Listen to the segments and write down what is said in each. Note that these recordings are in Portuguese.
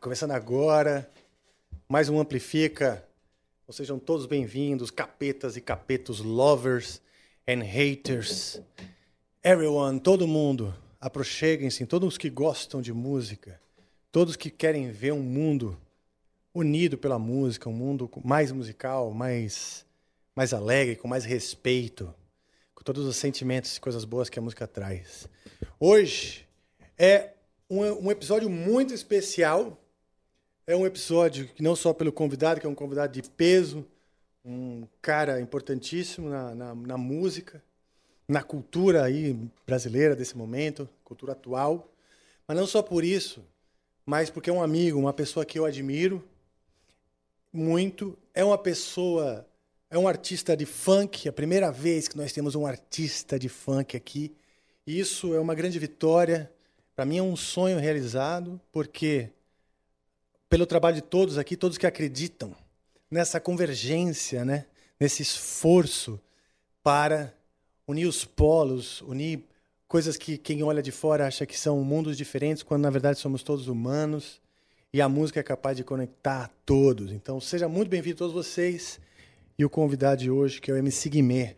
Começando agora, mais um Amplifica. Então, sejam todos bem-vindos, capetas e capetos, lovers and haters. Everyone, todo mundo, aproxeguem-se, todos que gostam de música, todos que querem ver um mundo unido pela música, um mundo mais musical, mais, mais alegre, com mais respeito, com todos os sentimentos e coisas boas que a música traz. Hoje é um, um episódio muito especial. É um episódio que não só pelo convidado, que é um convidado de peso, um cara importantíssimo na, na, na música, na cultura aí brasileira desse momento, cultura atual, mas não só por isso, mas porque é um amigo, uma pessoa que eu admiro muito, é uma pessoa, é um artista de funk, é a primeira vez que nós temos um artista de funk aqui. Isso é uma grande vitória. Para mim é um sonho realizado, porque pelo trabalho de todos aqui, todos que acreditam nessa convergência, né? nesse esforço para unir os polos, unir coisas que quem olha de fora acha que são mundos diferentes, quando na verdade somos todos humanos e a música é capaz de conectar a todos. Então, seja muito bem-vindo todos vocês e o convidado de hoje, que é o MC Guimê.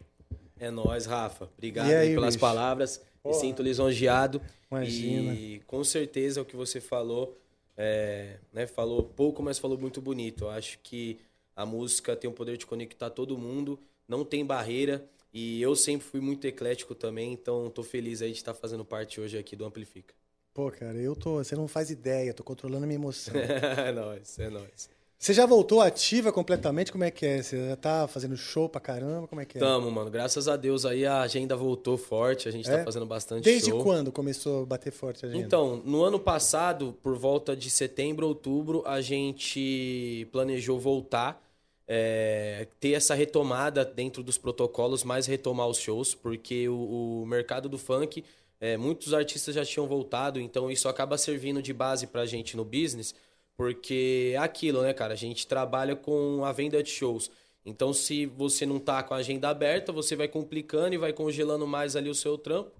É nóis, Rafa. Obrigado aí, aí pelas bicho? palavras. Porra. Me sinto lisonjeado. Imagina. E com certeza o que você falou, é, né, falou pouco, mas falou muito bonito. Eu acho que a música tem o poder de conectar todo mundo, não tem barreira. E eu sempre fui muito eclético também, então tô feliz aí de estar fazendo parte hoje aqui do Amplifica. Pô, cara, eu tô. Você não faz ideia, tô controlando a minha emoção. é nóis, é nóis. Você já voltou ativa completamente? Como é que é? Você já tá fazendo show pra caramba? Como é que é? Tamo, mano. Graças a Deus aí a agenda voltou forte, a gente É? tá fazendo bastante Desde show. quando começou a bater forte a agenda? Então, no ano passado, por volta de setembro, outubro, a gente planejou voltar, é, ter essa retomada dentro dos protocolos, mais retomar os shows, porque o, o mercado do funk, é, muitos artistas já tinham voltado, então isso acaba servindo de base pra gente no business, porque é aquilo, né, cara? A gente trabalha com a venda de shows. Então, se você não tá com a agenda aberta, você vai complicando e vai congelando mais ali o seu trampo.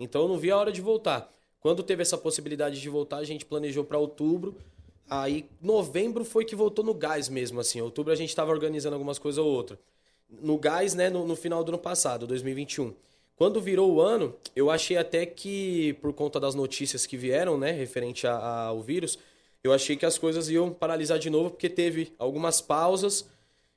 Então eu não vi a hora de voltar. Quando teve essa possibilidade de voltar, a gente planejou para outubro. Aí novembro foi que voltou no gás mesmo, assim. Outubro a gente estava organizando algumas coisas ou outra. No gás, né, no, no final do ano passado, 2021. Quando virou o ano, eu achei até que, por conta das notícias que vieram, né, referente ao vírus, eu achei que as coisas iam paralisar de novo, porque teve algumas pausas,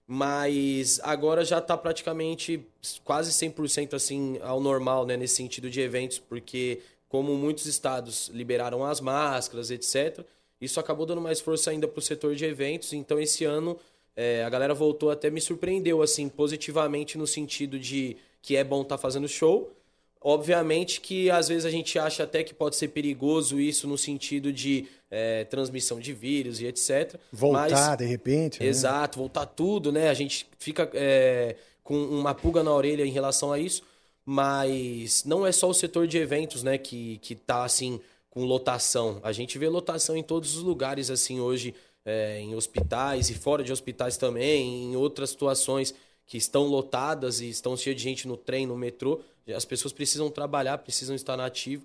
mas agora já tá praticamente quase 100% assim ao normal, né, nesse sentido de eventos, porque como muitos estados liberaram as máscaras, etc, isso acabou dando mais força ainda pro setor de eventos, então esse ano é, a galera voltou até me surpreendeu assim positivamente no sentido de que é bom estar fazendo show. Obviamente que às vezes a gente acha até que pode ser perigoso isso no sentido de é, transmissão de vírus e etc. Voltar, mas- de repente. né? Exato, voltar tudo, né? A gente fica é, com uma pulga na orelha em relação a isso, mas não é só o setor de eventos, né, que, que tá assim com lotação. A gente vê lotação em todos os lugares, assim, hoje, é, em hospitais e fora de hospitais também, em outras situações que estão lotadas e estão cheias de gente no trem, no metrô. As pessoas precisam trabalhar, precisam estar na ativa.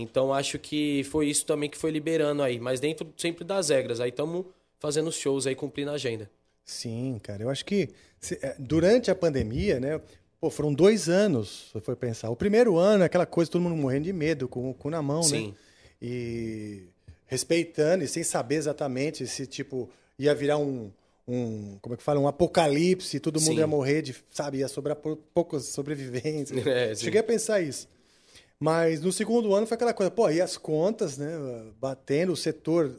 Então acho que foi isso também que foi liberando aí, mas dentro sempre das regras. Aí estamos fazendo shows aí, cumprindo a agenda. Sim, cara. Eu acho que se- é, durante a pandemia, né? Pô, foram dois anos, se for pensar. O primeiro ano, aquela coisa, todo mundo morrendo de medo, com o cu na mão, né? Sim. E respeitando e sem saber exatamente se, tipo, ia virar um, um, como é que fala, um apocalipse, todo mundo Sim. ia morrer, de, sabe, ia sobrar pou- poucos sobreviventes. É. Cheguei a pensar isso. Mas no segundo ano foi aquela coisa, pô, e as contas, né, batendo, o setor,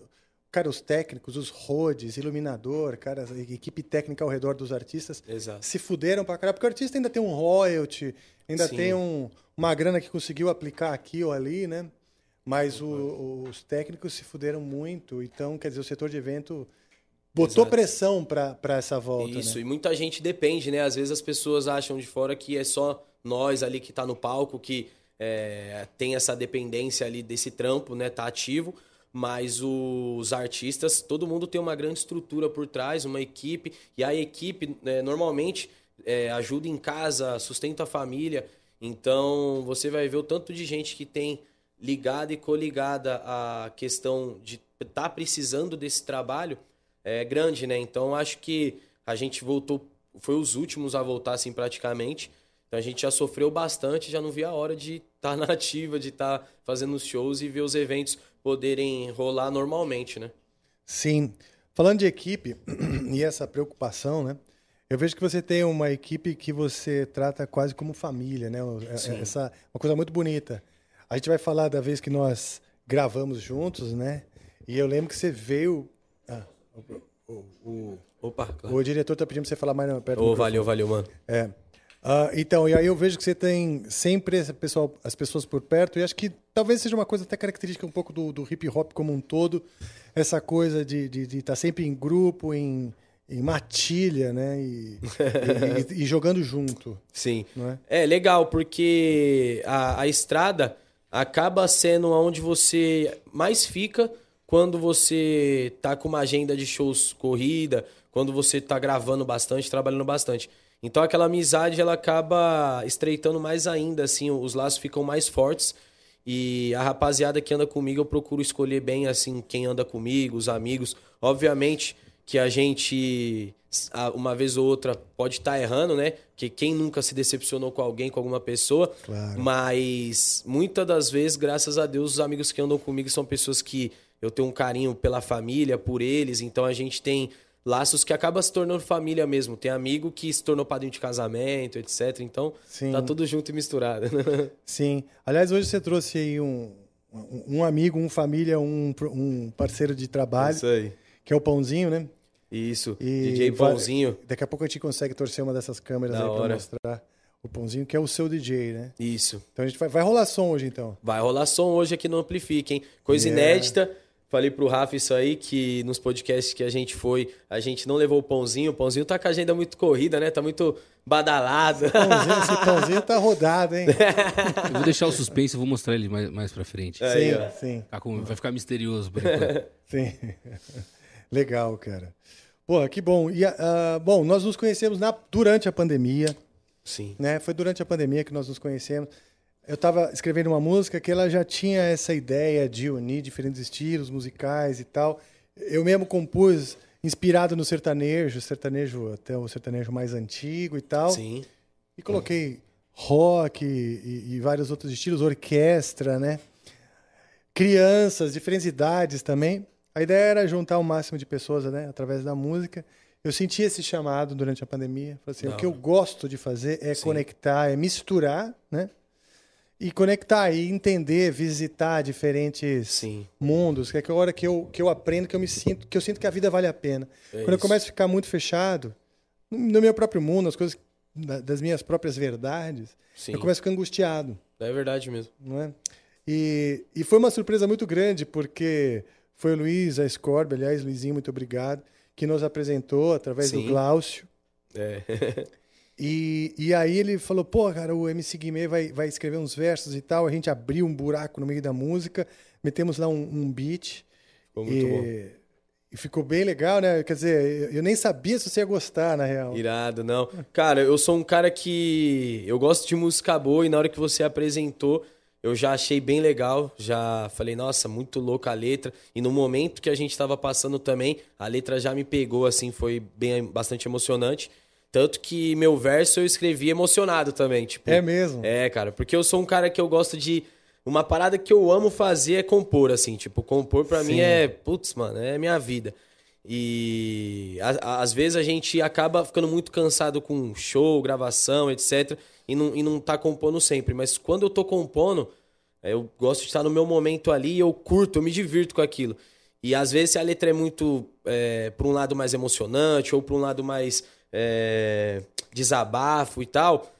cara, os técnicos, os rodes, iluminador, cara, a equipe técnica ao redor dos artistas, Exato. se fuderam pra caralho, porque o artista ainda tem um royalty, ainda Sim. tem um, uma grana que conseguiu aplicar aqui ou ali, né? Mas o- os técnicos se fuderam muito, então, quer dizer, o setor de evento botou Exato. pressão pra pra essa volta, Isso, né? e muita gente depende, né? Às vezes as pessoas acham de fora que é só nós ali que tá no palco que é, tem essa dependência ali desse trampo, né? Tá ativo. Mas os artistas, todo mundo tem uma grande estrutura por trás, uma equipe, e a equipe né, normalmente é, ajuda em casa, sustenta a família. Então você vai ver o tanto de gente que tem ligada e coligada à questão de estar tá precisando desse trabalho é grande, né? Então acho que a gente voltou, foi os últimos a voltar assim praticamente. Então a gente já sofreu bastante, já não via a hora de estar na ativa, de estar fazendo os shows e ver os eventos poderem rolar normalmente, né? Sim. Falando de equipe e essa preocupação, né? Eu vejo que você tem uma equipe que você trata quase como família, né? É- Sim. Essa uma coisa muito bonita. A gente vai falar da vez que nós gravamos juntos, né? E eu lembro que você veio. Ah, o, o- o- Opa, claro. o diretor tá pedindo pra você falar mais perto do Ô, microfone. valeu, valeu, mano. É. Ah, então, e aí eu vejo que você tem sempre esse pessoal, as pessoas por perto, e acho que talvez seja uma coisa até característica um pouco do, do hip hop como um todo, essa coisa de estar de, de tá sempre em grupo, em, em matilha, né? E, e- e- jogando junto. Sim. Não é? É legal, porque a, a estrada acaba sendo onde você mais fica quando você tá com uma agenda de shows corrida, quando você tá gravando bastante, trabalhando bastante. Então aquela amizade ela acaba estreitando mais ainda, assim, os laços ficam mais fortes. E a rapaziada que anda comigo, eu procuro escolher bem assim quem anda comigo, os amigos. Obviamente que a gente uma vez ou outra pode estar errando, né? Que quem nunca se decepcionou com alguém, com alguma pessoa. Claro. Mas muitas das vezes, graças a Deus, os amigos que andam comigo são pessoas que eu tenho um carinho pela família, por eles. Então a gente tem laços que acaba se tornando família mesmo. Tem amigo que se tornou padrinho de casamento, etc. Então Sim. tá tudo junto e misturado. Sim. Aliás, hoje você trouxe aí um, um amigo, um família, um, um parceiro de trabalho, Isso aí. que é o Pãozinho, né? Isso. E DJ Pãozinho. Daqui a pouco a gente consegue torcer uma dessas câmeras Da aí pra hora. mostrar o Pãozinho, que é o seu DJ, né? Isso. Então a gente vai, vai rolar som hoje, então. Vai rolar som hoje aqui no Amplifica, hein? Coisa Yeah. inédita. Falei pro Rafa isso aí, que nos podcasts que a gente foi, a gente não levou o pãozinho. O pãozinho tá com a agenda muito corrida, né? Tá muito badalado. Pãozinho, esse pãozinho tá rodado, hein? Eu vou deixar o suspense e vou mostrar ele mais, mais pra frente. Aí, sim, ó. sim, com- vai ficar misterioso por enquanto. sim. Legal, cara. Pô, que bom. E, ah, bom, nós nos conhecemos na- durante a pandemia, Sim. né? Foi durante a pandemia que nós nos conhecemos. Eu estava escrevendo uma música que ela já tinha essa ideia de unir diferentes estilos musicais e tal. Eu mesmo compus inspirado no sertanejo, sertanejo até o sertanejo mais antigo e tal. Sim. E coloquei rock e, e vários outros estilos, orquestra, né? Crianças, diferentes idades também. A ideia era juntar o máximo de pessoas, né? Através da música. Eu senti esse chamado durante a pandemia. Falei assim, o que eu gosto de fazer é Sim. conectar, é misturar, né? E conectar e entender, visitar diferentes Sim. mundos, que é a hora que eu, que eu aprendo, que eu me sinto, que eu sinto que a vida vale a pena. É Quando eu isso. começo a ficar muito fechado, no- meu próprio mundo, as coisas da- das minhas próprias verdades, Sim. eu começo a ficar angustiado, É verdade mesmo. não é? E, e foi uma surpresa muito grande, porque foi o Luiz, a Scorb, aliás, Luizinho, muito obrigado, que nos apresentou através do Sim. Glaucio. É. E, e aí ele falou, pô, cara, o MC Guimê vai, vai escrever uns versos e tal. A gente abriu um buraco no meio da música, metemos lá um, um beat. Ficou muito e, bom. e ficou bem legal, né? Quer dizer, eu, nem sabia se você ia gostar, na real. Irado, não. Cara, eu sou um cara que. Eu gosto de música boa e na hora que você apresentou, eu já achei bem legal. Já falei, nossa, muito louca a letra. E no momento que a gente tava passando também, a letra já me pegou, assim, foi bem, bastante emocionante. Tanto que meu verso eu escrevi emocionado também, tipo. É mesmo? É, cara, porque eu sou um cara que eu gosto de. Uma parada que eu amo fazer é compor, assim. Tipo, compor pra Sim. mim é. Putz, mano, é minha vida. E a- a- às vezes a gente acaba ficando muito cansado com show, gravação, etc. E não, e não tá compondo sempre. Mas quando eu tô compondo, é, eu gosto de estar no meu momento ali eu curto, eu me divirto com aquilo. E às vezes a letra é muito é, para um lado mais emocionante ou para um lado mais é, desabafo e tal,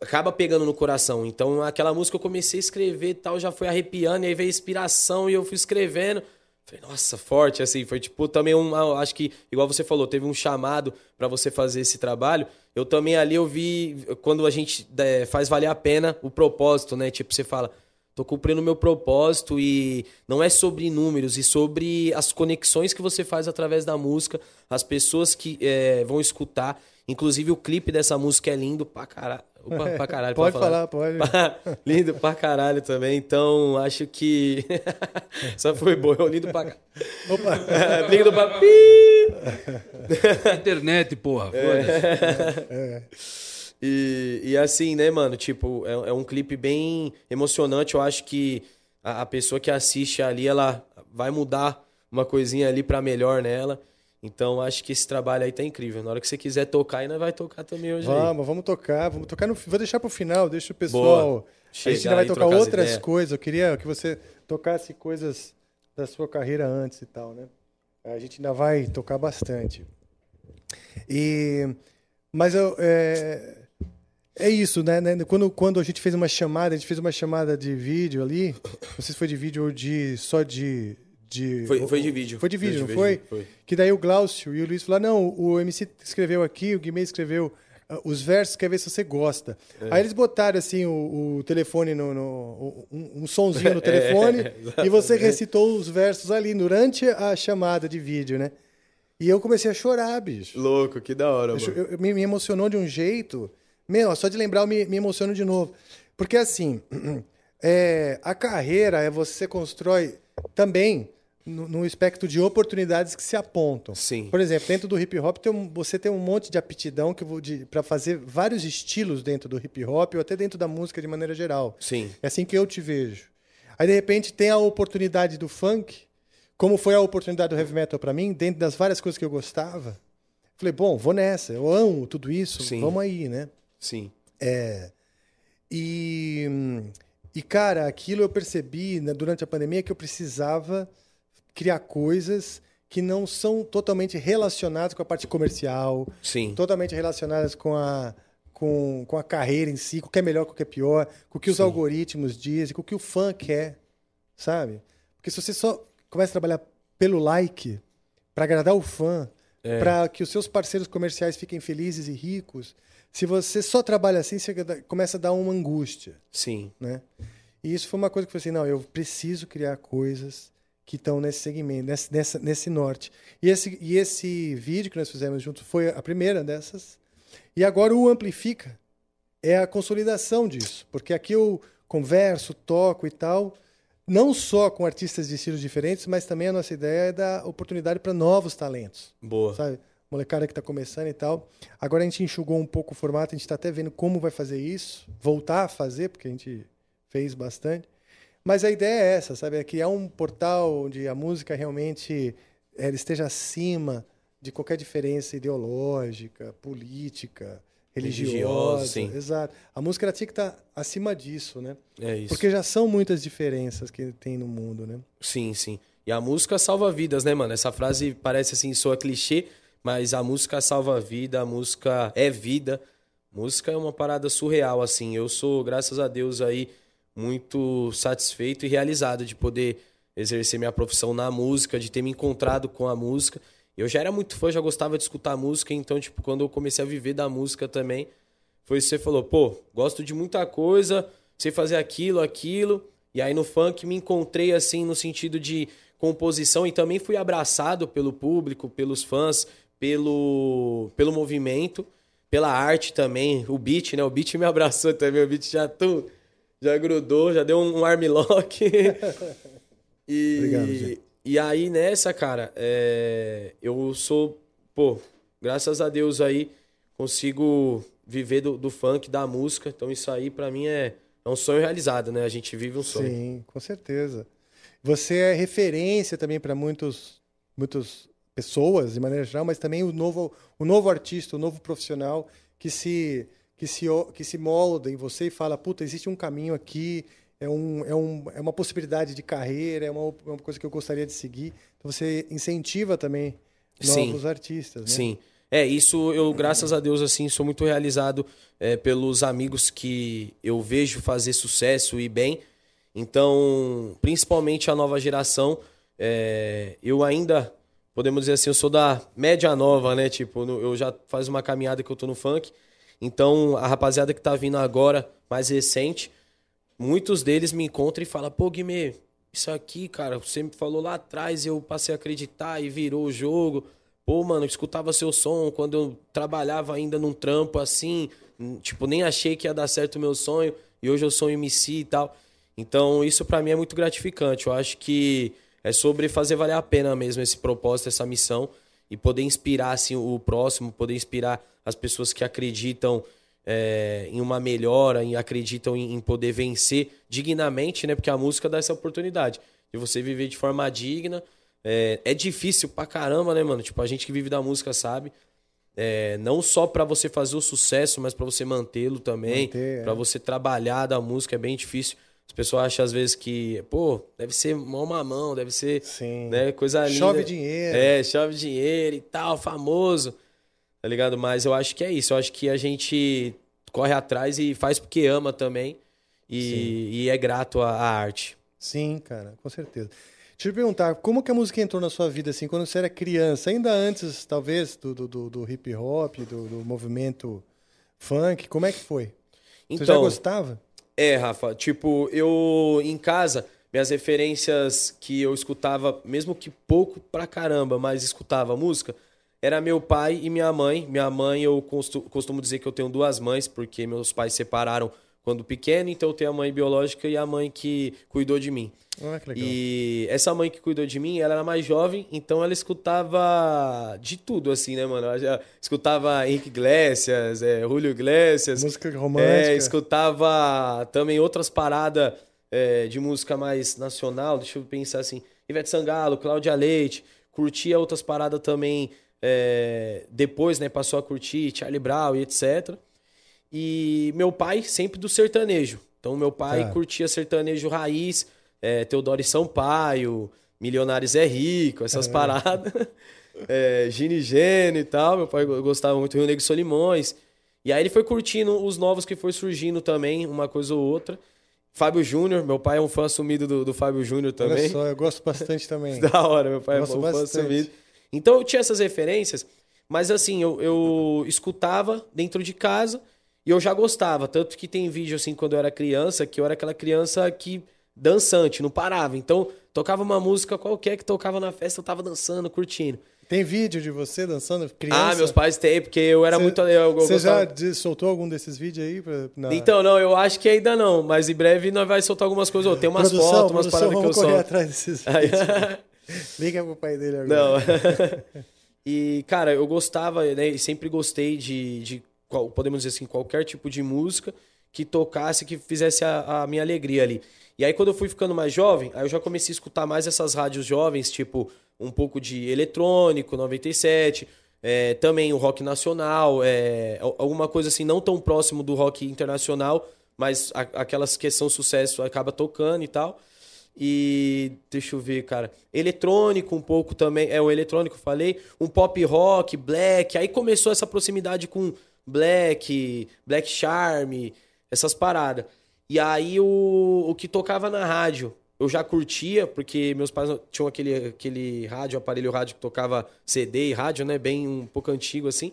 acaba pegando no coração. Então aquela música eu comecei a escrever e tal, já foi arrepiando, e aí veio a inspiração e eu fui escrevendo. Falei, nossa, forte, assim, foi tipo também um, acho que, igual você falou, teve um chamado pra você fazer esse trabalho. Eu também ali eu vi, quando a gente é, faz valer a pena o propósito, né? Tipo, você fala, tô cumprindo o meu propósito e não é sobre números, e sobre as conexões que você faz através da música, as pessoas que é, vão escutar. Inclusive o clipe dessa música é lindo pra caralho. Opa, pra caralho, Pode falar, pode. lindo pra caralho também. Então, acho que. Só foi boa. Lindo pra caralho. Opa. lindo pra. Internet, porra. foda-se. E, e assim, né, mano? Tipo, é, é um clipe bem emocionante. Eu acho que a, a pessoa que assiste ali, ela vai mudar uma coisinha ali pra melhor nela. Então, acho que esse trabalho aí tá incrível. Na hora que você quiser tocar, ainda vai tocar também hoje aí. Vamos, vamos tocar, vamos tocar no. Vou deixar pro final, deixa o pessoal. Boa. a gente ainda vai tocar outras coisas. Eu queria que você tocasse coisas da sua carreira antes e tal, né? A gente ainda vai tocar bastante. E mas eu, é, é isso, né, né? Quando, quando a gente fez uma chamada, a gente fez uma chamada de vídeo ali. Não sei se foi de vídeo ou de só de de Foi- foi de vídeo. Foi de vídeo, Foi de não foi? vídeo, foi. Que daí o Glaucio e o Luiz falaram: não, o MC escreveu aqui, o Guimê escreveu ah, os versos, quer ver se você gosta. É. Aí eles botaram assim o, o telefone no. no- um, um sonzinho no É, telefone e você recitou os versos ali durante a chamada de vídeo, né? E eu comecei a chorar, bicho. Louco, que da hora, Eu, mano. eu- me, me emocionou de um jeito. Meu, só de lembrar eu me, me emociono de novo. Porque assim, é, a carreira é você constrói também no, no espectro de oportunidades que se apontam. Sim. Por exemplo, dentro do hip hop tem um- você tem um monte de aptidão que para fazer vários estilos dentro do hip hop ou até dentro da música de maneira geral. Sim. É assim que eu te vejo. Aí, de repente, tem a oportunidade do funk, como foi a oportunidade do heavy metal para mim, dentro das várias coisas que eu gostava. Falei, bom, vou nessa, eu amo tudo isso, Sim. vamos aí, né? Sim. E, e, cara, aquilo eu percebi né, durante a pandemia que eu precisava criar coisas que não são totalmente relacionadas com a parte comercial, Sim. totalmente relacionadas com a, com, com a carreira em si, com o que é melhor, com o que é pior, com o que os algoritmos dizem, com o que o fã quer, sabe? Porque se você só começa a trabalhar pelo like, para agradar o fã, É. para que os seus parceiros comerciais fiquem felizes e ricos, se você só trabalha assim, você começa a dar uma angústia, Sim. né? E isso foi uma coisa que eu falei assim, não, eu preciso criar coisas que estão nesse segmento, nesse, nessa, nesse norte. E esse, e esse vídeo que nós fizemos junto foi a primeira dessas. E agora o Amplifica é a consolidação disso, porque aqui eu converso, toco e tal, não só com artistas de estilos diferentes, mas também a nossa ideia é dar oportunidade para novos talentos Boa. sabe? Molecada que está começando e tal. Agora a gente enxugou um pouco o formato, a gente está até vendo como vai fazer isso, voltar a fazer, porque a gente fez bastante. Mas a ideia é essa, sabe? É criar um portal onde a música realmente eh, esteja acima de qualquer diferença ideológica, política, religiosa. Religiosa, sim. Exato. A música ela tinha que estar acima disso, né? É isso. Porque já são muitas diferenças que tem no mundo, né? Sim, sim. E a música salva vidas, né, mano? Essa frase parece assim, soa clichê, mas a música salva vida, a música é vida. Música é uma parada surreal, assim. Eu sou, graças a Deus, aí, muito satisfeito e realizado de poder exercer minha profissão na música, de ter me encontrado com a música. Eu já era muito fã, já gostava de escutar música, então, tipo, quando eu comecei a viver da música também, foi isso que você falou, pô, gosto de muita coisa, sei fazer aquilo, aquilo. E aí no funk me encontrei assim no sentido de composição e também fui abraçado pelo público, pelos fãs, pelo, pelo movimento, pela arte também. O beat, né? O beat me abraçou também, o beat já tum, já grudou, já deu um, armlock. e, Obrigado, gente. e aí nessa, cara, é, eu sou, pô, graças a Deus aí consigo viver do, do funk, da música. Então isso aí pra mim é, é um sonho realizado, né? A gente vive um sonho. Sim, com certeza. Você é referência também para muitos, muitos pessoas de maneira geral, mas também o novo, o novo artista, o novo profissional que se, que se, que se molda em você e fala, puta, existe um caminho aqui, é, um, é, um, é uma possibilidade de carreira, é uma, é uma coisa que eu gostaria de seguir. Então você incentiva também Sim. novos artistas, né? Sim. É, isso eu, graças a Deus, assim, sou muito realizado é, pelos amigos que eu vejo fazer sucesso e bem. Então, principalmente a nova geração, é, eu ainda, podemos dizer assim, eu sou da média nova, né? Tipo, eu já faz uma caminhada que eu tô no funk. Então, a rapaziada que tá vindo agora, mais recente, muitos deles me encontram e falam, pô, Guimê, isso aqui, cara, você me falou lá atrás, eu passei a acreditar e virou o jogo. Pô, mano, eu escutava seu som quando eu trabalhava ainda num trampo assim, tipo, nem achei que ia dar certo o meu sonho, e hoje eu sou MC e tal. Então, isso pra mim é muito gratificante. Eu acho que é sobre fazer valer a pena mesmo esse propósito, essa missão, e poder inspirar assim, o próximo, poder inspirar as pessoas que acreditam é, em uma melhora, em, acreditam em, em poder vencer dignamente, né? Porque a música dá essa oportunidade de você viver de forma digna. É, é difícil pra caramba, né, mano? Tipo, a gente que vive da música sabe. É, não só pra você fazer o sucesso, mas pra você mantê-lo também, Manter, é. Pra você trabalhar da música é bem difícil. As pessoas acham às vezes que, pô, deve ser mão mamão, deve ser, Sim. né, coisa linda. Chove dinheiro. É, chove dinheiro e tal, famoso. Tá ligado? Mas eu acho que é isso. Eu acho que a gente corre atrás e faz porque ama também. E, e é grato à, à arte. Sim, cara, com certeza. Deixa eu te perguntar, como que a música entrou na sua vida, assim, quando você era criança? Ainda antes, talvez, do, do, do- hip hop, do, do movimento funk, como é que foi? Você já Então, gostava? É, Rafa, tipo, eu em casa, minhas referências que eu escutava, mesmo que pouco pra caramba, mas escutava música, era meu pai e minha mãe. Minha mãe, eu costu- costumo dizer que eu tenho duas mães, porque meus pais se separaram quando pequeno, então eu tenho a mãe biológica e a mãe que cuidou de mim. Ah, que legal. E essa mãe que cuidou de mim, ela era mais jovem, então ela escutava de tudo, assim, né, mano? Ela escutava Henrique Iglesias, é, Julio Iglesias. Música romântica. É, escutava também outras paradas é, de música mais nacional, deixa eu pensar assim, Ivete Sangalo, Cláudia Leite, curtia outras paradas também, é, depois, né, passou a curtir Charlie Brown e etc. E meu pai sempre do sertanejo. Então meu pai Tá. curtia sertanejo raiz, é, Teodoro e Sampaio, Milionários é Rico, essas paradas. É, Gini Gênio e tal. Meu pai gostava muito do Rio Negro e Solimões. E aí ele foi curtindo os novos que foi surgindo também, uma coisa ou outra. Fábio Júnior, meu pai é um fã assumido do, do Fábio Júnior também. Olha só, eu gosto bastante também. Da hora, meu pai é um Gosto fã bastante. assumido. Então eu tinha essas referências, mas assim, eu, eu escutava dentro de casa e eu já gostava. Tanto que tem vídeo assim quando eu era criança, que eu era aquela criança que dançante, não parava. Então, tocava uma música qualquer que tocava na festa, eu tava dançando, curtindo. Tem vídeo de você dançando criança? Ah, meus pais têm, porque eu era Cê- muito. Você já soltou algum desses vídeos aí? Pra, na... Então, não, eu acho que ainda não, mas em breve nós vai soltar algumas coisas. Ô, Tem umas produção, fotos, umas produção, paradas que eu vamos correr solto. atrás desses vídeos. Liga pro pai dele agora. Não. e, cara, eu gostava, né? Sempre gostei de, de qual- podemos dizer assim, qualquer tipo de música que tocasse, que fizesse a, a minha alegria ali. E aí, quando eu fui ficando mais jovem, aí eu já comecei a escutar mais essas rádios jovens, tipo, um pouco de eletrônico, 97, é, também o rock nacional, é, al- alguma coisa assim, não tão próximo do rock internacional, mas a- aquelas que são sucesso acaba tocando e tal. E deixa eu ver, cara. Eletrônico um pouco também. É o eletrônico, falei. Um pop rock, black. Aí começou essa proximidade com black, black charm, essas paradas. E aí o, o que tocava na rádio, eu já curtia, porque meus pais tinham aquele, aquele rádio, aparelho rádio que tocava CD e rádio, né? Bem um pouco antigo assim.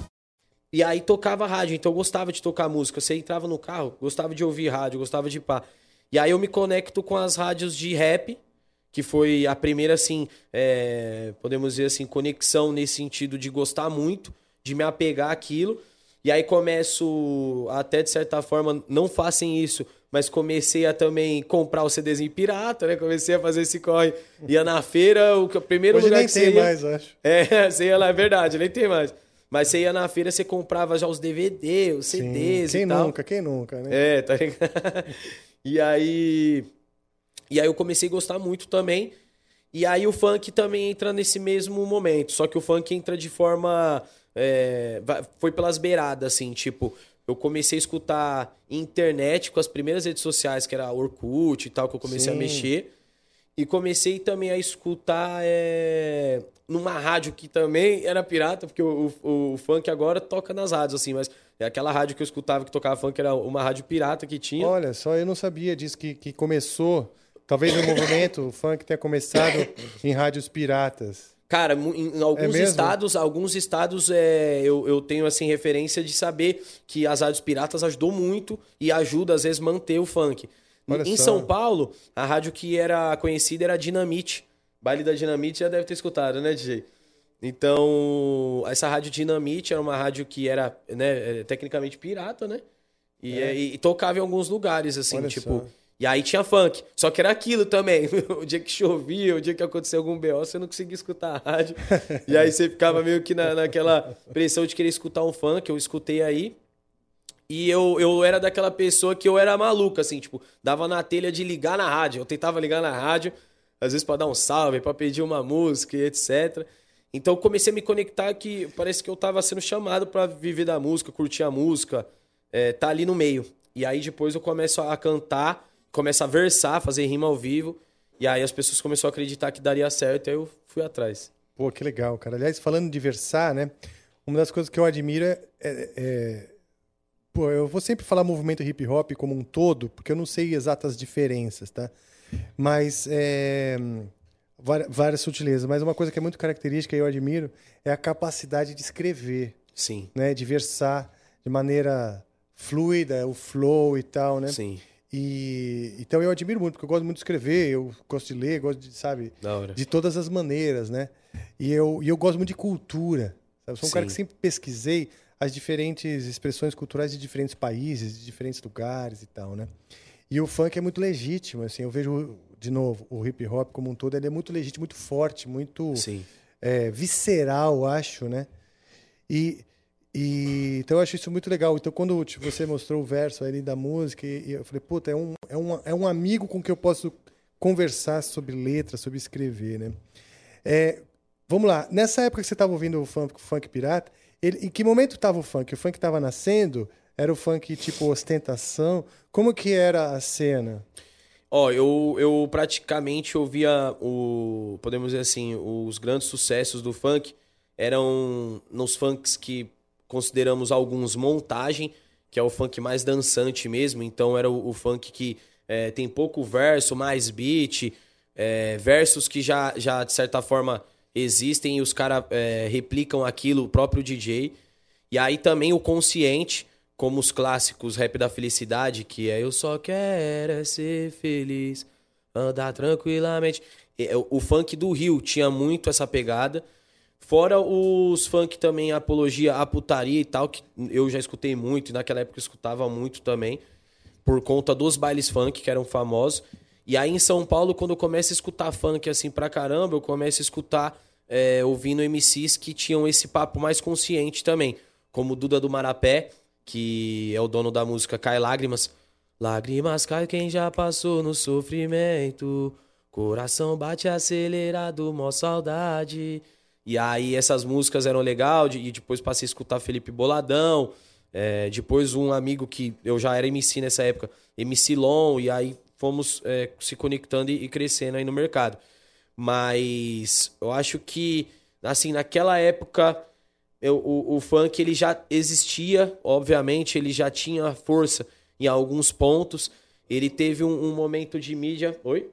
E aí tocava rádio, então eu gostava de tocar música. Você entrava no carro, gostava de ouvir rádio, gostava de pá. E aí eu me conecto com as rádios de rap, que foi a primeira, assim, é, podemos dizer assim, conexão nesse sentido de gostar muito, de me apegar àquilo. E aí começo, até de certa forma, não façam isso, mas comecei a também comprar o CDzinho pirata, né? Comecei a fazer esse corre. Ia na feira, o, primeiro Hoje lugar nem que tem você ia... mais, acho. É, você ia lá, é verdade, nem tem mais. Mas você ia na feira, você comprava já os DVD, os Sim. CDs Quem e tal. nunca, quem nunca, né? É, tá ligado? E aí. E aí eu comecei a gostar muito também. E aí o funk também entra nesse mesmo momento. Só que o funk entra de forma. é, foi pelas beiradas, assim, tipo. Eu comecei a escutar internet com as primeiras redes sociais, que era a Orkut e tal, que eu comecei a Sim. mexer. E comecei também a escutar é, numa rádio que também era pirata, porque o, o- o funk agora toca nas rádios, assim, mas é aquela rádio que eu escutava que tocava funk era uma rádio pirata que tinha. Olha, só eu não sabia disso, que, que começou. Talvez o movimento o funk tenha começado em rádios piratas. Cara, em em alguns É estados, alguns estados é, eu, eu tenho assim referência de saber que as rádios piratas ajudou muito e ajuda às vezes manter o funk. Olha em só. São Paulo, a rádio que era conhecida era Dinamite. Baile da Dinamite já deve ter escutado, né, DJ? Então, essa rádio Dinamite era uma rádio que era, né, é, tecnicamente pirata, né? E, É. é, e tocava em alguns lugares, assim, Olha tipo. só. E aí tinha funk. Só que era aquilo também. o dia que chovia, o dia que acontecia algum BO, você não conseguia escutar a rádio. e aí você ficava meio que na, naquela pressão de querer escutar um funk. Eu escutei aí. E eu, eu era daquela pessoa que eu era maluca, assim, tipo, dava na telha de ligar na rádio. Eu tentava ligar na rádio, às vezes pra dar um salve, pra pedir uma música etc. Então comecei a me conectar que parece que eu tava sendo chamado pra viver da música, curtir a música, é, tá ali no meio. E aí depois eu começo a cantar, começo a versar, fazer rima ao vivo. E aí as pessoas começaram a acreditar que daria certo, aí eu fui atrás. Pô, que legal, cara. Aliás, falando de versar, né? Uma das coisas que eu admiro é, é- é- Pô, eu vou sempre falar movimento hip hop como um todo, porque eu não sei exatas diferenças, tá? Mas é, várias sutilezas. Mas uma coisa que é muito característica e eu admiro é a capacidade de escrever, Sim, né? De versar de maneira fluida, o flow e tal, né? sim, E então eu admiro muito, porque eu gosto muito de escrever, eu gosto de ler, gosto de, sabe, de todas as maneiras, né? E eu, e eu gosto muito de cultura. sabe? Eu sou um cara Sim. que sempre pesquisei as diferentes expressões culturais de diferentes países, de diferentes lugares e tal, né? E o funk é muito legítimo, assim, eu vejo, de novo, o hip hop como um todo, ele é muito legítimo, muito forte, muito é, visceral, acho, né? E, e então eu acho isso muito legal. Então quando tipo, você mostrou o verso ali da música, e, e eu falei, puta, é um, é, um, é um amigo com que eu posso conversar sobre letra, sobre escrever, né? É, vamos lá, nessa época que você estava ouvindo o funk, o funk pirata, ele, em que momento estava o funk? O funk estava nascendo? Era o funk tipo ostentação? Como que era a cena? Ó, eu, eu praticamente ouvia o. Podemos dizer assim, os grandes sucessos do funk eram nos funks que consideramos alguns montagem, que é o funk mais dançante mesmo. Então era o, o funk que é, tem pouco verso, mais beat, é, versos que já, já de certa forma existem e os caras replicam aquilo, o próprio DJ. E aí também o consciente, como os clássicos rap da felicidade, que é Eu só quero é ser feliz, andar tranquilamente. É, O funk do Rio tinha muito essa pegada. Fora os funk também, apologia à putaria e tal, que eu já escutei muito, e naquela época eu escutava muito também, por conta dos bailes funk que eram famosos. E aí em São Paulo, quando eu começo a escutar funk assim pra caramba, eu começo a escutar é, ouvindo MCs que tinham esse papo mais consciente também, como Duda do Marapé, que é o dono da música Cai Lágrimas. Lágrimas cai quem já passou no sofrimento, coração bate acelerado, mó saudade. E aí essas músicas eram legal, e depois passei a escutar Felipe Boladão, É, depois um amigo que eu já era MC nessa época, MC Long, e aí fomos é, se conectando e, e crescendo aí no mercado. Mas eu acho que, assim, naquela época, eu, o, o funk ele já existia, obviamente, ele já tinha força em alguns pontos. Ele teve um, um momento de mídia. Oi?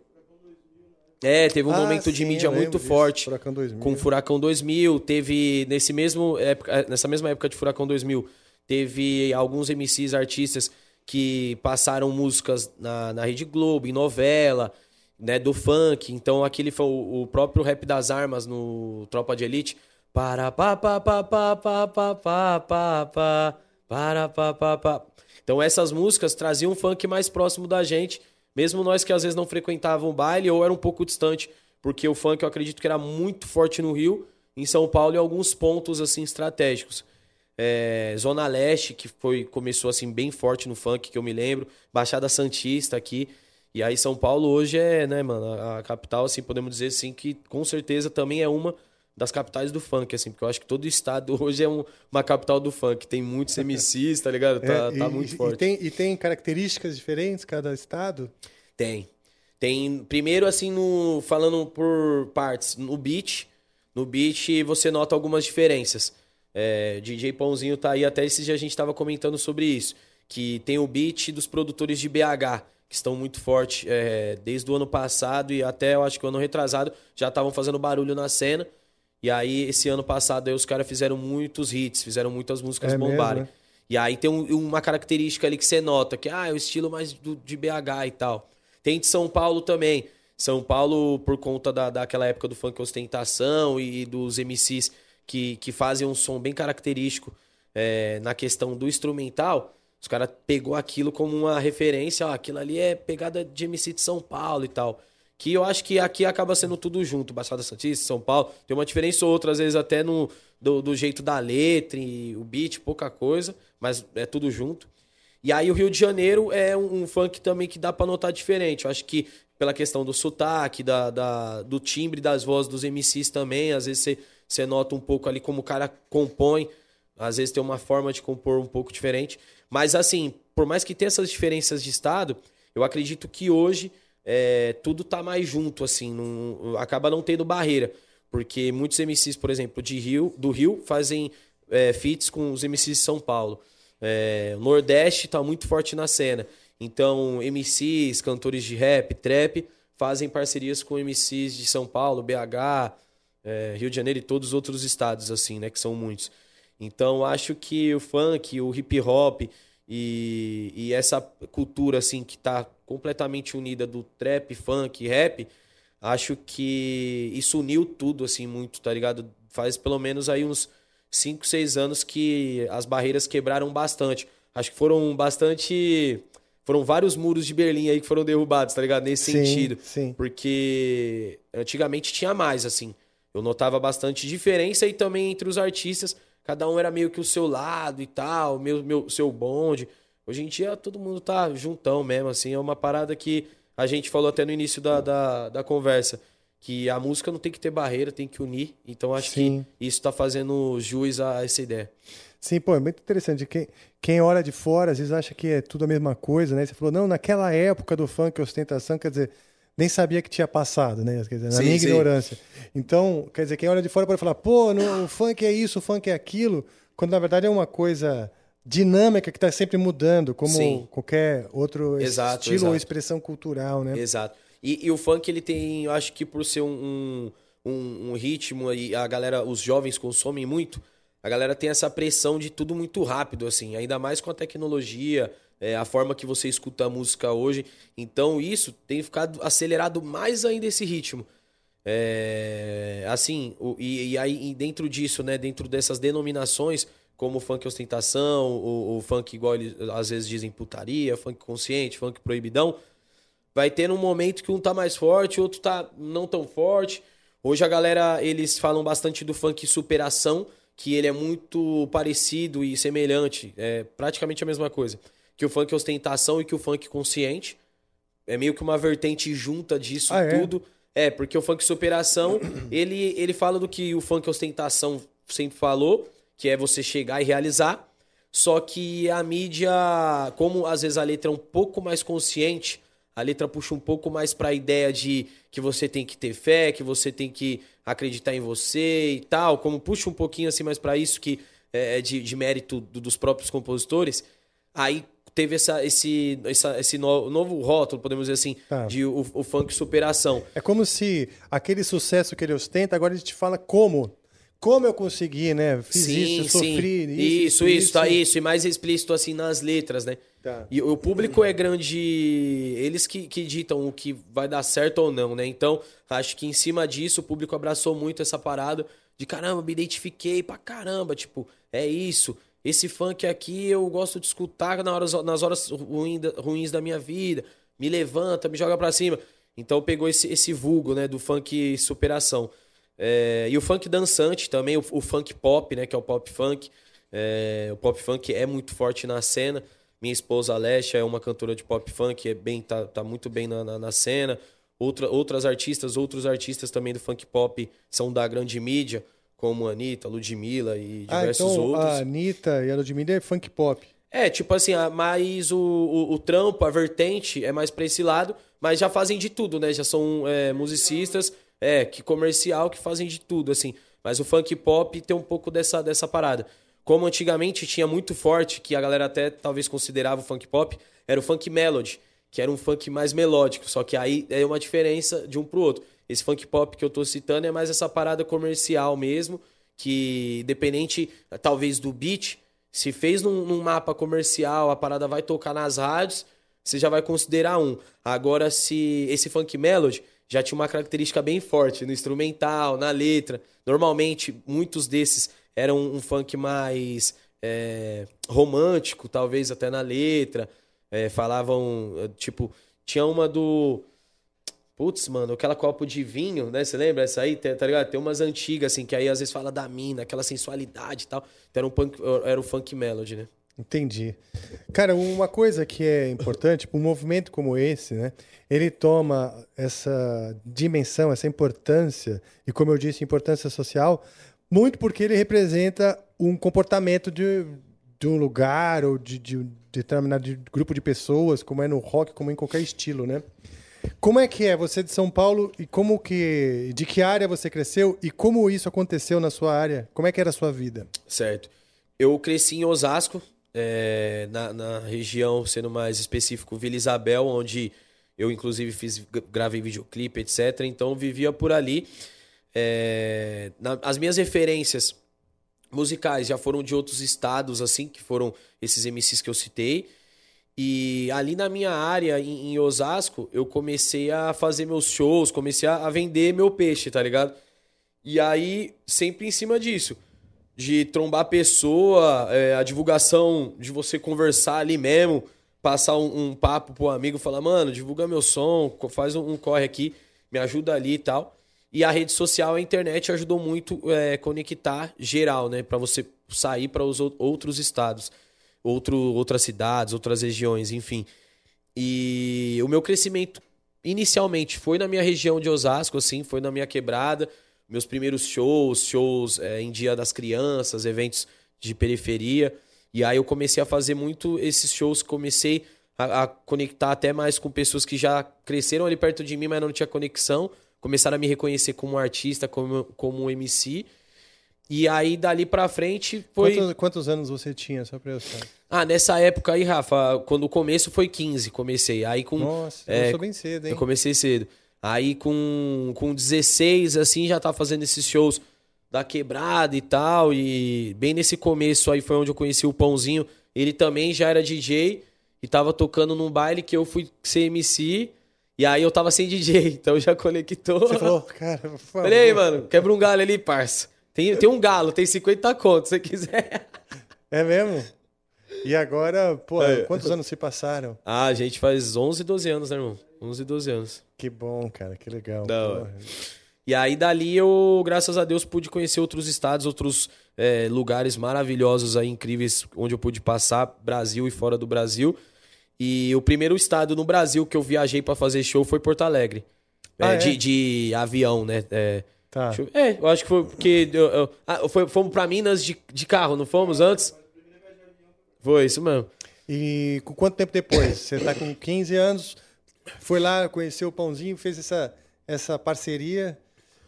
É, teve um Ah, momento de sim, mídia eu lembro muito disso, forte. Furacão 2000. Com Furacão 2000, teve nesse mesmo época, nessa mesma época de Furacão 2000, teve alguns MCs artistas que passaram músicas na, na Rede Globo, em novela, né, do funk. Então aquele foi o, o próprio Rap das Armas no Tropa de Elite. Para pa pa pa pa pa pa pa pa pa para pa pa pa. Então essas músicas traziam um funk mais próximo da gente, mesmo nós que às vezes não frequentavam baile ou era um pouco distante, porque o funk eu acredito que era muito forte no Rio, em São Paulo e alguns pontos assim estratégicos. É, Zona Leste, que foi começou assim bem forte no funk, que eu me lembro, Baixada Santista aqui. E aí São Paulo hoje é, né, mano, a, a capital assim, podemos dizer assim que com certeza também é uma das capitais do funk, assim, porque eu acho que todo estado hoje é um- uma capital do funk. Tem muitos MCs, tá ligado? Tá, É, tá e, muito e- forte. E tem, e tem características diferentes cada estado? Tem. Tem, primeiro assim, no, falando por partes, no beat, no beat você nota algumas diferenças. É, DJ Pãozinho tá aí, até esses dias a gente tava comentando sobre isso, que tem o beat dos produtores de BH, que estão muito fortes é, desde o ano passado e até eu acho que o ano retrasado já estavam fazendo barulho na cena. E aí, esse ano passado, aí, os caras fizeram muitos hits, fizeram muitas músicas É mesmo, bombarem. né? E aí tem um- uma característica ali que você nota, que ah, é o estilo mais do- de BH e tal. Tem de São Paulo também. São Paulo, por conta da, daquela época do funk ostentação e, dos MCs que, que fazem um som bem característico é, na questão do instrumental, os caras pegou aquilo como uma referência, ó, aquilo ali é pegada de MC de São Paulo e tal. Que eu acho que aqui acaba sendo tudo junto, Baixada Santista, São Paulo. Tem uma diferença ou outra, às vezes até no do, do jeito da letra e o beat, pouca coisa, mas é tudo junto. E aí o Rio de Janeiro é um, um funk também que dá pra notar diferente. Eu acho que pela questão do sotaque, da, da- do timbre das vozes dos MCs também, às vezes você, você nota um pouco ali como o cara compõe. Às vezes tem uma forma de compor um pouco diferente. Mas assim, por mais que tenha essas diferenças de estado, eu acredito que hoje é, tudo tá mais junto, assim, não- acaba não tendo barreira. Porque muitos MCs, por exemplo, de Rio, do Rio fazem é, feats com os MCs de São Paulo. É, o Nordeste tá muito forte na cena. Então, MCs, cantores de rap, trap, fazem parcerias com MCs de São Paulo, BH, é, Rio de Janeiro e todos os outros estados, assim, né? Que são muitos. Então, acho que o funk, o hip hop e, e essa cultura, assim, que tá completamente unida do trap, funk, rap, acho que isso uniu tudo, assim, muito, tá ligado? Faz pelo menos aí uns 5, 6 anos que as barreiras quebraram bastante. Acho que foram bastante. Foram vários muros de Berlim aí que foram derrubados, tá ligado? Nesse Sim, sentido. sim. Porque antigamente tinha mais, assim. Eu notava bastante diferença e também entre os artistas, cada um era meio que o seu lado e tal, meu, meu seu bonde. Hoje em dia todo mundo tá juntão mesmo, assim. É uma parada que a gente falou até no início da, da, da conversa. Que a música não tem que ter barreira, tem que unir. Então acho Sim. que isso tá fazendo jus a essa ideia. Sim, pô, é muito interessante. Quem, quem olha de fora, às vezes acha que é tudo a mesma coisa, né? Você falou, não, naquela época do funk ostentação, quer dizer, nem sabia que tinha passado, né? Quer dizer, na Sim, minha sim. ignorância. Então, quer dizer, quem olha de fora pode falar, pô, no, o funk é isso, o funk é aquilo, quando na verdade é uma coisa dinâmica que está sempre mudando, como Sim. qualquer outro Exato, estilo exato. ou expressão cultural, né? Exato. E, e o funk, ele tem, eu acho que por ser um, um, um- um ritmo e a galera, os jovens consomem muito, a galera tem essa pressão de tudo muito rápido, assim, ainda mais com a tecnologia, é, a forma que você escuta a música hoje. Então isso tem ficado acelerado mais ainda esse ritmo. É, assim, o- e, e aí e dentro disso, né, dentro dessas denominações, como funk ostentação, o, o funk igual eles às vezes dizem putaria, funk consciente, funk proibidão, vai ter um momento que um tá mais forte, outro tá não tão forte. Hoje a galera, eles falam bastante do funk superação, que ele é muito parecido e semelhante, é praticamente a mesma coisa, que o funk ostentação e que o funk consciente. É meio que uma vertente junta disso Ah, é? tudo. É, porque o funk superação, ele, ele fala do que o funk ostentação sempre falou, que é você chegar e realizar. Só que a mídia, como às vezes a letra é um pouco mais consciente, a letra puxa um pouco mais pra ideia de que você tem que ter fé, que você tem que acreditar em você e tal, como puxa um pouquinho assim mais pra isso que é de, de mérito do- dos próprios compositores, aí teve essa, esse, essa- esse no- novo rótulo, podemos dizer assim, Tá. de o, o funk superação. É como se aquele sucesso que ele ostenta, agora ele te fala como. Como eu consegui, né? Fiz isso, eu sofri isso. Isso, isso, tá isso. E mais explícito assim nas letras, né? Tá. E o público é grande. Eles que, que ditam o que vai dar certo ou não, né? Então, acho que em cima disso o público abraçou muito essa parada de caramba, me identifiquei pra caramba. Tipo, é isso. Esse funk aqui eu gosto de escutar na nas horas ruins da minha vida. Me levanta, me joga pra cima. Então pegou esse, esse vulgo, né, do funk superação. É, e o funk dançante também, o, o funk pop, né, que é o pop funk. É, o pop funk é muito forte na cena. Minha esposa Alessia é uma cantora de pop funk, é bem, tá, tá muito bem na, na, na cena. Outra, outras artistas, outros artistas também do funk pop são da grande mídia, como Anitta, Ludmilla e Ah, diversos então outros. a Anitta e a Ludmilla é funk pop. É, tipo assim, mas o, o, o trampo, a vertente é mais pra esse lado, mas já fazem de tudo, né? Já são é, musicistas, é, que comercial, que fazem de tudo, assim. Mas o funk pop tem um pouco dessa, dessa parada. Como antigamente tinha muito forte, que a galera até talvez considerava o funk pop, era o funk melody, que era um funk mais melódico, só que aí é uma diferença de um pro outro. Esse funk pop que eu tô citando é mais essa parada comercial mesmo, que dependente talvez do beat, se fez num, num mapa comercial, a parada vai tocar nas rádios, você já vai considerar um. Agora, se esse funk melody já tinha uma característica bem forte no instrumental, na letra. Normalmente, muitos desses eram um funk mais é, romântico, talvez até na letra. É, falavam, tipo, tinha uma do. Putz, mano, aquela copo de vinho, né? Você lembra essa aí? Tá tá ligado? Tem umas antigas, assim, que aí às vezes fala da mina, aquela sensualidade e tal. Então era um punk, era o funk melody, né? Entendi. Cara, uma coisa que é importante, um movimento como esse, né? Ele toma essa dimensão, essa importância, e como eu disse, importância social, muito porque ele representa um comportamento de, de um lugar ou de, de um determinado grupo de pessoas, como é no rock, como em qualquer estilo, né? Como é que é você de São Paulo e como que de que área você cresceu e como isso aconteceu na sua área? Como é que era a sua vida? Certo. Eu cresci em Osasco, é, na, na região, sendo mais específico, Vila Isabel, onde eu inclusive fiz, gravei videoclipe, etc. Então vivia por ali. É, na- as minhas referências musicais já foram de outros estados, assim, que foram esses MCs que eu citei. E ali na minha área, em, em Osasco, eu comecei a fazer meus shows, comecei a, a vender meu peixe, tá ligado? E aí, sempre em cima disso. De trombar pessoa, é, a divulgação de você conversar ali mesmo, passar um, um papo pro amigo, falar, mano, divulga meu som, faz um, um corre aqui, me ajuda ali e tal. E a rede social, a internet ajudou muito é, conectar geral, né? Pra você sair para os ou- outros estados, outro, outras cidades, outras regiões, enfim. E o meu crescimento inicialmente foi na minha região de Osasco, assim, foi na minha quebrada. Meus primeiros shows, shows é, em Dia das Crianças, eventos de periferia. E aí eu comecei a fazer muito esses shows, comecei a, a conectar até mais com pessoas que já cresceram ali perto de mim, mas não tinha conexão. Começaram a me reconhecer como artista, como, como MC. E aí, dali pra frente, foi... Quantos, quantos anos você tinha, só pra eu saber? Ah, nessa época aí, Rafa, quando o começo foi 15, comecei. Aí com. Nossa, é, começou bem cedo, hein? Eu comecei cedo. Aí com, com 16, assim, já tava fazendo esses shows da quebrada e tal. E bem nesse começo aí foi onde eu conheci o Pãozinho. Ele também já era DJ e tava tocando num baile que eu fui ser MC. E aí eu tava sem DJ, então já conectou. Você falou, cara, por favor. Falei, aí, mano, quebra um galho ali, parça. Tem, tem um galo, tem 50 contos, se você quiser. É mesmo? E agora, pô, É. quantos anos se passaram? Ah, a gente faz 11, 12 anos, né, irmão? 11, 12 anos. Que bom, cara, que legal. Porra. E aí, dali, eu, graças a Deus, pude conhecer outros estados, outros é, lugares maravilhosos aí, incríveis, onde eu pude passar, Brasil e fora do Brasil. E o primeiro estado no Brasil que eu viajei pra fazer show foi Porto Alegre. É, Ah, é? De, de avião, né? É, Tá. eu- é, eu acho que foi porque. eu- eu- ah, foi, fomos pra Minas de, de carro, não fomos antes? Foi isso mesmo. E com quanto tempo depois? Você tá com 15 anos, foi lá, conheceu o Pãozinho, fez essa, essa parceria.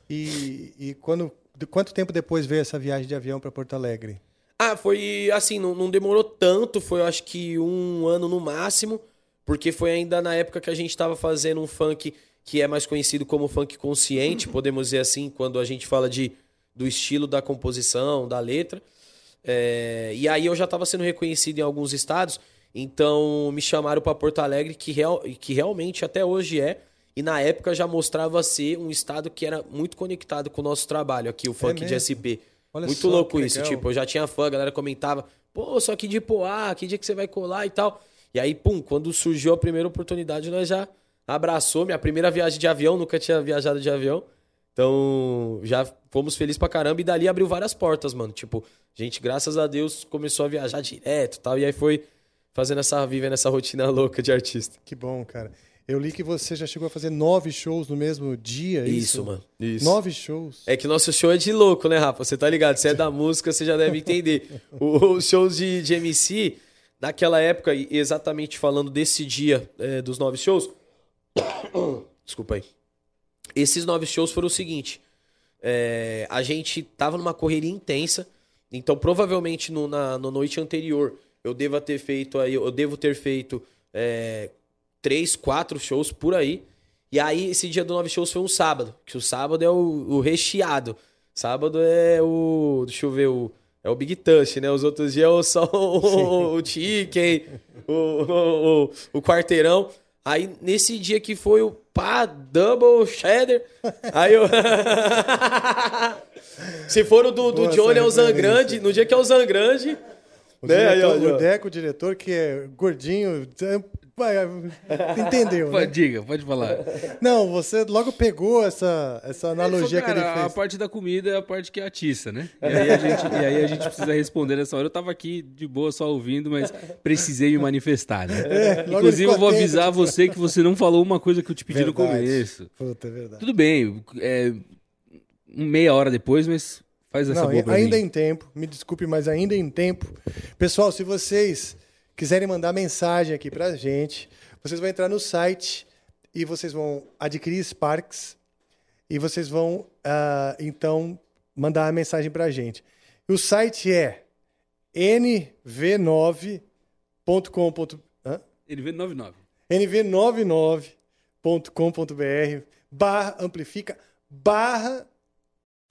E, e quando, de quanto tempo depois veio essa viagem de avião para Porto Alegre? Ah, foi assim, não, não demorou tanto, foi eu acho que um ano no máximo, porque foi ainda na época que a gente tava fazendo um funk que é mais conhecido como funk consciente, podemos dizer assim, quando a gente fala de, do estilo da composição, da letra. É, e aí eu já estava sendo reconhecido em alguns estados, então me chamaram para Porto Alegre, que, real, que realmente até hoje é, e na época já mostrava ser um estado que era muito conectado com o nosso trabalho aqui, o funk de É mesmo? SP. Olha muito só, louco isso, tipo, eu já tinha fã, a galera comentava, pô, só que de Poá, que dia que você vai colar e tal. E aí, pum, quando surgiu a primeira oportunidade, nós já abraçou. Minha primeira viagem de avião, nunca tinha viajado de avião. Então, já fomos felizes pra caramba. E dali abriu várias portas, mano. Tipo, gente, graças a Deus, começou a viajar direto e tal. E aí foi fazendo essa, vivendo essa rotina louca de artista. Que bom, cara. Eu li que você já chegou a fazer nove shows no mesmo dia. é Isso, mano. Isso. Nove shows. É que nosso show é de louco, né, Rafa? Você tá ligado? Você é da música, você já deve entender. Os shows de, de MC, naquela época, exatamente falando desse dia é, dos nove shows. Desculpa aí. Esses nove shows foram o seguinte: é, a gente tava numa correria intensa, então provavelmente no, na, noite anterior eu devo ter feito aí, eu devo ter feito é, três, quatro shows por aí. E aí, esse dia do nove shows foi um sábado, que o sábado é o, o recheado. Sábado é o. Deixa eu ver, o, é o Big Touch, né? Os outros dias é só o, o Chicken, o, o, o, o quarteirão. Aí, nesse dia que foi o pá, double cheddar, aí eu. Se for o do, do Johnny, é o Zangrande. No dia que é o Zangrande. O, né? Diretor, aí, ó. o Deco, o diretor, que é gordinho, é, entendeu, né? Diga, pode falar. Não, você logo pegou essa, essa analogia que ele Cara, fez. A parte da comida é a parte que atiça, né? E aí, a gente, e aí a gente precisa responder nessa hora. Eu tava aqui de boa só ouvindo, mas precisei me manifestar, né? É, Inclusive, eu vou avisar você que você não falou uma coisa que eu te pedi no Verdade. começo. Puta, é verdade. Tudo bem, é, meia hora depois, mas faz essa Não, boa ainda mim. em tempo, me desculpe, mas ainda em tempo. Pessoal, se vocês quiserem mandar mensagem aqui pra gente, vocês vão entrar no site e vocês vão adquirir Sparks e vocês vão, ah, então, mandar a mensagem pra gente. O site é nv9.com.br Ele veio 99. nv99.com.br barra amplifica barra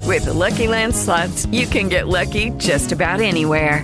With the Lucky Land slots, you can get lucky just about anywhere.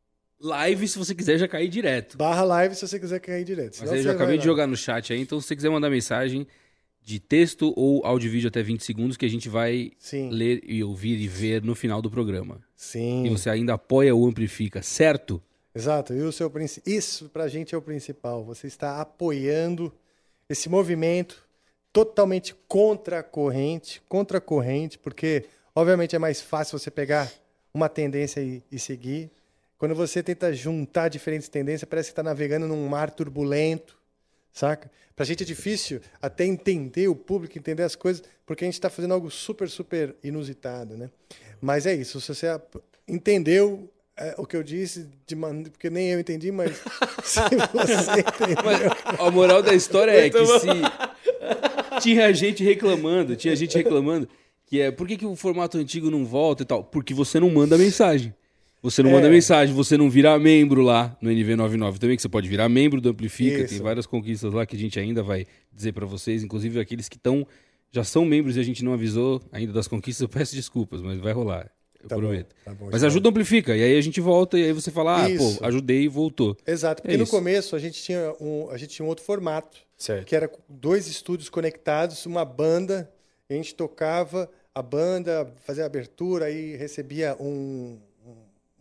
Live, se você quiser já cair direto. barra live se você quiser cair direto. Mas aí eu já acabei de lá. jogar no chat aí, então se você quiser mandar mensagem de texto ou áudio vídeo até 20 segundos que a gente vai Sim. ler e ouvir e ver no final do programa. Sim. E você ainda apoia ou amplifica, certo? Exato, e o seu princi- isso pra gente é o principal. Você está apoiando esse movimento totalmente contra a corrente, contra a corrente, porque obviamente é mais fácil você pegar uma tendência e, e seguir. Quando você tenta juntar diferentes tendências, parece que está navegando num mar turbulento, saca? Pra gente é difícil até entender o público, entender as coisas, porque a gente está fazendo algo super, super inusitado, né? Mas é isso, se você entendeu é, o que eu disse, de man... porque nem eu entendi, mas se você entendeu... A moral da história é que se tinha gente reclamando, tinha gente reclamando que é por que, que o formato antigo não volta e tal? Porque você não manda mensagem. Você não É. manda mensagem, você não vira membro lá no NV99 também, que você pode virar membro do Amplifica. Tem Isso. várias conquistas lá que a gente ainda vai dizer pra vocês, inclusive aqueles que estão já são membros e a gente não avisou ainda das conquistas, eu peço desculpas, mas vai rolar. Eu Tá bom, prometo. tá bom, mas então. ajuda o Amplifica, e aí a gente volta e aí você fala: "Ah, Isso. pô, ajudei e voltou". Exato, porque É no isso. começo a gente tinha um, a gente tinha um outro formato, Certo. que era dois estúdios conectados, uma banda, e a gente tocava a banda, fazia a abertura, aí recebia um,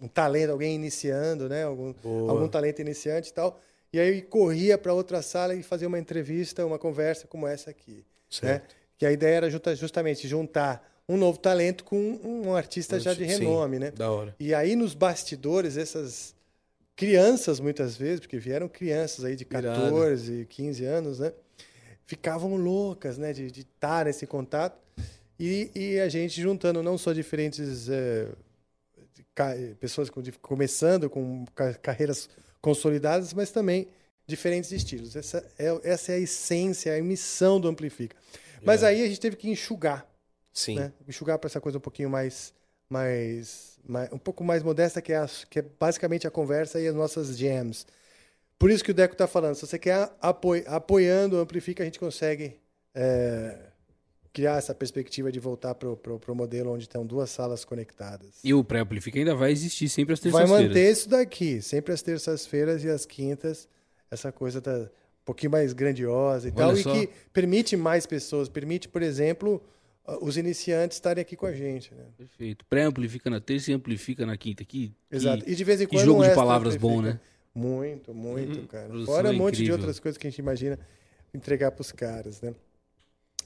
um, talento, alguém iniciando, né? Algum, Boa. algum talento iniciante e tal. E aí corria para outra sala e fazia uma entrevista, uma conversa como essa aqui. Né? Certo. Que a ideia era justa- justamente juntar um novo talento com um, artista já de Sim, renome, né? Da hora. E aí nos bastidores, essas crianças, muitas vezes, porque vieram crianças aí de Irado. 14, 15 anos, né? Ficavam loucas, né? De estar nesse contato. E, e a gente juntando não só diferentes eh, pessoas começando com ca- carreiras consolidadas, mas também diferentes estilos. Essa é, essa é a essência, a missão do Amplifica. Mas aí a gente teve que enxugar Sim. né? Enxugar para essa coisa um pouquinho mais, mais, mais- um pouco mais modesta, que é, a- que é basicamente a conversa e as nossas jams. Por isso que o Deco está falando, se você quer apoi, apoiando o Amplifica, a gente consegue é, criar essa perspectiva de voltar para o modelo onde estão duas salas conectadas. E o pré-Amplifica ainda vai existir sempre às Vai terças-feiras. manter isso daqui, sempre às terças-feiras e às quintas, essa coisa da, um pouquinho mais grandiosa e Olha tal, só. e que permite mais pessoas, permite, por exemplo, ah, os iniciantes estarem aqui com a gente. Né? Perfeito. Pré-amplifica na terça e amplifica na quinta. Que, Exato. que- E de vez em que quando jogo um de palavras bom, né? Muito, muito, cara. produção Fora um monte de incrível. outras coisas que a gente imagina entregar para os caras, né?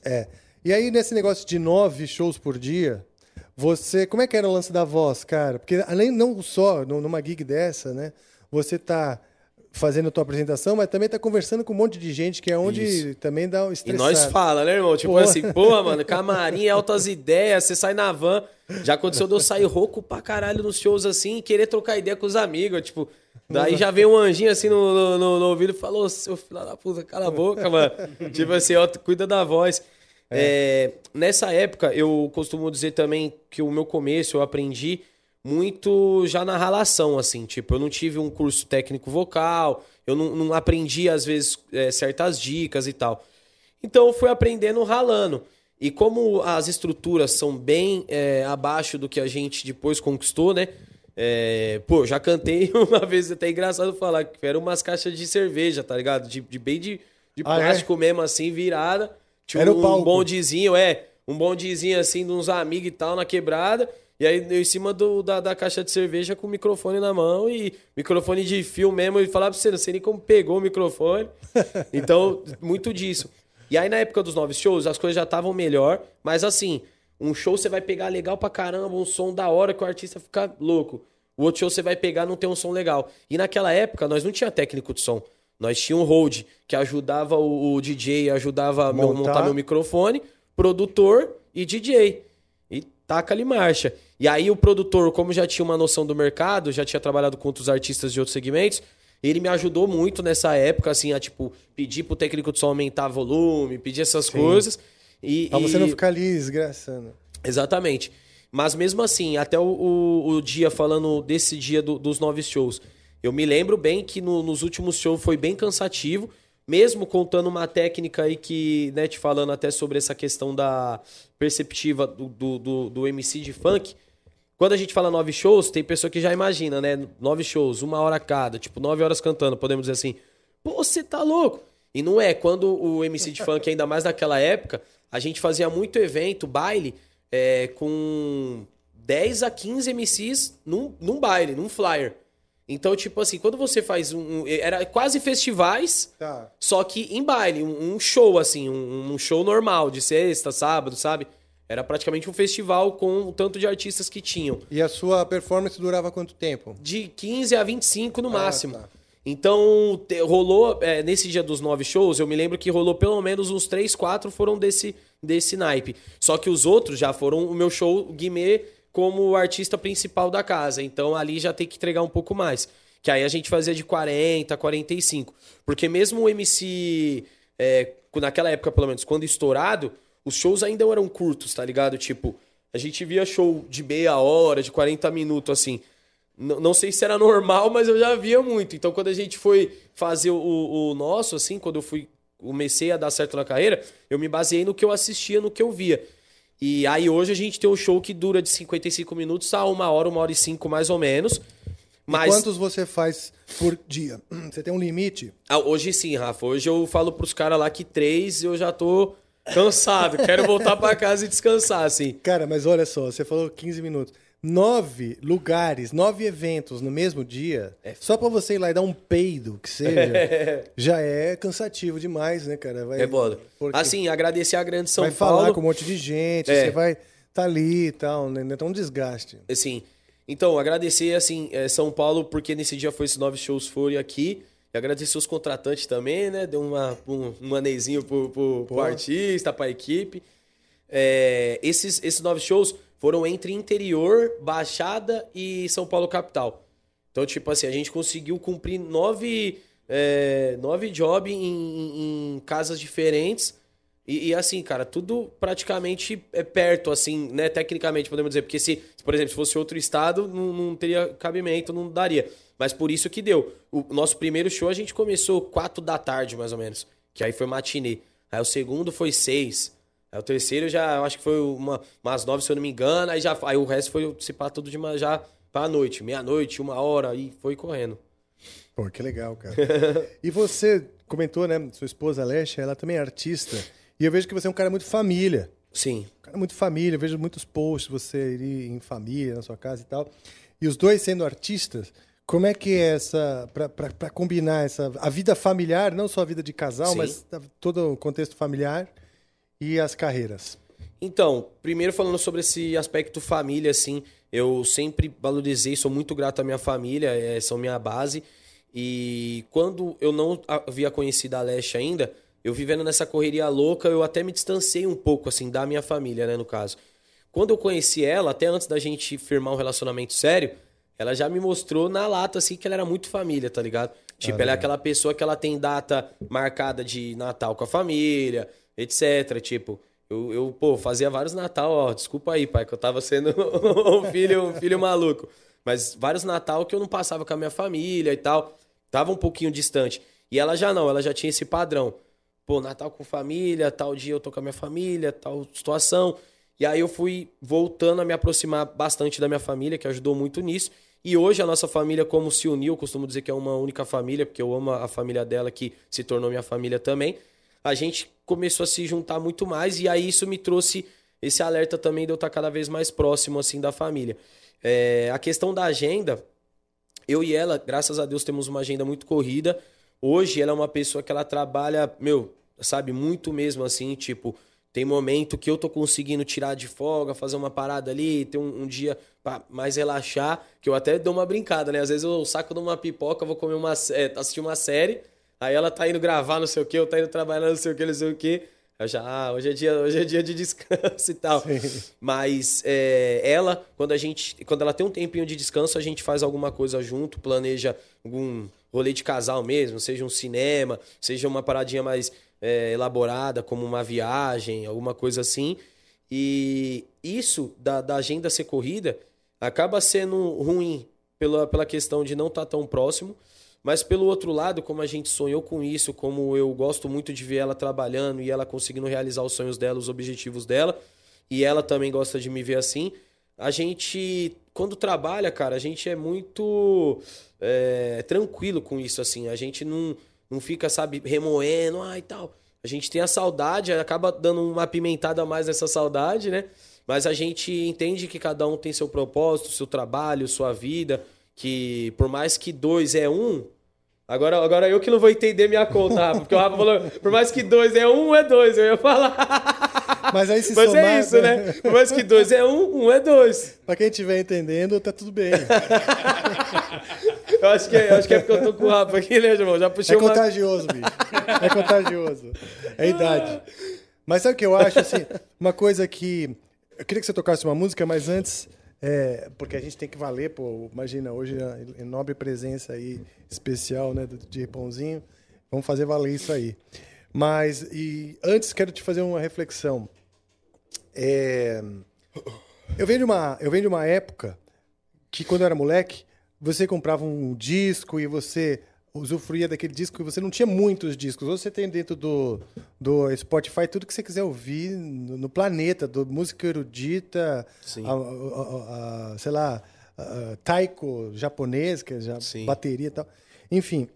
É. E aí, nesse negócio de nove shows por dia, você. Como é que era o lance da voz, cara? Porque além não só nu- numa gig dessa, né? Você tá fazendo a tua apresentação, mas também tá conversando com um monte de gente, que é onde Isso. também dá um E estressado. nós fala, né, irmão? Tipo Porra. assim, porra, mano, camarim, altas ideias, você sai na van. Já aconteceu de eu sair rouco pra caralho nos shows assim e querer trocar ideia com os amigos. Tipo, daí já vem um anjinho assim no, no, no- no ouvido e falou: seu filho da puta, cala a boca, mano. tipo assim, ó, cuida da voz. É, nessa época, eu costumo dizer também que o meu começo eu aprendi muito já na ralação, assim. Tipo, eu não tive um curso técnico vocal, eu não, não aprendi, às vezes, é, certas dicas e tal. Então, eu fui aprendendo ralando. E como as estruturas são bem é, abaixo do que a gente depois conquistou, né? É, pô, já cantei uma vez, até engraçado falar, que eram umas caixas de cerveja, tá ligado? De, de bem de, de Ah, é? plástico mesmo, assim, virada. Tinha Era o um palco. bondezinho, é. Um bondezinho assim de uns amigos e tal na quebrada. E aí eu em cima do, da, da caixa de cerveja com o microfone na mão e microfone de fio mesmo. E falar pra você, não sei nem como pegou o microfone. Então, muito disso. E aí na época dos novos shows, as coisas já estavam melhor. Mas assim, um show você vai pegar legal pra caramba, um som da hora que o artista fica louco. O outro show você vai pegar não tem um som legal. E naquela época nós não tinha técnico de som. Nós tinha um hold que ajudava o, o DJ, ajudava a meu- Montar. montar meu microfone, produtor e DJ. E taca ali marcha. E aí o produtor, como já tinha uma noção do mercado, já tinha trabalhado com outros artistas de outros segmentos, ele me ajudou muito nessa época, assim, a tipo, pedir pro técnico de som aumentar volume, pedir essas coisas. E, Pra você e- não ficar ali esgraçando. Exatamente. Mas mesmo assim, até o, o- o dia falando desse dia do- dos nove shows, eu me lembro bem que no- nos últimos shows foi bem cansativo, mesmo contando uma técnica aí que, né, te falando até sobre essa questão da perceptiva do, do, do- do MC de funk. Quando a gente fala nove shows, tem pessoa que já imagina, né? Nove shows, uma hora cada, tipo, nove horas cantando, podemos dizer assim. Pô, você tá louco? E não é. Quando o MC de funk, ainda mais naquela época, a gente fazia muito evento, baile, é, com 10 a 15 MCs num, num baile, num flyer. Então, tipo assim, quando você faz um. um- era quase festivais, Tá. só que em baile, um, um show, assim, um, um show normal, de sexta, sábado, sabe? Era praticamente um festival com o tanto de artistas que tinham. E a sua performance durava quanto tempo? De 15 a 25 no Ah, máximo. tá. Então, te- rolou, é, nesse dia dos nove shows, eu me lembro que rolou pelo menos uns três, quatro foram desse, desse naipe. Só que os outros já foram o meu show Guimê como o artista principal da casa. Então, ali já tem que entregar um pouco mais. Que aí a gente fazia de 40, 45. Porque mesmo o MC, é, naquela época pelo menos, quando estourado, os shows ainda eram curtos, tá ligado? Tipo, a gente via show de meia hora, de 40 minutos, assim. N- não sei se era normal, mas eu já via muito. Então, quando a gente foi fazer o, o nosso, assim, quando eu fui comecei a dar certo na carreira, eu me baseei no que eu assistia, no que eu via. E aí hoje a gente tem um show que dura de 55 minutos a uma hora, uma hora e cinco mais ou menos. E Mas quantos você faz por dia? Você tem um limite? Ah, hoje sim, Rafa. Hoje eu falo pros caras lá que três eu já tô cansado. Quero voltar pra casa e descansar, assim. Cara, mas olha só, você falou 15 minutos. Nove lugares, nove eventos no mesmo dia, É. só pra você ir lá e dar um peido, que seja, já é cansativo demais, né, cara? Vai, É bola. Assim, agradecer a Grande São vai Paulo. falar com um monte de gente, É. você vai tá ali e tal, né? Então um desgaste. Assim, então, agradecer, assim, é, São Paulo, porque nesse dia foi esses nove shows foram aqui. E agradecer os contratantes também, né? Deu uma, um, um manezinho pro, pro, pro artista, pra equipe. É, esses, esses nove shows foram entre interior, Baixada e São Paulo capital. Então, tipo assim, a gente conseguiu cumprir nove, é, nove jobs em, em- casas diferentes. E, e, assim, cara, tudo praticamente é perto, assim, né? Tecnicamente, podemos dizer. Porque se, por exemplo, se fosse outro estado, não, não teria cabimento, não daria. Mas por isso que deu. O nosso primeiro show a gente começou quatro da tarde, mais ou menos. Que aí foi matinê. Aí o segundo foi seis. Aí o terceiro já, eu acho que foi uma, umas nove, se eu não me engano. Aí, já, aí o resto foi se pá tudo de ma- já pra noite. Meia-noite, uma hora, aí foi correndo. Pô, que legal, cara. e você comentou, né? Sua esposa, Alessia, ela também é artista. E eu vejo que você é um cara muito família. Sim. Um cara muito família. Eu vejo muitos posts, você ir em família, na sua casa e tal. E os dois sendo artistas, como é que é essa. Pra combinar essa. A vida familiar, não só a vida de casal, Sim. mas todo o contexto familiar e as carreiras. Então, primeiro falando sobre esse aspecto família, assim, eu sempre valorizei, sou muito grato à minha família, é, são minha base. E quando eu não havia conhecido a Leste ainda, eu vivendo nessa correria louca, eu até me distanciei um pouco, assim, da minha família, né, no caso. Quando eu conheci ela, até antes da gente firmar um relacionamento sério, ela já me mostrou na lata, assim, que ela era muito família, tá ligado? Tipo, ela é aquela pessoa que ela tem data marcada de Natal com a família, etc. Tipo, eu, eu pô, fazia vários Natal, ó, desculpa aí, pai, que eu tava sendo um filho, um filho maluco. Mas vários Natal que eu não passava com a minha família e tal. Tava um pouquinho distante. E ela já não, ela já tinha esse padrão. Pô, Natal com família, tal dia eu tô com a minha família, tal situação. E aí eu fui voltando a me aproximar bastante da minha família, que ajudou muito nisso. E hoje a nossa família, como se uniu, eu costumo dizer que é uma única família, porque eu amo a família dela, que se tornou minha família também. A gente começou a se juntar muito mais, e aí isso me trouxe esse alerta também de eu estar cada vez mais próximo, assim, da família. É, a questão da agenda, eu e ela, graças a Deus, temos uma agenda muito corrida. Hoje ela é uma pessoa que ela trabalha, meu, sabe, muito mesmo assim, tipo, tem momento que eu tô conseguindo tirar de folga, fazer uma parada ali, ter um, um dia pra mais relaxar, que eu até dou uma brincada, né? Às vezes eu saco de uma pipoca, vou comer uma, é, assistir uma série, aí ela tá indo gravar não sei o que, eu tá indo trabalhar não sei o que, não sei o que. Eu já, ah, hoje é dia, hoje é dia de descanso e tal. Mas é, ela, quando a gente, quando ela tem um tempinho de descanso, a gente faz alguma coisa junto, planeja algum rolê de casal mesmo, seja um cinema, seja uma paradinha mais é, elaborada, como uma viagem, alguma coisa assim. E isso da, da agenda ser corrida acaba sendo ruim pela, pela questão de não estar tão próximo. Mas pelo outro lado, como a gente sonhou com isso, como eu gosto muito de ver ela trabalhando e ela conseguindo realizar os sonhos dela, os objetivos dela, e ela também gosta de me ver assim, a gente, quando trabalha, cara, a gente é muito é, tranquilo com isso, assim. A gente não, não fica, sabe, remoendo, ah, tal. A gente tem a saudade, acaba dando uma pimentada a mais nessa saudade, né? Mas a gente entende que cada um tem seu propósito, seu trabalho, sua vida, que por mais que dois é um, Agora, agora eu que não vou entender minha conta, Rafa, porque o Rafa falou, por mais que dois é um, é dois. Eu ia falar. Mas aí se Mas somar, é isso, né? Por mais que dois é um, um é dois. Pra quem estiver entendendo, tá tudo bem. Eu acho que é, eu acho que é porque eu tô com o Rafa aqui, né, irmão? Já puxei É uma... contagioso, bicho. É contagioso. É idade. Mas sabe o que eu acho, assim? Uma coisa que... Eu queria que você tocasse uma música, mas antes... é, porque a gente tem que valer, pô. Imagina, hoje a enorme presença aí, especial, né, de Pãozinho. Vamos fazer valer isso aí. Mas, e antes, quero te fazer uma reflexão. É, eu venho de uma, eu venho de uma época que, quando eu era moleque, você comprava um disco e você usufruía daquele disco e você não tinha muitos discos. Hoje você tem dentro do, do Spotify tudo que você quiser ouvir no, no planeta, do música erudita, a, a, a, sei lá, taiko japonês, que é já Sim. bateria e tal. Enfim.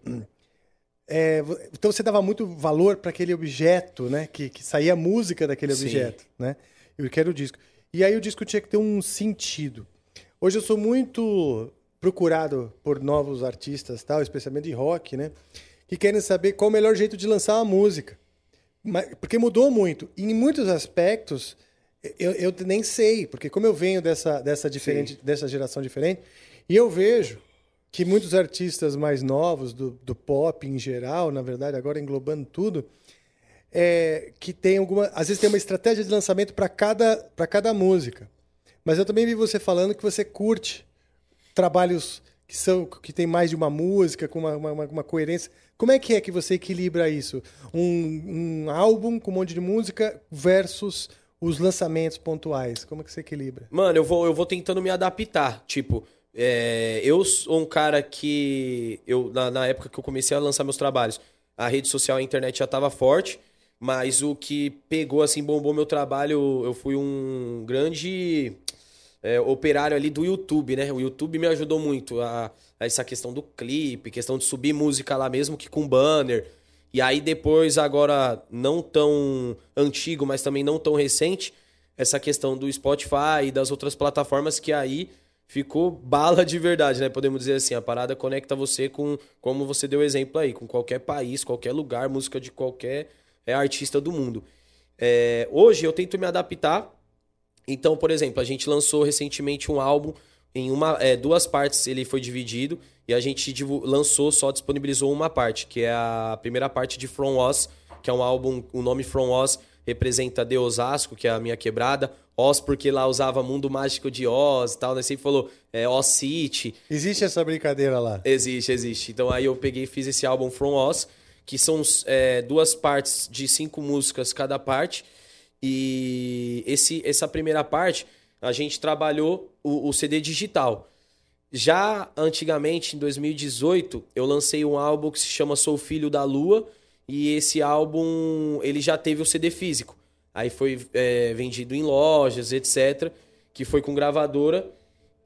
É, então você dava muito valor para aquele objeto, né? Que, que saía a música daquele Sim. objeto, né? Eu quero o disco. E aí o disco tinha que ter um sentido. Hoje eu sou muito procurado por novos artistas, tal, especialmente de rock, né? Que querem saber qual o melhor jeito de lançar uma música. Porque mudou muito. E em muitos aspectos, eu, eu nem sei, porque como eu venho dessa, dessa, diferente, dessa geração diferente, e eu vejo que muitos artistas mais novos, do, do pop em geral, na verdade, agora englobando tudo, é, que tem alguma. Às vezes tem uma estratégia de lançamento para cada, cada música. Mas eu também vi você falando que você curte trabalhos que são que tem mais de uma música, com uma, uma, uma coerência. Como é que é que você equilibra isso? Um, um álbum com um monte de música versus os lançamentos pontuais. Como é que você equilibra? Mano, eu vou, eu vou tentando me adaptar. Tipo, é, eu sou um cara que. Eu, na, na época que eu comecei a lançar meus trabalhos, a rede social, a internet já estava forte. Mas o que pegou, assim, bombou meu trabalho, eu fui um grande é, operário ali do YouTube, né? O YouTube me ajudou muito a, a, essa questão do clipe, questão de subir música lá mesmo que com banner. E aí depois, agora, não tão antigo, mas também não tão recente, essa questão do Spotify e das outras plataformas que aí ficou bala de verdade, né? Podemos dizer assim, a parada conecta você com, como você deu exemplo aí, com qualquer país, qualquer lugar, música de qualquer é, artista do mundo. É, hoje eu tento me adaptar então, por exemplo, a gente lançou recentemente um álbum em uma, é, duas partes, ele foi dividido e a gente lançou, só disponibilizou uma parte, que é a primeira parte de From Oz, que é um álbum, o nome From Oz representa de Osasco, que é a minha quebrada. Oz, porque lá usava Mundo Mágico de Oz e tal, né? Sempre falou é, Oz City. Existe essa brincadeira lá? Existe, existe. Então aí eu peguei e fiz esse álbum From Oz, que são é, duas partes de cinco músicas cada parte. E esse, essa primeira parte, a gente trabalhou o, o CD digital. Já antigamente, em 2018, eu lancei um álbum que se chama Sou Filho da Lua. E esse álbum, ele já teve o CD físico. Aí foi é, vendido em lojas, etc. Que foi com gravadora.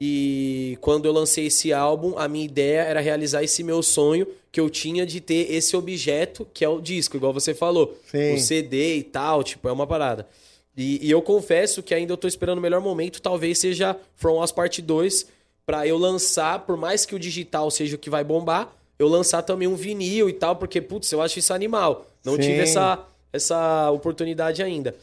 E quando eu lancei esse álbum, a minha ideia era realizar esse meu sonho que eu tinha de ter esse objeto, que é o disco, igual você falou. Sim. O CD e tal, tipo, é uma parada. E, e, eu confesso que ainda eu tô esperando o melhor momento, talvez seja From Us Part 2, para eu lançar, por mais que o digital seja o que vai bombar, eu lançar também um vinil e tal, porque, putz, eu acho isso animal. Não Sim. tive essa, essa oportunidade ainda.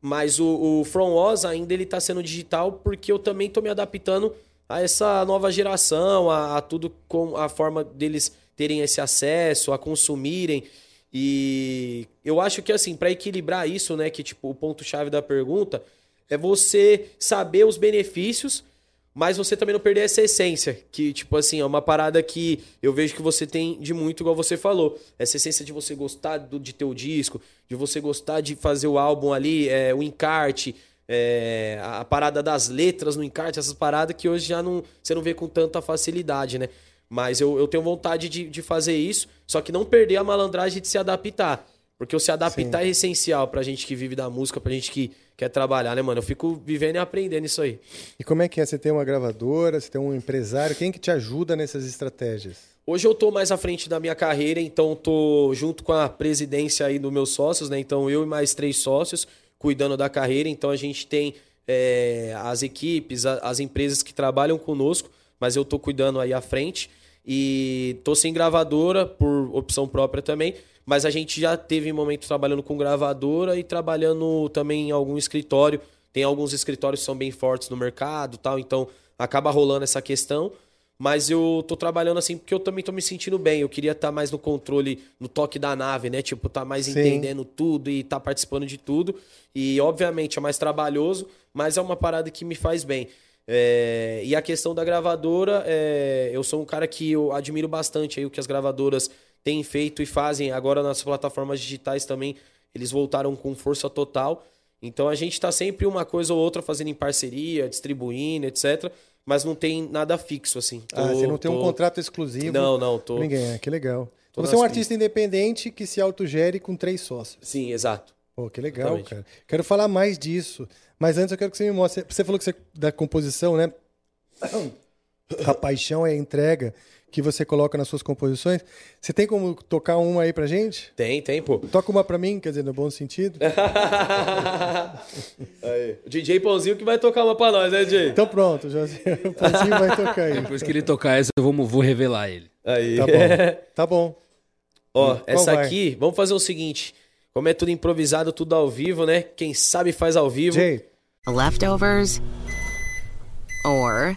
Mas o, o From Oz ainda ele tá sendo digital porque eu também tô me adaptando a essa nova geração, a, a tudo com a forma deles terem esse acesso, a consumirem. E eu acho que assim, para equilibrar isso, né, que tipo o ponto chave da pergunta é você saber os benefícios, mas você também não perder essa essência, que tipo assim, é uma parada que eu vejo que você tem de muito igual você falou. Essa essência de você gostar do, de ter o disco, de você gostar de fazer o álbum ali, é, o encarte, é, a parada das letras no encarte, essas paradas que hoje já não, você não vê com tanta facilidade, né? Mas eu, eu tenho vontade de, de fazer isso, só que não perder a malandragem de se adaptar. Porque o se adaptar Sim. é essencial pra gente que vive da música, pra gente que quer trabalhar, né, mano? Eu fico vivendo e aprendendo isso aí. E como é que é? Você tem uma gravadora, você tem um empresário, quem que te ajuda nessas estratégias? Hoje eu tô mais à frente da minha carreira, então tô junto com a presidência aí dos meus sócios, né? Então eu e mais três sócios cuidando da carreira. Então a gente tem é, as equipes, as empresas que trabalham conosco, mas eu tô cuidando aí à frente. E tô sem gravadora por opção própria também, mas a gente já teve momento trabalhando com gravadora e trabalhando também em algum escritório. Tem alguns escritórios que são bem fortes no mercado, tal, então acaba rolando essa questão. Mas eu tô trabalhando assim porque eu também tô me sentindo bem. Eu queria estar tá mais no controle, no toque da nave, né? Tipo, tá mais Sim. entendendo tudo e tá participando de tudo. E obviamente é mais trabalhoso, mas é uma parada que me faz bem. É, e a questão da gravadora, é, eu sou um cara que eu admiro bastante aí o que as gravadoras têm feito e fazem agora nas plataformas digitais também. Eles voltaram com força total. Então a gente está sempre uma coisa ou outra fazendo em parceria, distribuindo, etc. mas não tem nada fixo, assim. ah, Tô- você não tem um contrato exclusivo. Não, não, tô. Ninguém, é, que legal. tô você é um artista independente que se autogere com três sócios. Sim, exato. Pô, que legal, Exatamente. cara. Quero falar mais disso. Mas antes eu quero que você me mostre. Você falou que você da composição, né? A paixão é a entrega que você coloca nas suas composições. Você tem como tocar uma aí pra gente? Tem, tem, pô. Toca uma pra mim, quer dizer, no bom sentido. Aí. O DJ Pãozinho que vai tocar uma pra nós, né, DJ? Então pronto, José. O Pãozinho vai tocar aí. Depois que ele tocar essa, eu vou, vou revelar ele. Aí. Tá bom. Tá bom. Ó, Qual essa vai? aqui, vamos fazer o seguinte. Como é tudo improvisado, tudo ao vivo, né? Quem sabe faz ao vivo. Jay, Leftovers or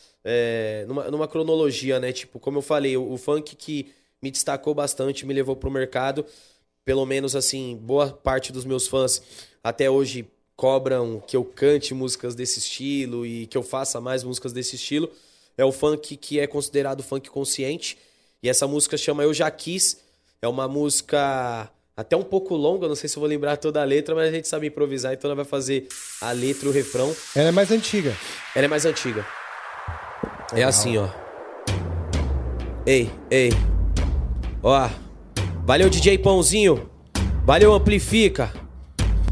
É, numa, numa cronologia, né? Tipo, como eu falei, o, o funk que me destacou bastante, me levou pro mercado. Pelo menos, assim, boa parte dos meus fãs até hoje cobram que eu cante músicas desse estilo e que eu faça mais músicas desse estilo. É o funk que é considerado funk consciente. E essa música chama Eu Já Quis. É uma música até um pouco longa, não sei se eu vou lembrar toda a letra, mas a gente sabe improvisar, então ela vai fazer a letra e o refrão. ela é mais antiga. Ela é mais antiga. É assim, ó. Ei, ei. Ó. Valeu, DJ Pãozinho. Valeu, Amplifica.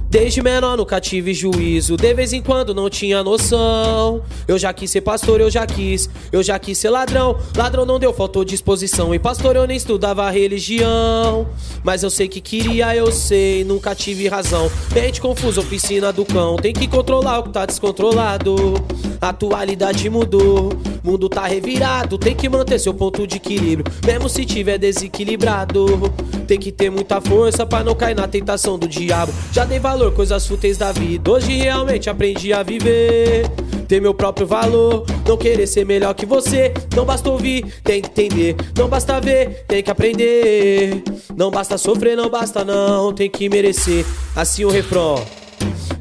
Desde menor nunca tive juízo, de vez em quando não tinha noção. Eu já quis ser pastor, eu já quis, eu já quis ser ladrão. Ladrão não deu, faltou disposição. E pastor eu nem estudava religião. Mas eu sei que queria, eu sei, nunca tive razão. Mente confusa, oficina do cão. Tem que controlar o que tá descontrolado. A atualidade mudou, mundo tá revirado. Tem que manter seu ponto de equilíbrio, mesmo se tiver desequilibrado. Tem que ter muita força pra não cair na tentação do diabo. Já dei valor, coisas fúteis da vida. Hoje realmente aprendi a viver. Ter meu próprio valor, não querer ser melhor que você. Não basta ouvir, tem que entender. Não basta ver, tem que aprender. Não basta sofrer, não basta não, tem que merecer. Assim o refrão.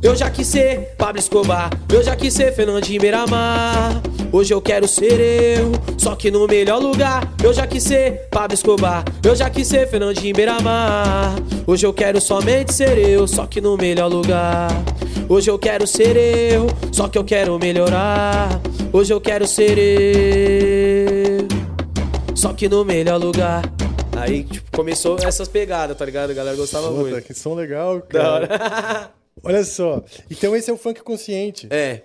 Eu já quis ser Pablo Escobar, eu já quis ser Fernandinho Beiramar. Hoje eu quero ser eu, só que no melhor lugar. Eu já quis ser Pablo Escobar, eu já quis ser Fernandinho Beiramar. Hoje eu quero somente ser eu, só que no melhor lugar. Hoje eu quero ser eu, só que eu quero melhorar. Hoje eu quero ser eu, só que no melhor lugar. Aí, tipo, começou essas pegadas, tá ligado? A galera gostava Puta, muito. que som legal, Da cara. hora. Olha só. Então esse é o funk consciente. É,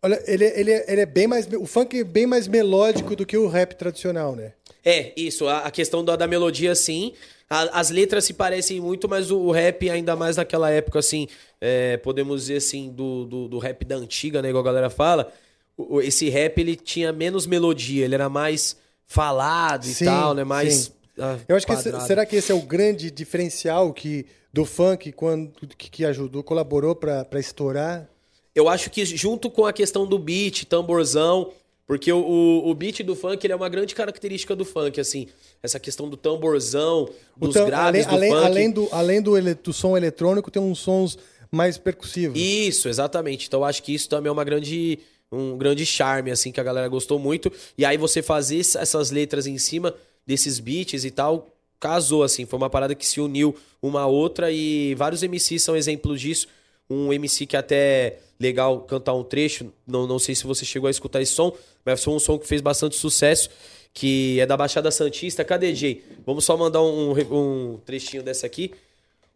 Olha, ele, ele, é- ele é bem mais. O funk é bem mais melódico do que o rap tradicional, né? É, isso. A, a questão da, da melodia, sim. A- as letras se parecem muito, mas o, o rap, ainda mais naquela época, assim, é, podemos dizer assim, do, do, do rap da antiga, né? Igual a galera fala. o- esse rap, ele tinha menos melodia, ele era mais falado e Sim, tal, né? Mais. sim. ah, Eu acho que esse- quadrado. será que esse é o grande diferencial que do funk quando que, ajudou, colaborou pra pra estourar? Eu acho que junto com a questão do beat, tamborzão, porque o, o, beat do funk ele é uma grande característica do funk, assim. Essa questão do tamborzão, dos tam- graves além, do além, funk. além do além do, ele- do som eletrônico tem uns sons mais percussivos. Isso, exatamente. Então eu acho que isso também é uma grande, um grande charme, assim, que a galera gostou muito. E aí você fazer ess- essas letras em cima desses beats e tal, casou, assim. Foi uma parada que se uniu uma a outra e vários MCs são exemplos disso. Um MC que até legal cantar um trecho, não, não sei se você chegou a escutar esse som, mas foi um som que fez bastante sucesso, que é da Baixada Santista. Cadê, Jay? Vamos só mandar um, um trechinho dessa aqui.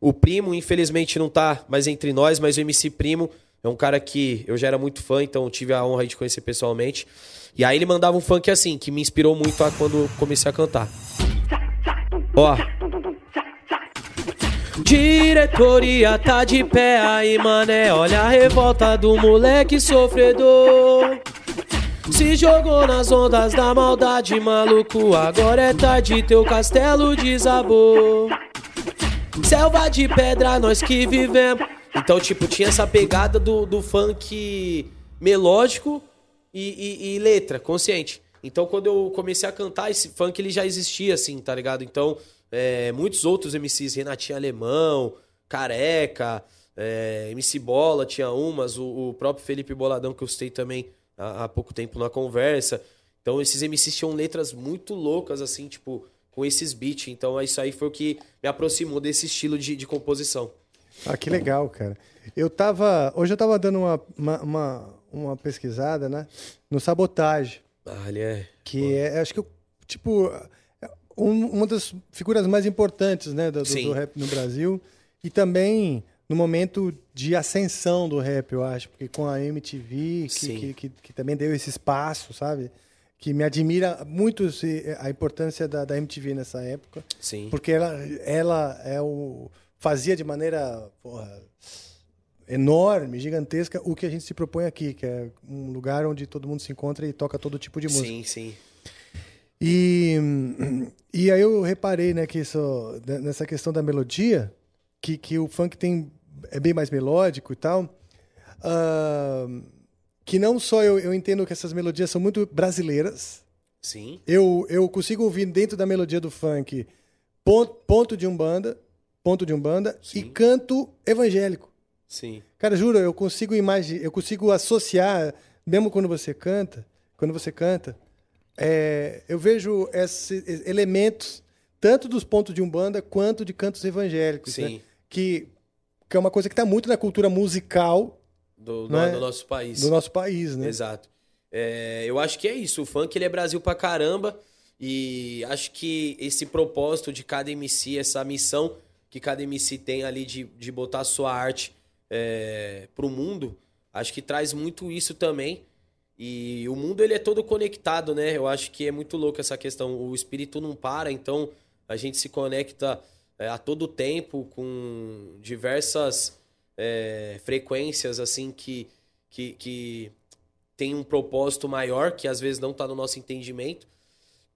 O Primo, infelizmente, não tá mais entre nós, mas o MC Primo É um cara que eu já era muito fã, então tive a honra de conhecer pessoalmente. E aí ele mandava um funk assim, que me inspirou muito a quando comecei a cantar. Ó. Diretoria tá de pé aí, mané. Olha a revolta do moleque sofredor. Se jogou nas ondas da maldade, maluco. Agora é tarde, teu castelo desabou. Selva de pedra, nós que vivemos. Então, tipo, tinha essa pegada do, do funk melódico e, e, e letra, consciente. Então, quando eu comecei a cantar, esse funk ele já existia, assim, tá ligado? Então, é, muitos outros MCs, Renatinho Alemão, Careca, é, MC Bola tinha umas, o, o, próprio Felipe Boladão, que eu citei também há, há, pouco tempo na conversa. Então, esses MCs tinham letras muito loucas, assim, tipo, com esses beats. Então, isso aí foi o que me aproximou desse estilo de, de composição. Ah, que legal, cara. Eu tava. Hoje eu tava dando uma, uma, uma, uma pesquisada, né? No sabotagem. Ah, ele é. Que é, acho que, tipo, um, uma das figuras mais importantes, né, do, do, rap no Brasil. E também no momento de ascensão do rap, eu acho, porque com a MTV, que, que, que, que, também deu esse espaço, sabe? Que me admira muito a importância da, da MTV nessa época. Sim. Porque ela, ela é o, fazia de maneira porra, enorme, gigantesca, o que a gente se propõe aqui, que é um lugar onde todo mundo se encontra e toca todo tipo de música. Sim, sim. E, e aí eu reparei né, que isso, nessa questão da melodia, que, que o funk tem é bem mais melódico e tal, uh, que não só eu, eu entendo que essas melodias são muito brasileiras. Sim. Eu, eu consigo ouvir dentro da melodia do funk ponto, ponto de umbanda, ponto de umbanda Sim. e canto evangélico. Sim. Cara, juro, eu consigo imaginar, eu consigo associar, mesmo quando você canta, quando você canta, é, eu vejo esses elementos tanto dos pontos de umbanda quanto de cantos evangélicos, né? que, que é uma coisa que está muito na cultura musical do, do, é? do, nosso país. Do nosso país, né? Exato. É, eu acho que é isso. O funk ele é Brasil pra caramba. E acho que esse propósito de cada MC, essa missão que cada MC tem ali de, de botar a sua arte é, pro mundo, acho que traz muito isso também. E o mundo ele é todo conectado, né? Eu acho que é muito louco essa questão. O espírito não para, então a gente se conecta é, a todo tempo com diversas é, frequências assim que, que, que tem um propósito maior que às vezes não está no nosso entendimento.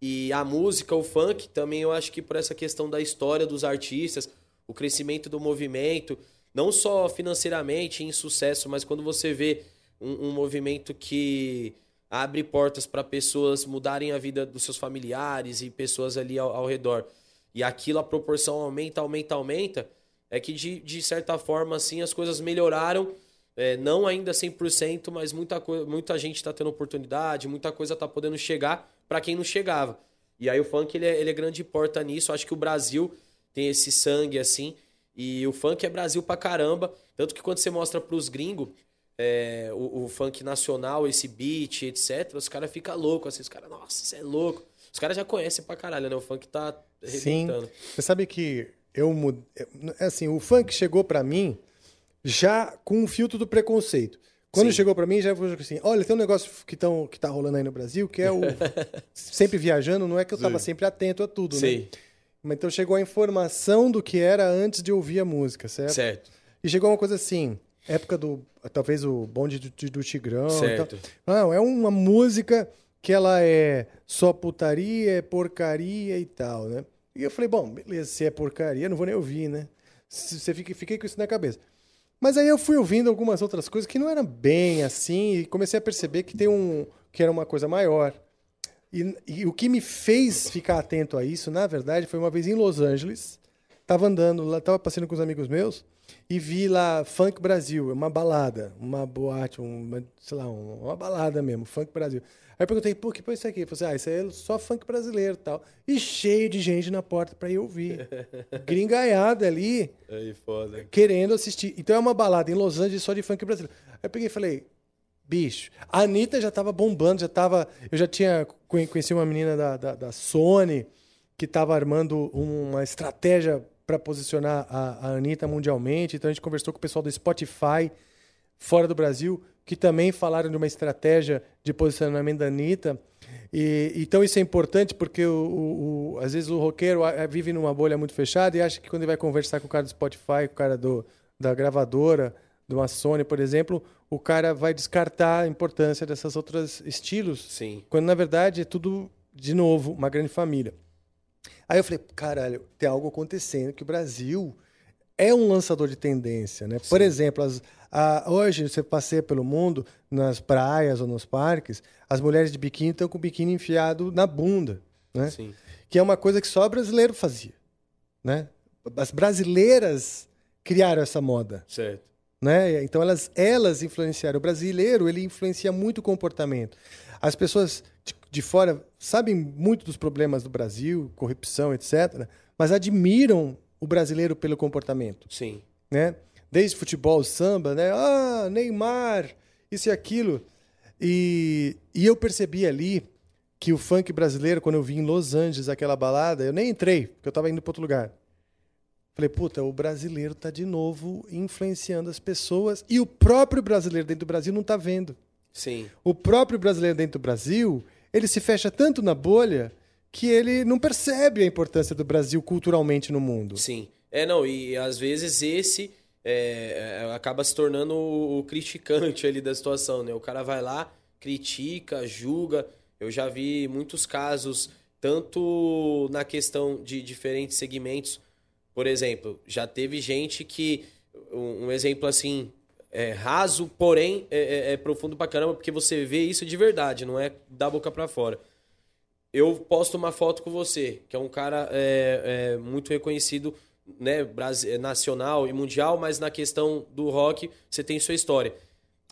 E a música, o funk, também eu acho que por essa questão da história dos artistas, o crescimento do movimento, não só financeiramente em sucesso, mas quando você vê um, um movimento que abre portas para pessoas mudarem a vida dos seus familiares e pessoas ali ao, ao, redor. E aquilo, a proporção aumenta, aumenta, aumenta. É que, de, de certa forma, assim, as coisas melhoraram. É, não ainda 100%, mas muita, muita gente está tendo oportunidade, muita coisa está podendo chegar para quem não chegava. E aí o funk, ele é, ele é grande porta nisso. Acho que o Brasil tem esse sangue, assim. E o funk é Brasil pra caramba. Tanto que quando você mostra pros gringos, é, o, o, funk nacional, esse beat, etc., os caras ficam loucos, assim, os caras, nossa, isso é louco. Os caras já conhecem pra caralho, né? O funk tá arrebentando. Sim. Você sabe que eu mudei. É, assim, o funk chegou para mim já com o filtro do preconceito. Quando Sim. chegou para mim, já falou assim: olha, tem um negócio que, tão, que tá rolando aí no Brasil, que é o. sempre viajando, não é que eu tava Sim. sempre atento a tudo, Sim. né? Mas então chegou a informação do que era antes de ouvir a música, certo? Certo. E chegou uma coisa assim: época do. Talvez o bonde do, do Tigrão. Certo. Não, é uma música que ela é só putaria, é porcaria e tal, né? E eu falei, bom, beleza, se é porcaria, não vou nem ouvir, né? Você fica, fiquei com isso na cabeça. Mas aí eu fui ouvindo algumas outras coisas que não eram bem assim e comecei a perceber que tem um que era uma coisa maior. E, e o que me fez ficar atento a isso, na verdade, foi uma vez em Los Angeles, tava andando lá, tava passeando com os amigos meus e vi lá Funk Brasil, uma balada, uma boate, uma, sei lá, uma balada mesmo, Funk Brasil. Aí eu perguntei, pô, que foi isso aqui? Eu falei assim, ah, isso aí é só funk brasileiro e tal. E cheio de gente na porta para ir ouvir. Gringaiada ali. Aí, foda. Querendo assistir. Então é uma balada em Los Angeles só de funk brasileiro. Aí eu peguei e falei, bicho, a Anitta já tava bombando, já tava. Eu já tinha conhecido uma menina da, da, da Sony que tava armando uma estratégia para posicionar a, a Anitta mundialmente. Então a gente conversou com o pessoal do Spotify fora do Brasil que também falaram de uma estratégia de posicionamento da Anitta. E, então isso é importante porque o, o, o, às vezes o roqueiro vive numa bolha muito fechada e acha que quando ele vai conversar com o cara do Spotify, com o cara do, da gravadora, de uma Sony, por exemplo, o cara vai descartar a importância dessas outras estilos. Sim. Quando na verdade é tudo, de novo, uma grande família. Aí eu falei, caralho, tem algo acontecendo que o Brasil é um lançador de tendência, né? Por exemplo, as- a- hoje você passeia pelo mundo, nas praias ou nos parques, as mulheres de biquíni estão com o biquíni enfiado na bunda, né? Sim. Que é uma coisa que só brasileiro fazia, né? As brasileiras criaram essa moda Certo. Né? Então elas elas influenciaram. O brasileiro ele influencia muito o comportamento. As pessoas de, de fora sabem muito dos problemas do Brasil, corrupção, etc. Mas admiram o brasileiro pelo comportamento, Sim. né? Desde futebol, samba, né? Ah, Neymar, isso e aquilo. E, e eu percebi ali que o funk brasileiro, quando eu vi em Los Angeles aquela balada, eu nem entrei, porque eu estava indo para outro lugar. Falei, puta, o brasileiro tá de novo influenciando as pessoas e o próprio brasileiro dentro do Brasil não tá vendo. Sim. O próprio brasileiro dentro do Brasil, ele se fecha tanto na bolha que ele não percebe a importância do Brasil culturalmente no mundo. Sim. É, não, e às vezes esse é, é, acaba se tornando o, o criticante ali da situação, né? O cara vai lá, critica, julga. Eu já vi muitos casos, tanto na questão de diferentes segmentos. Por exemplo, já teve gente que. Um, exemplo assim, é, raso, porém é, é- é profundo pra caramba, porque você vê isso de verdade, não é da boca pra fora. Eu posto uma foto com você, que é um cara é, é, muito reconhecido, né, é, nacional e mundial, mas na questão do rock você tem sua história.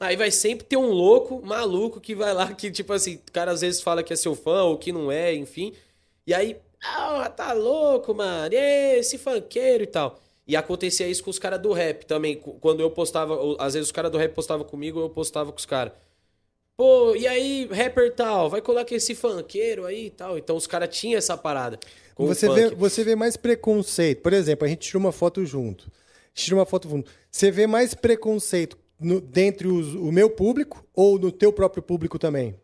Aí vai sempre ter um louco, maluco, que vai lá, que tipo assim, o cara às vezes fala que é seu fã ou que não é, enfim. E aí, ah, tá louco, mano, e esse funkeiro e tal. E acontecia isso com os caras do rap também. Quando eu postava, às vezes os caras do rap postavam comigo, eu postava com os caras. Pô, e aí, rapper tal, vai colocar esse funkeiro aí e tal. Então os caras tinham essa parada. Você vê, você vê mais preconceito. Por exemplo, a gente tirou uma foto junto. A gente tirou uma foto junto. Você vê mais preconceito no, dentre os- o meu público ou no teu próprio público também?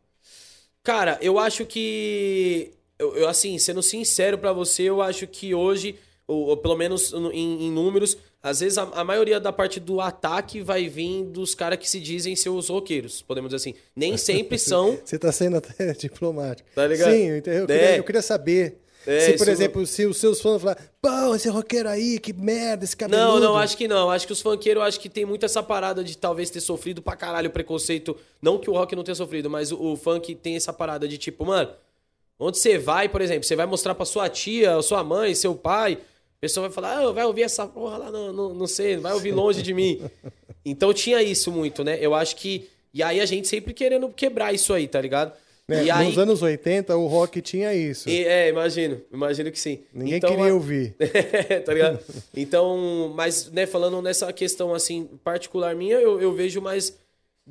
Cara, eu acho que. Eu, eu, assim, sendo sincero pra você, eu acho que hoje, ou, ou pelo menos no- em, em números, às vezes a, a maioria da parte do ataque vai vir dos caras que se dizem ser os roqueiros, podemos dizer assim. Nem sempre são. Você tá sendo até diplomático. Tá ligado? Sim, eu, eu, É. queria, eu queria saber. É, se, por isso- exemplo, se os seus fãs falar, pô, esse roqueiro aí, que merda, esse cabeludo. Não, não, acho que não. Acho que os funkeiros, acho que tem muito essa parada de talvez ter sofrido pra caralho o preconceito. Não que o rock não tenha sofrido, mas o, o funk tem essa parada de tipo, mano, onde você vai, por exemplo, você vai mostrar pra sua tia, sua mãe, seu pai, a pessoa vai falar, ah, vai ouvir essa porra lá, não, não, não sei, vai ouvir longe de mim. Então tinha isso muito, né? Eu acho que. E aí a gente sempre querendo quebrar isso aí, tá ligado? Né, E aí, Nos anos 80, o rock tinha isso. e- é, imagino, imagino que sim. Ninguém Então, queria a- ouvir. tá ligado? Então, mas, né, falando nessa questão, assim, particular minha, eu, eu vejo mais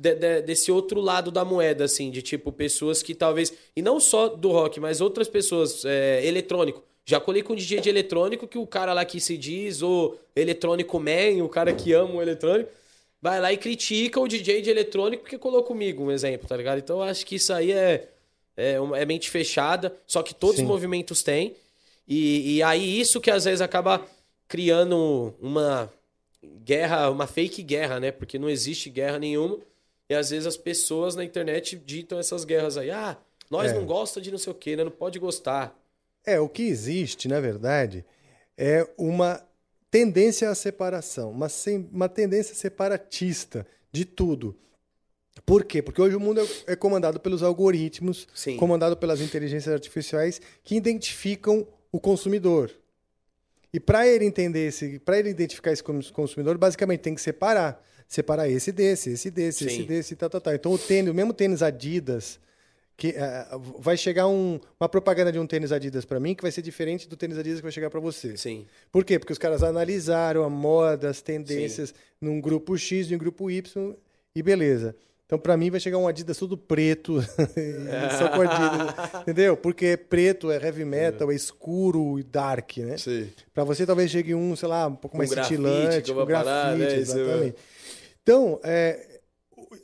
de- de- desse outro lado da moeda, assim, de tipo, pessoas que talvez. E não só do rock, mas outras pessoas, é, eletrônico. Já colei com DJ de eletrônico que o cara lá que se diz, o eletrônico man, o cara que ama o eletrônico, vai lá e critica o DJ de eletrônico porque colou comigo, um exemplo, tá ligado? Então eu acho que isso aí é, é, uma- é mente fechada, só que todos Sim. os movimentos têm. E, e aí isso que às vezes acaba criando uma guerra, uma fake guerra, né? Porque não existe guerra nenhuma. E às vezes as pessoas na internet ditam essas guerras aí. Ah, nós É. não gosta de não sei o quê, né? Não pode gostar. É, o que existe, na verdade, é uma tendência à separação, uma, sem- uma tendência separatista de tudo. Por quê? Porque hoje o mundo é, é comandado pelos algoritmos, Sim. comandado pelas inteligências artificiais que identificam o consumidor. E para ele entender esse, para ele identificar esse cons- consumidor, basicamente tem que separar, separar esse desse, esse desse, esse Sim. desse, e tal, tal, tal. Então o tênis, o mesmo tênis Adidas, que eh, vai chegar um- uma propaganda de um tênis Adidas para mim que vai ser diferente do tênis Adidas que vai chegar para você. Sim. Por quê? Porque os caras analisaram a moda, as tendências num grupo X e um grupo Y e beleza. Então, para mim, vai chegar um Adidas tudo preto, só com Adidas, entendeu? Porque preto é heavy metal, é escuro e dark, né? Sim. Para você, talvez chegue um, sei lá, um pouco Com mais grafite, cintilante, com vou parar, grafite, né? Isso, exatamente. Então, é,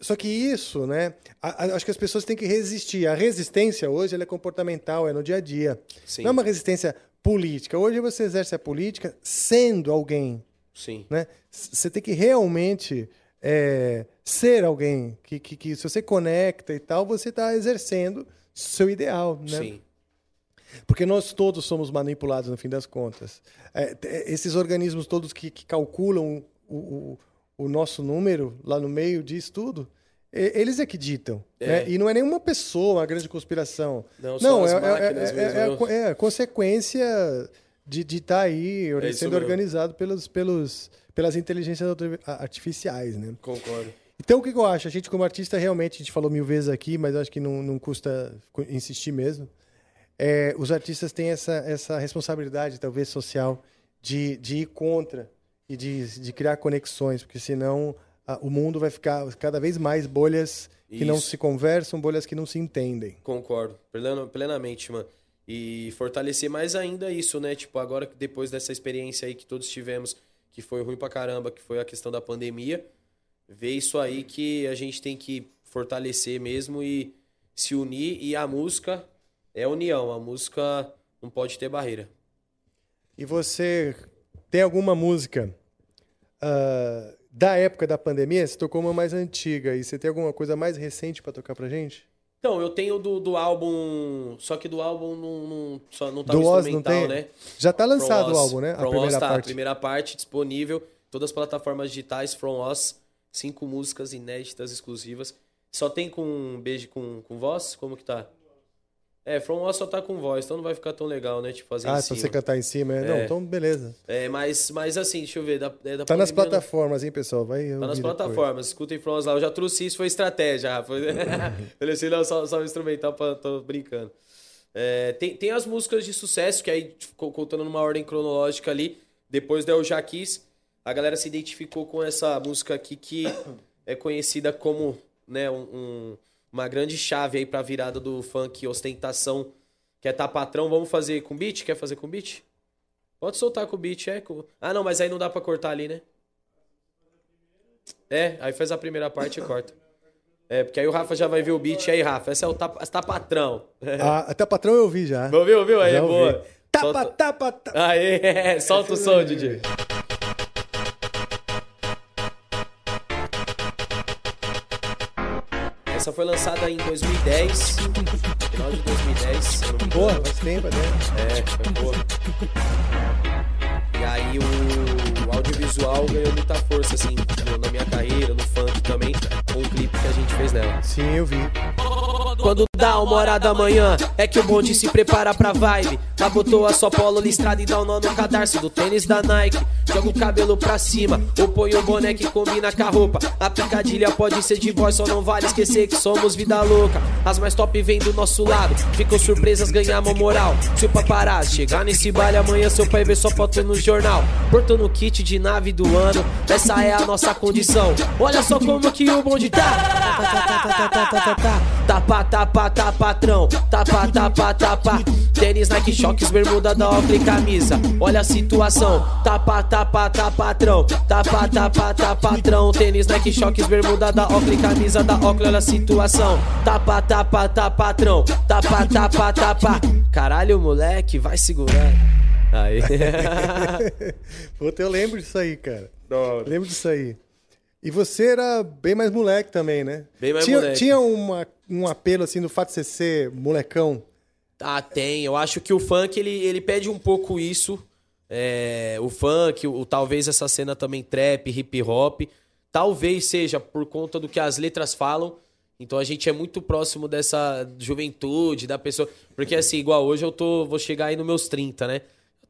Só que isso, né? a- a- acho que as pessoas têm que resistir. A resistência hoje ela é comportamental, é no dia a dia. Sim. Não é uma resistência política. Hoje você exerce a política sendo alguém. Sim. Né? Você tem que realmente é, ser alguém. Que, que, que se você conecta e tal, você está exercendo seu ideal. Né? Sim. Porque nós todos somos manipulados no fim das contas. É, t- esses organismos todos que, que calculam o, o, o nosso número lá no meio disso tudo, eles é que ditam. É. né? E não é nenhuma pessoa, uma grande conspiração. Não, as é, é- máquinas é- mesmo, é é a consequência de estar aí É isso sendo organizado pelos, pelos, pelas inteligências arti- artificiais. Né? Concordo. Então, o que que eu acho? A gente, como artista, realmente, a gente falou mil vezes aqui, mas acho que não, não custa insistir mesmo. É, os artistas têm essa, essa responsabilidade, talvez, social, de, de ir contra e de, de criar conexões, porque senão a- o mundo vai ficar cada vez mais bolhas que não Isso. se conversam, bolhas que não se entendem. Concordo, plena- plenamente, mano. E fortalecer mais ainda isso, né? Tipo, agora que depois dessa experiência aí que todos tivemos, que foi ruim pra caramba, que foi a questão da pandemia, ver isso aí que a gente tem que fortalecer mesmo e se unir. E a música é união, a música não pode ter barreira. E você tem alguma música ah, da época da pandemia? Você tocou uma mais antiga e você tem alguma coisa mais recente para tocar pra gente? Então, eu tenho do, do álbum. Só que do álbum não, não, só não tá Do no Oz não instrumental, tem? né? Já tá lançado From o álbum, né? A From primeira Oz tá, parte. A primeira parte disponível. Todas as plataformas digitais, From Oz. Cinco músicas inéditas, exclusivas. Só tem com beijo com, com voz? Como que tá? É, From Oz só tá com voz, então não vai ficar tão legal, né? Tipo, fazer Ah, em pra cima. você cantar em cima. é? É. Não, então beleza. É, mas, mas assim, deixa eu ver. Da, é da Tá nas não- plataformas, hein, pessoal? Vai Tá nas plataformas, escutem From Oz lá. Eu já trouxe isso, foi estratégia, Rafa. Falei não, só, só um instrumental, pra, tô brincando. É, tem, tem as músicas de sucesso, que aí, tipo, contando numa ordem cronológica ali, depois da Eu Já Quis, a galera se identificou com essa música aqui, que é conhecida como né, um- um- uma grande chave aí pra virada do funk ostentação, que é Tá Patrão. Vamos fazer com beat? Quer fazer com beat? Pode soltar com beat, é. com- Ah, não, mas aí não dá pra cortar ali, né? É, aí faz a primeira parte e corta. É, porque aí o Rafa já vai ver o beat. E aí, Rafa, essa é o Tapa, tá Patrão. Ah, até patrão eu ouvi já. Ouviu, ouviu? Aí, Já ouvi. boa. Tapa, Solta- tapa, tapa. Aê, é, solta o som, DJ. Essa foi lançada em 2010. Final de 2010. se eu não me engano. Boa, faz tempo, né? É, foi boa. E aí o audiovisual ganhou muita força, assim, na minha carreira, no funk também, com o clipe que a gente fez nela. Sim, eu vi. Quando dá uma hora da manhã, é que o bonde se prepara pra vibe. Lá botou a sua polo listrada e dá o nó no cadarço do tênis da Nike. Joga o cabelo pra cima, ou põe o boné que combina com a roupa. A picadilha pode ser de voz, só não vale esquecer que somos vida louca. As mais top vêm do nosso lado, ficam surpresas, ganhamos moral. Se o paparazzi chegar nesse baile amanhã, seu pai vê sua foto no jornal. Porto no kit de nave do ano, essa é a nossa condição. Olha só como que o bonde tá. Tapa, tapa, tapa, patrão. Tapa, tapa, tapa. Tênis, Nike, choques, bermuda da Oakley, camisa. Olha a situação. Tapa, tapa, tapa, patrão. Tapa, tapa, tapa, patrão. Tênis, Nike, choques, bermuda da Oakley, camisa da Oakley. Olha a situação. Tapa, tapa, tapa, patrão. Tapa, tapa, tapa. Caralho, moleque, vai segurar. Aí. Puta, eu lembro disso aí, cara. Lembro disso aí. E você era bem mais moleque também, né? Bem mais tinha, moleque. Tinha uma, um apelo, assim, do fato de você ser molecão. Ah, tem. Eu acho que o funk, ele, ele pede um pouco isso. É, o funk, o, talvez essa cena também trap, hip hop. Talvez seja por conta do que as letras falam. Então a gente é muito próximo dessa juventude, da pessoa. Porque assim, igual hoje eu tô. Vou chegar aí nos meus 30, né?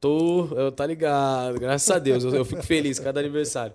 Tô. Eu, tá ligado, graças a Deus. Eu, eu fico feliz cada aniversário.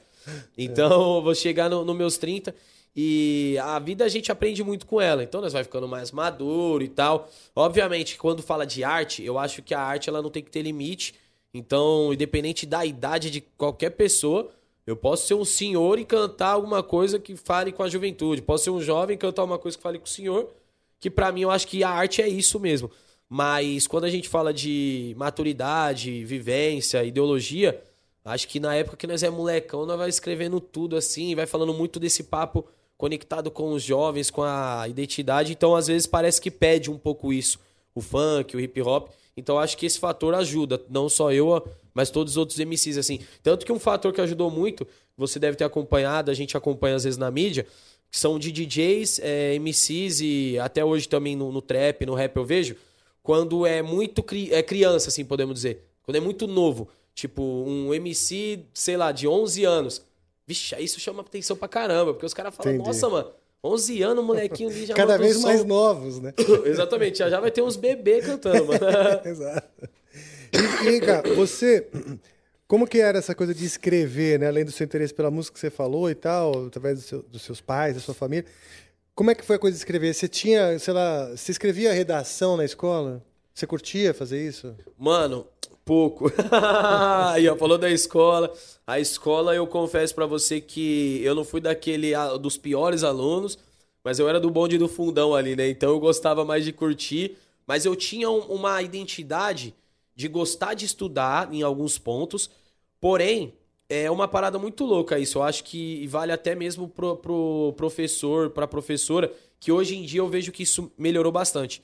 Então, eu vou chegar nos no meus 30 e a vida a gente aprende muito com ela. Então, nós vai ficando mais maduro e tal. Obviamente, quando fala de arte, eu acho que a arte ela não tem que ter limite. Então, independente da idade de qualquer pessoa, eu posso ser um senhor e cantar alguma coisa que fale com a juventude. Posso ser um jovem e cantar uma coisa que fale com o senhor. Que pra mim eu acho que a arte é isso mesmo. Mas quando a gente fala de maturidade, vivência, ideologia, acho que na época que nós é molecão, nós vai escrevendo tudo assim, vai falando muito desse papo conectado com os jovens, com a identidade. Então, às vezes, parece que pede um pouco isso. O funk, o hip hop. Então, acho que esse fator ajuda. Não só eu, mas todos os outros MCs, assim. Tanto que um fator que ajudou muito, você deve ter acompanhado, a gente acompanha às vezes na mídia, que são de DJs, é, MCs e até hoje também no, no trap, no rap eu vejo, quando é muito cri é criança, assim, podemos dizer. Quando é muito novo. Tipo, um MC, sei lá, de 11 anos. Vixe, isso chama atenção pra caramba, porque os caras falam, Entendi. nossa, mano, 11 anos, molequinho ali já Cada vez som." mais novos, né? Exatamente, já, já vai ter uns bebês cantando, mano. Exato. E, e cá, você. Como que era essa coisa de escrever, né? Além do seu interesse pela música que você falou e tal, através do seu- dos seus pais, da sua família. Como é que foi a coisa de escrever? Você tinha, sei lá, você escrevia redação na escola? Você curtia fazer isso? Mano, pouco. Aí, ó, falou da escola. A escola, eu confesso pra você que eu não fui daquele dos piores alunos, mas eu era do bonde do fundão ali, né? Então eu gostava mais de curtir, mas eu tinha um- uma identidade de gostar de estudar em alguns pontos. Porém, é uma parada muito louca isso. Eu acho que vale até mesmo pro, pro professor, pra professora, que hoje em dia eu vejo que isso melhorou bastante.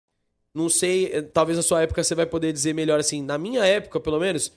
Não sei, eh, talvez na sua época você vai poder dizer melhor assim. Na minha época, pelo menos,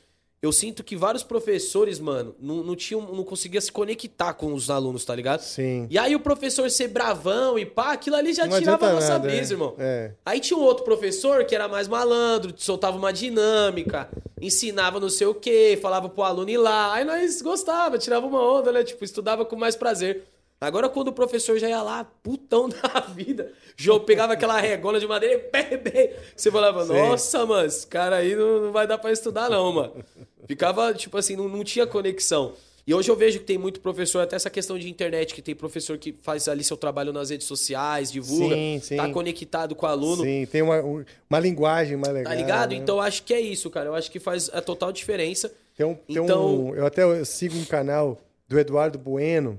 eu sinto que vários professores, mano, não, não tinham, não conseguia se conectar com os alunos, tá ligado? Sim. E aí o professor ser bravão e pá, aquilo ali já Não tirava a nossa nada, brisa, é. irmão. É. Aí tinha um outro professor que era mais malandro, soltava uma dinâmica, ensinava não sei o quê, falava pro aluno ir lá. Aí nós gostava, tirava uma onda, né? Tipo, estudava com mais prazer. Agora, quando o professor já ia lá, putão da vida, João pegava aquela regona de madeira e bem, bem, você falava, Sim. nossa, mano, esse cara aí não, não vai dar pra estudar, não, mano. Ficava, tipo assim, não, não tinha conexão. E hoje eu vejo que tem muito professor, até essa questão de internet, que tem professor que faz ali seu trabalho nas redes sociais, divulga, Sim, sim. tá conectado com o aluno. Sim, tem uma, um- uma linguagem mais legal. Tá ligado? né? Então eu acho que é isso, cara. Eu acho que faz a total diferença. Tem um, tem Então- um- eu até eu sigo um canal do Eduardo Bueno,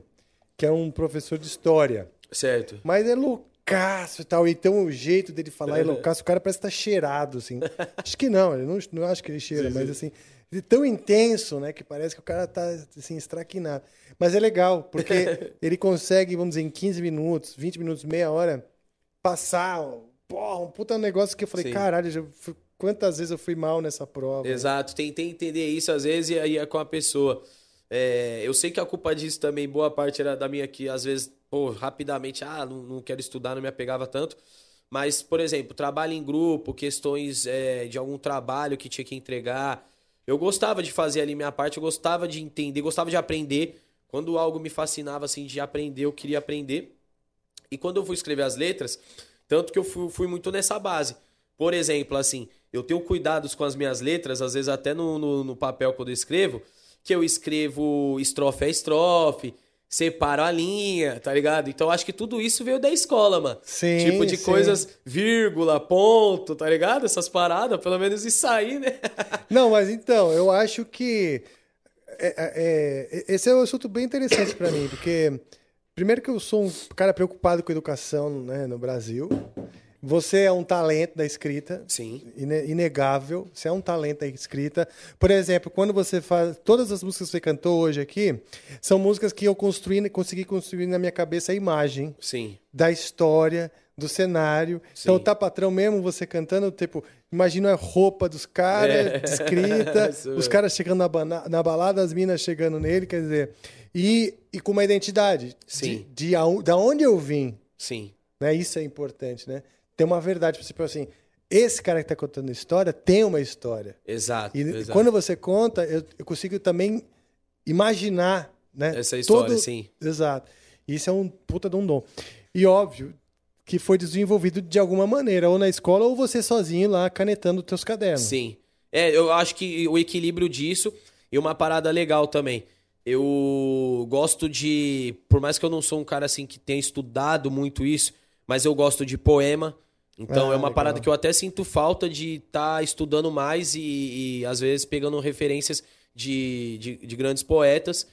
que é um professor de história. Certo. Mas é loucaço e tal. Então o jeito dele falar é loucaço. O cara parece estar cheirado, assim. Acho que não, eu não, não acho que ele cheira, mas assim. Ele é tão intenso, né? Que parece que o cara tá assim, estraquinado. Mas é legal, porque ele consegue, vamos dizer, em 15 minutos, 20 minutos, meia hora, passar. Porra, um puta negócio que eu falei, Sim. caralho, já fui- quantas vezes eu fui mal nessa prova. Exato. Tentei entender isso às vezes e aí é com a pessoa. É, eu sei que a culpa disso também, boa parte era da minha que às vezes, pô, rapidamente, ah, não, não quero estudar, não me apegava tanto. Mas, por exemplo, trabalho em grupo, questões é, de algum trabalho que tinha que entregar. Eu gostava de fazer ali minha parte, eu gostava de entender, gostava de aprender. Quando algo me fascinava assim de aprender, eu queria aprender. E quando eu fui escrever as letras, tanto que eu fui, fui muito nessa base. Por exemplo, assim, eu tenho cuidados com as minhas letras, às vezes até no, no, no papel quando eu escrevo, que eu escrevo estrofe a estrofe, separo a linha, tá ligado? Então acho que tudo isso veio da escola, mano. Sim, Tipo de sim. coisas, vírgula, ponto, tá ligado? Essas paradas, pelo menos isso aí, né? Não, mas então, eu acho que é- é- é- esse é um assunto bem interessante para mim, porque primeiro que eu sou um cara preocupado com educação né, no Brasil. Você é um talento da escrita. Sim. ine- Inegável. Você é um talento da escrita. Por exemplo, quando você faz. Todas as músicas que você cantou hoje aqui são músicas que eu construí, consegui construir na minha cabeça a imagem Sim. da história, do cenário. Então, tá patrão mesmo, você cantando, tipo, imagina a roupa dos caras, É. descrita, Isso os caras chegando na, bana- na balada, as minas chegando nele, quer dizer, e, e com uma identidade Sim. de, de aon- da onde eu vim, Sim. né? Isso é importante, né? Tem uma verdade, tipo assim, esse cara que tá contando a história tem uma história. Exato. E exato. quando você conta, eu, eu consigo também imaginar, né? Essa história, sim. Exato. Isso é um puta de um dom. E óbvio que foi desenvolvido de alguma maneira, ou na escola, ou você sozinho lá canetando os teus cadernos. Sim. É, eu acho que o equilíbrio disso e uma parada legal também. eu gosto de. Por mais que eu não sou um cara assim que tenha estudado muito isso, mas eu gosto de poema. Então Ah, é uma legal. parada que eu até sinto falta de estar estudando mais e, e, às vezes pegando referências de, de, de grandes poetas.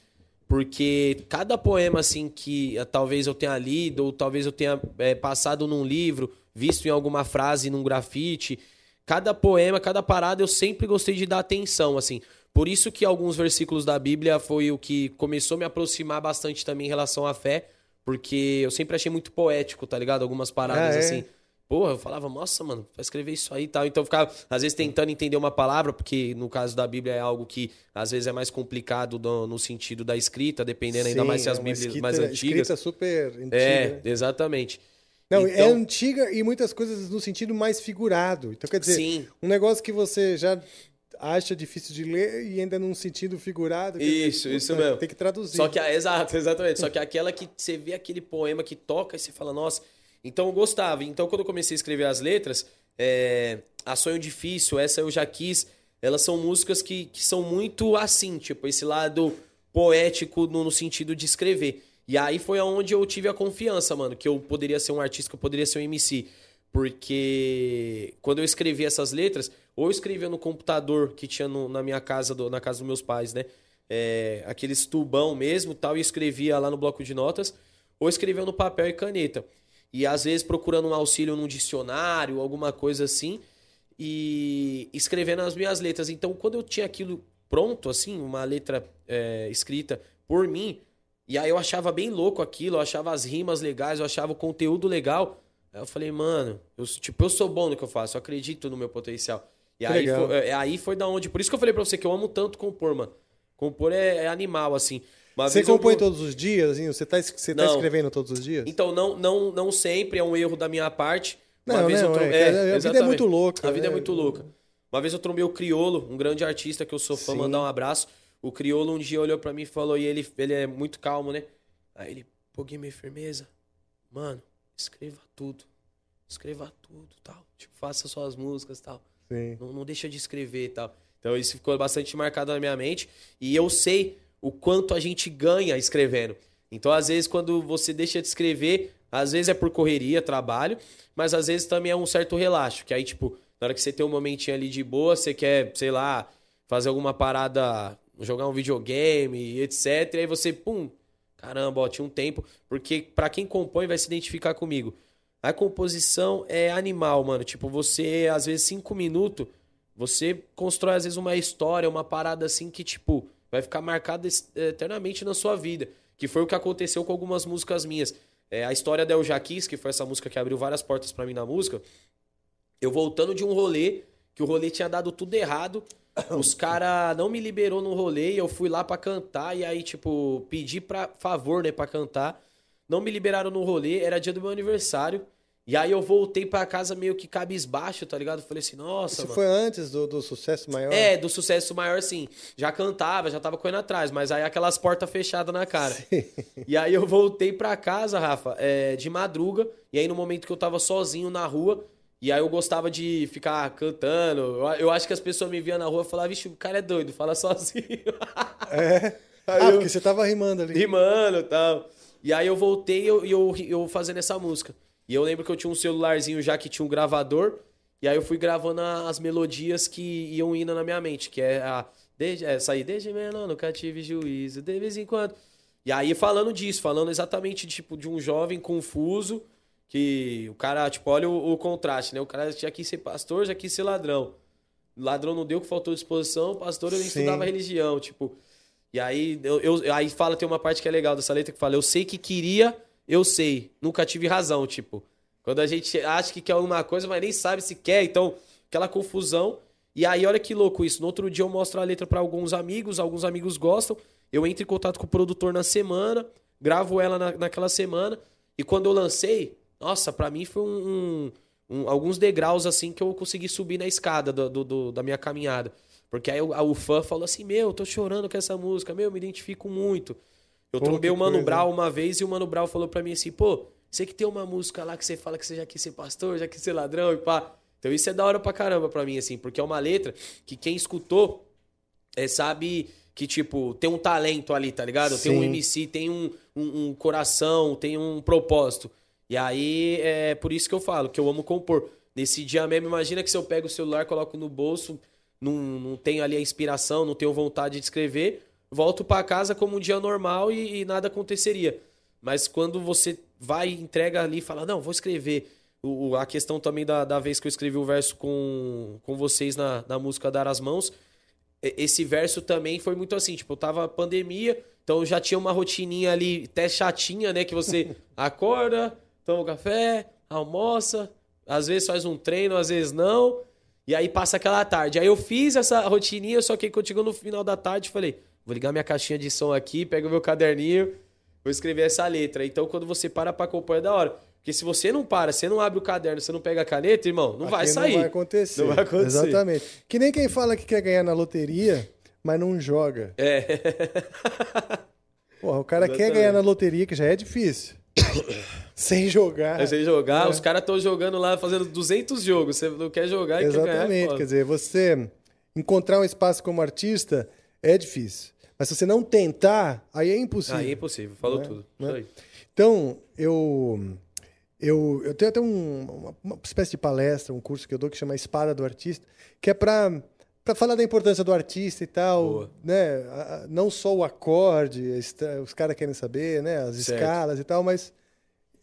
Porque cada poema, assim, que eh, talvez eu tenha lido, ou talvez eu tenha eh, passado num livro, visto em alguma frase, num grafite, cada poema, cada parada, eu sempre gostei de dar atenção, assim. Por isso que alguns versículos da Bíblia foi o que começou a me aproximar bastante também em relação à fé, porque eu sempre achei muito poético, tá ligado? Algumas paradas Ah, é? assim. Porra, eu falava, nossa, mano, vai escrever isso aí e tal. Então eu ficava, às vezes, tentando entender uma palavra, porque no caso da Bíblia é algo que às vezes é mais complicado no, no sentido da escrita, dependendo ainda Sim, mais se as é Bíblias escrita- mais antigas. Escrita super antiga. É, exatamente. Não, é Então- antiga e muitas coisas no sentido mais figurado. Então, quer dizer, Sim. um negócio que você já acha difícil de ler e ainda num sentido figurado. quer dizer, Isso, isso mesmo. Tem que traduzir. Só que, exato, exatamente. Só que aquela que você vê aquele poema que toca e você fala, nossa. Então eu gostava. Então quando eu comecei a escrever as letras, é, A Sonho Difícil, essa eu já quis, elas são músicas que, que são muito assim, tipo, esse lado poético no, no sentido de escrever. E aí foi aonde eu tive a confiança, mano, que eu poderia ser um artista, que eu poderia ser um MC. Porque quando eu escrevi essas letras, ou eu escrevia no computador que tinha no- na minha casa, do- na casa dos meus pais, né? É, aqueles tubão mesmo tal, e escrevia lá no bloco de notas, ou escrevia no papel e caneta. E às vezes procurando um auxílio num dicionário, alguma coisa assim, e escrevendo as minhas letras. Então, quando eu tinha aquilo pronto, assim, uma letra é, escrita por mim, e aí eu achava bem louco aquilo, eu achava as rimas legais, eu achava o conteúdo legal. Aí eu falei, mano, eu, tipo, eu sou bom no que eu faço, eu acredito no meu potencial. E aí foi, é, aí foi da onde. Por isso que eu falei pra você que eu amo tanto compor, mano. Compor é, é animal, assim. Uma Você vez eu- compõe todos os dias? Assim? Você, tá, es- você tá Não. escrevendo todos os dias? Então, não, não, não sempre, é um erro da minha parte. Uma Não, vez não, eu trom- é que a- vida é muito louca, A vida é né? muito louca. Uma vez eu trombei o Criolo, um grande artista que eu sou fã, Sim. mandar um abraço. O Criolo um dia olhou pra mim e falou, e ele, ele é muito calmo, né? Aí ele, pô, Guimê, firmeza. Mano, escreva tudo. Escreva tudo, tal. Tipo, faça suas músicas, tal. Sim. Não, não deixa de escrever e tal. Então isso ficou bastante marcado na minha mente. E eu sei o quanto a gente ganha escrevendo. Então, às vezes, quando você deixa de escrever, às vezes é por correria, trabalho, mas às vezes também é um certo relaxo. Que aí, tipo, na hora que você tem um momentinho ali de boa, você quer, sei lá, fazer alguma parada, jogar um videogame, etc. E aí você, pum, caramba, ó, tinha um tempo. Porque pra quem compõe vai se identificar comigo. A composição é animal, mano. Tipo, você, às vezes, cinco minutos, você constrói, às vezes, uma história, uma parada assim que, tipo, vai ficar marcada eternamente na sua vida. Que foi o que aconteceu com algumas músicas minhas. É, a história da El Jaquis, que foi essa música que abriu várias portas pra mim na música. Eu voltando de um rolê, que o rolê tinha dado tudo errado. Os cara não me liberou no rolê e eu fui lá pra cantar. E aí, tipo, pedi pra favor, né, pra cantar. Não me liberaram no rolê, era dia do meu aniversário. E aí eu voltei pra casa meio que cabisbaixo, tá ligado? Falei assim, nossa, Isso mano. foi antes do, do sucesso maior? É, do sucesso maior, sim. Já cantava, já tava correndo atrás, mas aí aquelas portas fechadas na cara. E aí eu voltei pra casa, Rafa, é, de madruga, e aí no momento que eu tava sozinho na rua, e aí eu gostava de ficar cantando. Eu, eu acho que as pessoas me viam na rua e falavam, vixe, o cara é doido, fala sozinho. É? Aí ah, eu- porque você tava rimando ali. rimando e tal. E aí eu voltei e eu, eu, eu fazendo essa música. E eu lembro que eu tinha um celularzinho já que tinha um gravador. E aí eu fui gravando as melodias que iam indo na minha mente, que é a. Desde, é, sair desde menor, nunca tive juízo, de vez em quando. E aí falando disso, falando exatamente tipo, de um jovem confuso, que o cara, tipo, olha o, o contraste, né? O cara já quis ser pastor, já quis ser ladrão. Ladrão não deu que faltou disposição, pastor eu nem Sim. estudava religião, tipo. E aí, eu, eu- aí fala, tem uma parte que é legal dessa letra que fala, eu sei que queria, eu sei, nunca tive razão, tipo. Quando a gente acha que quer alguma coisa, mas nem sabe se quer, então, aquela confusão. E aí, olha que louco isso. No outro dia eu mostro a letra pra alguns amigos, alguns amigos gostam. Eu entro em contato com o produtor na semana, gravo ela na- naquela semana. E quando eu lancei, nossa, pra mim foi um, um- um- alguns degraus assim que eu consegui subir na escada do- do- do- da minha caminhada. Porque aí o, a- o fã falou assim: Meu, eu tô chorando com essa música, meu, eu me identifico muito. Eu Pô, trombei o Mano coisa. Brown uma vez e o Mano Brown falou pra mim assim: Pô, você que tem uma música lá que você fala que você já quis ser pastor, já quis ser ladrão e pá. Então isso é da hora pra caramba pra mim, assim, porque é uma letra que quem escutou é, sabe que, tipo, tem um talento ali, tá ligado? Tem um Sim. MC, tem um, um, um coração, tem um propósito. E aí é por isso que eu falo, que eu amo compor. Nesse dia mesmo, imagina que se eu pego o celular, coloco no bolso, não, não tenho ali a inspiração, não tenho vontade de escrever, volto pra casa como um dia normal e, e nada aconteceria. Mas quando você vai, entrega ali e fala, não, vou escrever. O, a questão também da, da vez que eu escrevi o verso com, com vocês na, na música Dar as Mãos, esse verso também foi muito assim, tipo, eu tava pandemia, então já tinha uma rotininha ali até chatinha, né? Que você acorda, toma um café, almoça, às vezes faz um treino, às vezes não, e aí passa aquela tarde. Aí eu fiz essa rotininha, só que quando chegou no final da tarde, falei, vou ligar minha caixinha de som aqui, pego meu caderninho, vou escrever essa letra. Então quando você para pra compor é da hora. Porque se você não para, você não abre o caderno, você não pega a caneta, irmão, não vai Aqui sair. Não vai acontecer. Não vai acontecer. Exatamente. Que nem quem fala que quer ganhar na loteria, mas não joga. É. Porra, o cara quer Exatamente. ganhar na loteria, que já é difícil. Sem jogar. Aí você jogar, É. os caras estão jogando lá, fazendo 200 jogos. Você não quer jogar e quer ganhar. é Exatamente. Quer dizer, você encontrar um espaço como artista é difícil. Mas se você não tentar, aí é impossível. Aí é impossível, falou Né? tudo. Né? Então, eu, eu, eu tenho até um- uma, uma espécie de palestra, um curso que eu dou que chama Espada do Artista, que é para para falar da importância do artista e tal, Boa. né? A- Não só o acorde, os caras querem saber, né? As Certo. escalas e tal, mas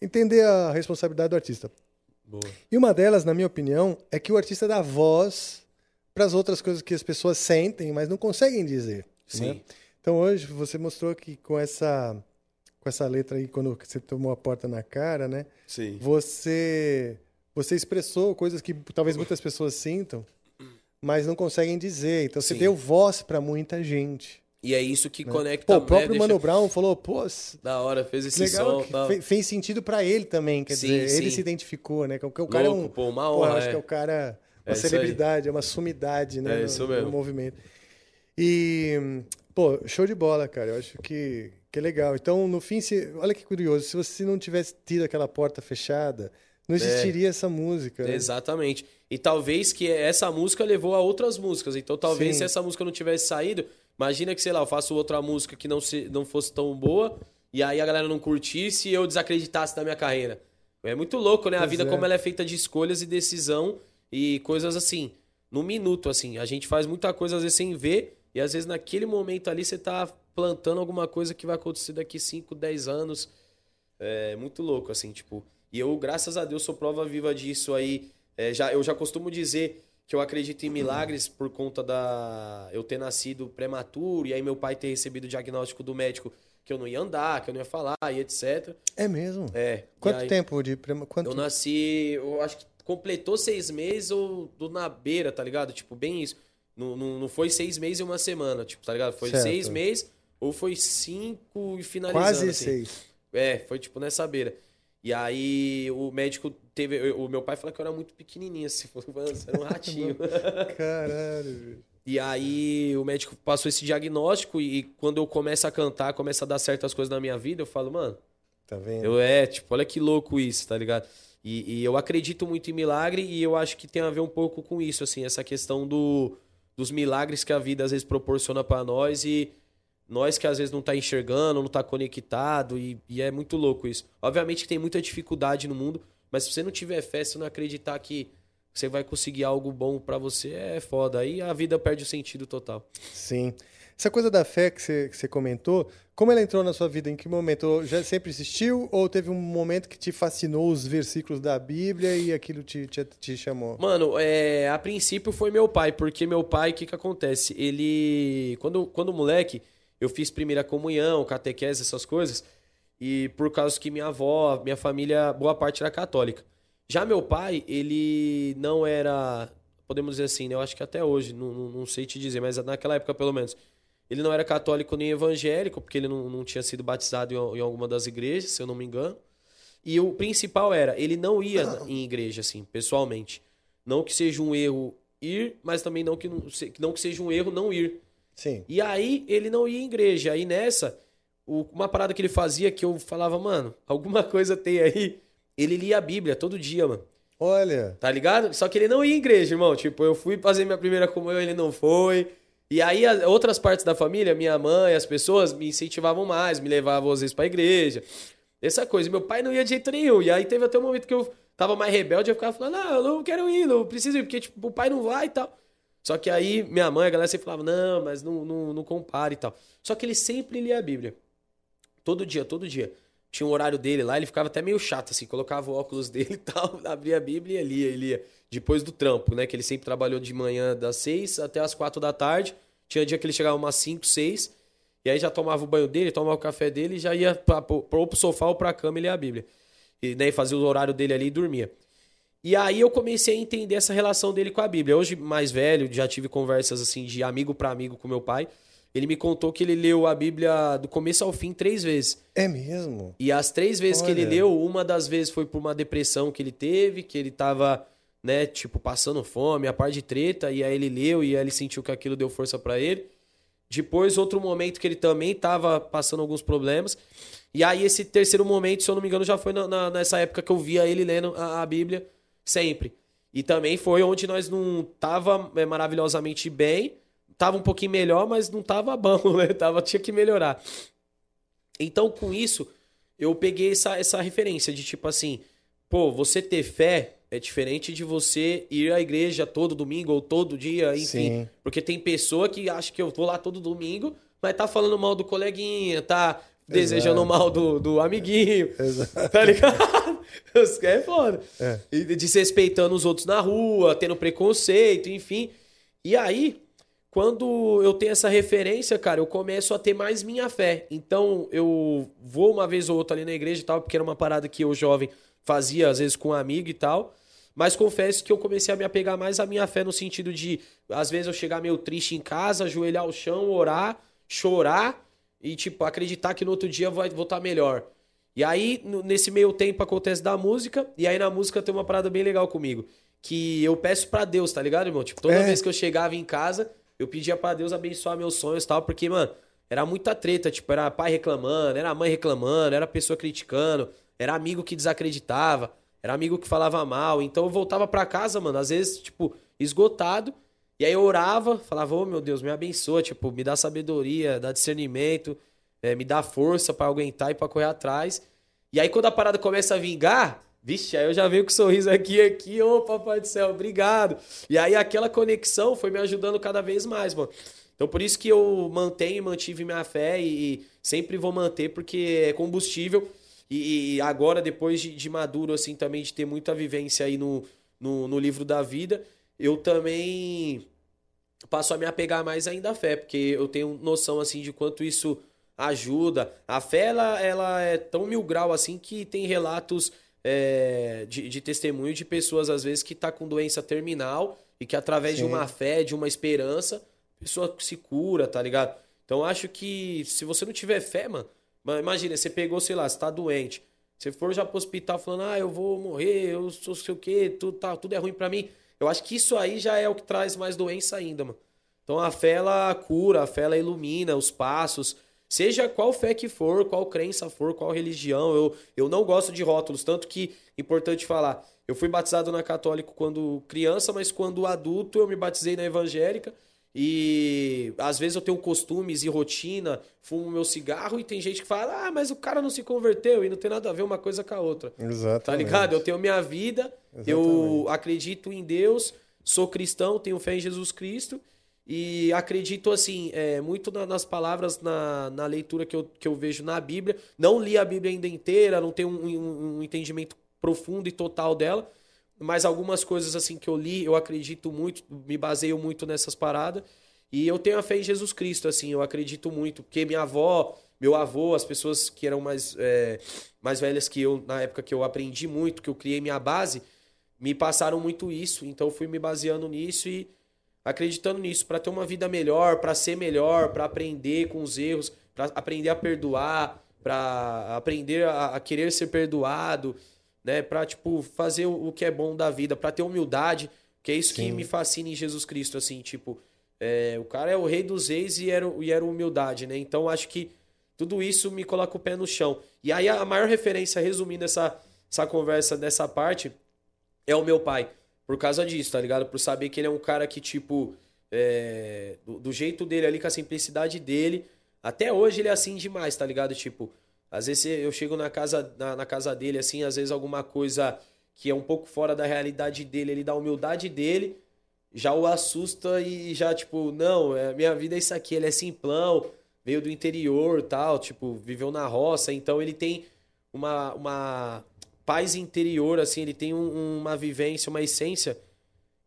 entender a responsabilidade do artista. Boa. E uma delas, na minha opinião, é que o artista dá voz para as outras coisas que as pessoas sentem, mas não conseguem dizer. Sim. né? Então hoje você mostrou que com essa com essa letra aí quando você tomou a porta na cara, né? Sim. Você você expressou coisas que talvez muitas pessoas sintam, mas não conseguem dizer. Então você Sim. deu voz para muita gente. E é isso que né? conecta Pô, o né, próprio deixa- Mano Brown falou, pô, Da hora, fez esse legal, som. que tal. fe- fez sentido para ele também, quer Sim, dizer, ele sim. se identificou, né? Porque o cara é Louco, um, pô, uma pô, honra, acho é. que é o cara É uma aí. celebridade, é uma sumidade, né, É no- isso no, mesmo. movimento. E pô, show de bola, cara. Eu acho que que é legal. Então, no fim, se, olha que curioso, se você não tivesse tido aquela porta fechada, não existiria essa música. né? Exatamente. E talvez que essa música levou a outras músicas. Então talvez Sim. se essa música não tivesse saído, imagina que, sei lá, eu faço outra música que não, se, não fosse tão boa, e aí a galera não curtisse e eu desacreditasse da minha carreira. É muito louco, né? a Pois vida é. como ela é feita de escolhas e decisão e coisas assim, no minuto, assim. A gente faz muita coisa às vezes sem ver, e às vezes naquele momento ali você tá plantando alguma coisa que vai acontecer daqui 5, 10 anos. É muito louco, assim, tipo. E eu, graças a Deus, sou prova viva disso aí. É, já, eu já costumo dizer que eu acredito em milagres por conta da eu ter nascido prematuro e aí meu pai ter recebido o diagnóstico do médico que eu não ia andar, que eu não ia falar e etc. É mesmo? É. Quanto aí, tempo de prema... quanto Eu nasci, eu acho que completou seis meses ou do na beira, tá ligado? Tipo, bem isso. Não, não, não foi seis meses e uma semana, tipo, tá ligado? Foi Certo. seis meses ou foi cinco e finalizando. quase assim. seis. É, foi tipo nessa beira. E aí o médico teve. O meu pai falou que eu era muito pequenininho, assim. Mano, você era um ratinho. Caralho. velho. e aí o médico passou esse diagnóstico e, e quando eu começo a cantar, começa a dar certas coisas na minha vida, eu falo, mano, Tá vendo? eu é, tipo, olha que louco isso, tá ligado? E, e eu acredito muito em milagre e eu acho que tem a ver um pouco com isso, assim, essa questão do, dos milagres que a vida às vezes proporciona pra nós e nós que às vezes não tá enxergando, não tá conectado e, e é muito louco isso. Obviamente que tem muita dificuldade no mundo, mas se você não tiver fé, se você não acreditar que você vai conseguir algo bom pra você, é foda. Aí a vida perde o sentido total. Sim. Essa coisa da fé que você, que você comentou, como ela entrou na sua vida? Em que momento? Já sempre existiu? Ou teve um momento que te fascinou os versículos da Bíblia e aquilo te, te, te chamou? Mano, é, a princípio foi meu pai, porque meu pai, o que que acontece? Ele, quando, quando moleque, eu fiz primeira comunhão, catequese, essas coisas, e por causa que minha avó, minha família, boa parte era católica. Já meu pai, ele não era, podemos dizer assim, né? Eu acho que até hoje, não, não, não sei te dizer, mas naquela época pelo menos, ele não era católico nem evangélico, porque ele não, não tinha sido batizado em, em alguma das igrejas, se eu não me engano. E o principal era, ele não ia em igreja, assim, pessoalmente. Não que seja um erro ir, mas também não que, não, não que seja um erro não ir. Sim. E aí ele não ia em igreja. Aí nessa, o- uma parada que ele fazia que eu falava, mano, alguma coisa tem aí. Ele lia a Bíblia todo dia, mano. Olha. Tá ligado? Só que ele não ia em igreja, irmão. Tipo, eu fui fazer minha primeira comunhão, ele não foi. E aí, as outras partes da família, minha mãe, as pessoas me incentivavam mais, me levavam às vezes pra igreja. Essa coisa. Meu pai não ia de jeito nenhum. E aí teve até um momento que eu tava mais rebelde, eu ficava falando, não, eu não quero ir, não preciso ir, porque tipo, o pai não vai e tal. Só que aí minha mãe, a galera sempre falava, não, mas não, não, não compare e tal. Só que ele sempre lia a Bíblia. Todo dia, todo dia. Tinha um horário dele lá, ele ficava até meio chato, assim, colocava o óculos dele e tal, abria a Bíblia e lia, lia. Depois do trampo, né? Que ele sempre trabalhou de manhã das seis até as quatro da tarde. Tinha dia que ele chegava umas cinco, seis. E aí já tomava o banho dele, tomava o café dele e já ia pra, pro, pro sofá ou pra cama e lia a Bíblia. E né, fazia o horário dele ali e dormia. E aí eu comecei a entender essa relação dele com a Bíblia. Hoje, mais velho, já tive conversas assim de amigo para amigo com meu pai. Ele me contou que ele leu a Bíblia do começo ao fim três vezes. É mesmo? E as três vezes Olha. que ele leu, uma das vezes foi por uma depressão que ele teve, que ele tava, né, tipo, passando fome, a par de treta, e aí ele leu e aí ele sentiu que aquilo deu força para ele. Depois, outro momento que ele também tava passando alguns problemas. E aí, esse terceiro momento, se eu não me engano, já foi na, na, nessa época que eu via ele lendo a, a Bíblia sempre. E também foi onde nós não tava é, maravilhosamente bem, tava um pouquinho melhor, mas não tava bom, né? Tava, tinha que melhorar. Então, com isso, eu peguei essa, essa referência de tipo assim, pô, você ter fé é diferente de você ir à igreja todo domingo ou todo dia, enfim. Sim. Porque tem pessoa que acha que eu vou lá todo domingo, mas tá falando mal do coleguinha, tá desejando mal do, do amiguinho. Exato. Tá ligado? é foda. É. E desrespeitando os outros na rua, tendo preconceito, enfim. E aí, quando eu tenho essa referência, cara, eu começo a ter mais minha fé. Então, eu vou uma vez ou outra ali na igreja e tal, porque era uma parada que eu, jovem, fazia às vezes com um amigo e tal. Mas confesso que eu comecei a me apegar mais à minha fé no sentido de, às vezes, eu chegar meio triste em casa, ajoelhar ao chão, orar, chorar e, tipo, acreditar que no outro dia vai voltar tá melhor. E aí, nesse meio tempo, acontece da música, e aí na música tem uma parada bem legal comigo. Que eu peço para Deus, tá ligado, irmão? Tipo, toda é. vez que eu chegava em casa, eu pedia para Deus abençoar meus sonhos e tal, porque, mano, era muita treta, tipo, era pai reclamando, era mãe reclamando, era pessoa criticando, era amigo que desacreditava, era amigo que falava mal. Então eu voltava para casa, mano, às vezes, tipo, esgotado, e aí eu orava, falava, ô oh, meu Deus, me abençoa, tipo, me dá sabedoria, dá discernimento, é, me dá força para aguentar e para correr atrás. E aí quando a parada começa a vingar, vixe, aí eu já venho com um sorriso aqui, aqui, ô oh, papai do céu, obrigado. E aí aquela conexão foi me ajudando cada vez mais, mano. Então por isso que eu mantenho e mantive minha fé e sempre vou manter, porque é combustível. E, agora, depois de, de maduro, assim, também de ter muita vivência aí no, no, no livro da vida, eu também passo a me apegar mais ainda à fé, porque eu tenho noção assim de quanto isso ajuda. A fé ela, ela é tão mil grau assim que tem relatos é, de, de testemunho de pessoas às vezes que tá com doença terminal e que através Sim. de uma fé, de uma esperança, a pessoa se cura, tá ligado? Então acho que se você não tiver fé, mano, imagina, você pegou, sei lá, você tá doente. Você for já pro hospital falando, ah, eu vou morrer, eu sou sei o quê, tudo, tá, tudo é ruim para mim. Eu acho que isso aí já é o que traz mais doença ainda, mano. Então a fé ela cura, a fé ela ilumina os passos, seja qual fé que for, qual crença for, qual religião. Eu, eu não gosto de rótulos, tanto que importante falar. Eu fui batizado na católica quando criança, mas quando adulto eu me batizei na evangélica. E às vezes eu tenho costumes e rotina, fumo meu cigarro e tem gente que fala: "Ah, mas o cara não se converteu" e não tem nada a ver uma coisa com a outra. Exatamente. Tá ligado? Eu tenho minha vida, Exatamente. eu acredito em Deus, sou cristão, tenho fé em Jesus Cristo e acredito assim, é, muito na, nas palavras na, na leitura que eu, que eu vejo na Bíblia. Não li a Bíblia ainda inteira, não tenho um, um, um entendimento profundo e total dela, mas algumas coisas assim que eu li, eu acredito muito, me baseio muito nessas paradas. E eu tenho a fé em Jesus Cristo, assim, eu acredito muito, porque minha avó, meu avô, as pessoas que eram mais, é, mais velhas que eu, na época que eu aprendi muito, que eu criei minha base, me passaram muito isso. Então eu fui me baseando nisso e acreditando nisso, para ter uma vida melhor, para ser melhor, para aprender com os erros, para aprender a perdoar, para aprender a, a querer ser perdoado né? Pra, tipo, fazer o, que é bom da vida, para ter humildade, que é isso Sim. que me fascina em Jesus Cristo, assim, tipo, é, o cara é o rei dos reis e era, e era humildade, né? Então acho que tudo isso me coloca o pé no chão. E aí a maior referência, resumindo essa, essa conversa dessa parte, é o meu pai. Por causa disso, tá ligado? Por saber que ele é um cara que, tipo, é, do, do jeito dele ali, com a simplicidade dele. Até hoje ele é assim demais, tá ligado? Tipo, às vezes eu chego na casa, na, na casa dele, assim, às vezes alguma coisa que é um pouco fora da realidade dele, ele dá a humildade dele, já o assusta e já, tipo, não, é, minha vida é isso aqui, ele é simplão, veio do interior tal, tipo, viveu na roça, então ele tem uma, uma paz interior, assim, ele tem um- uma vivência, uma essência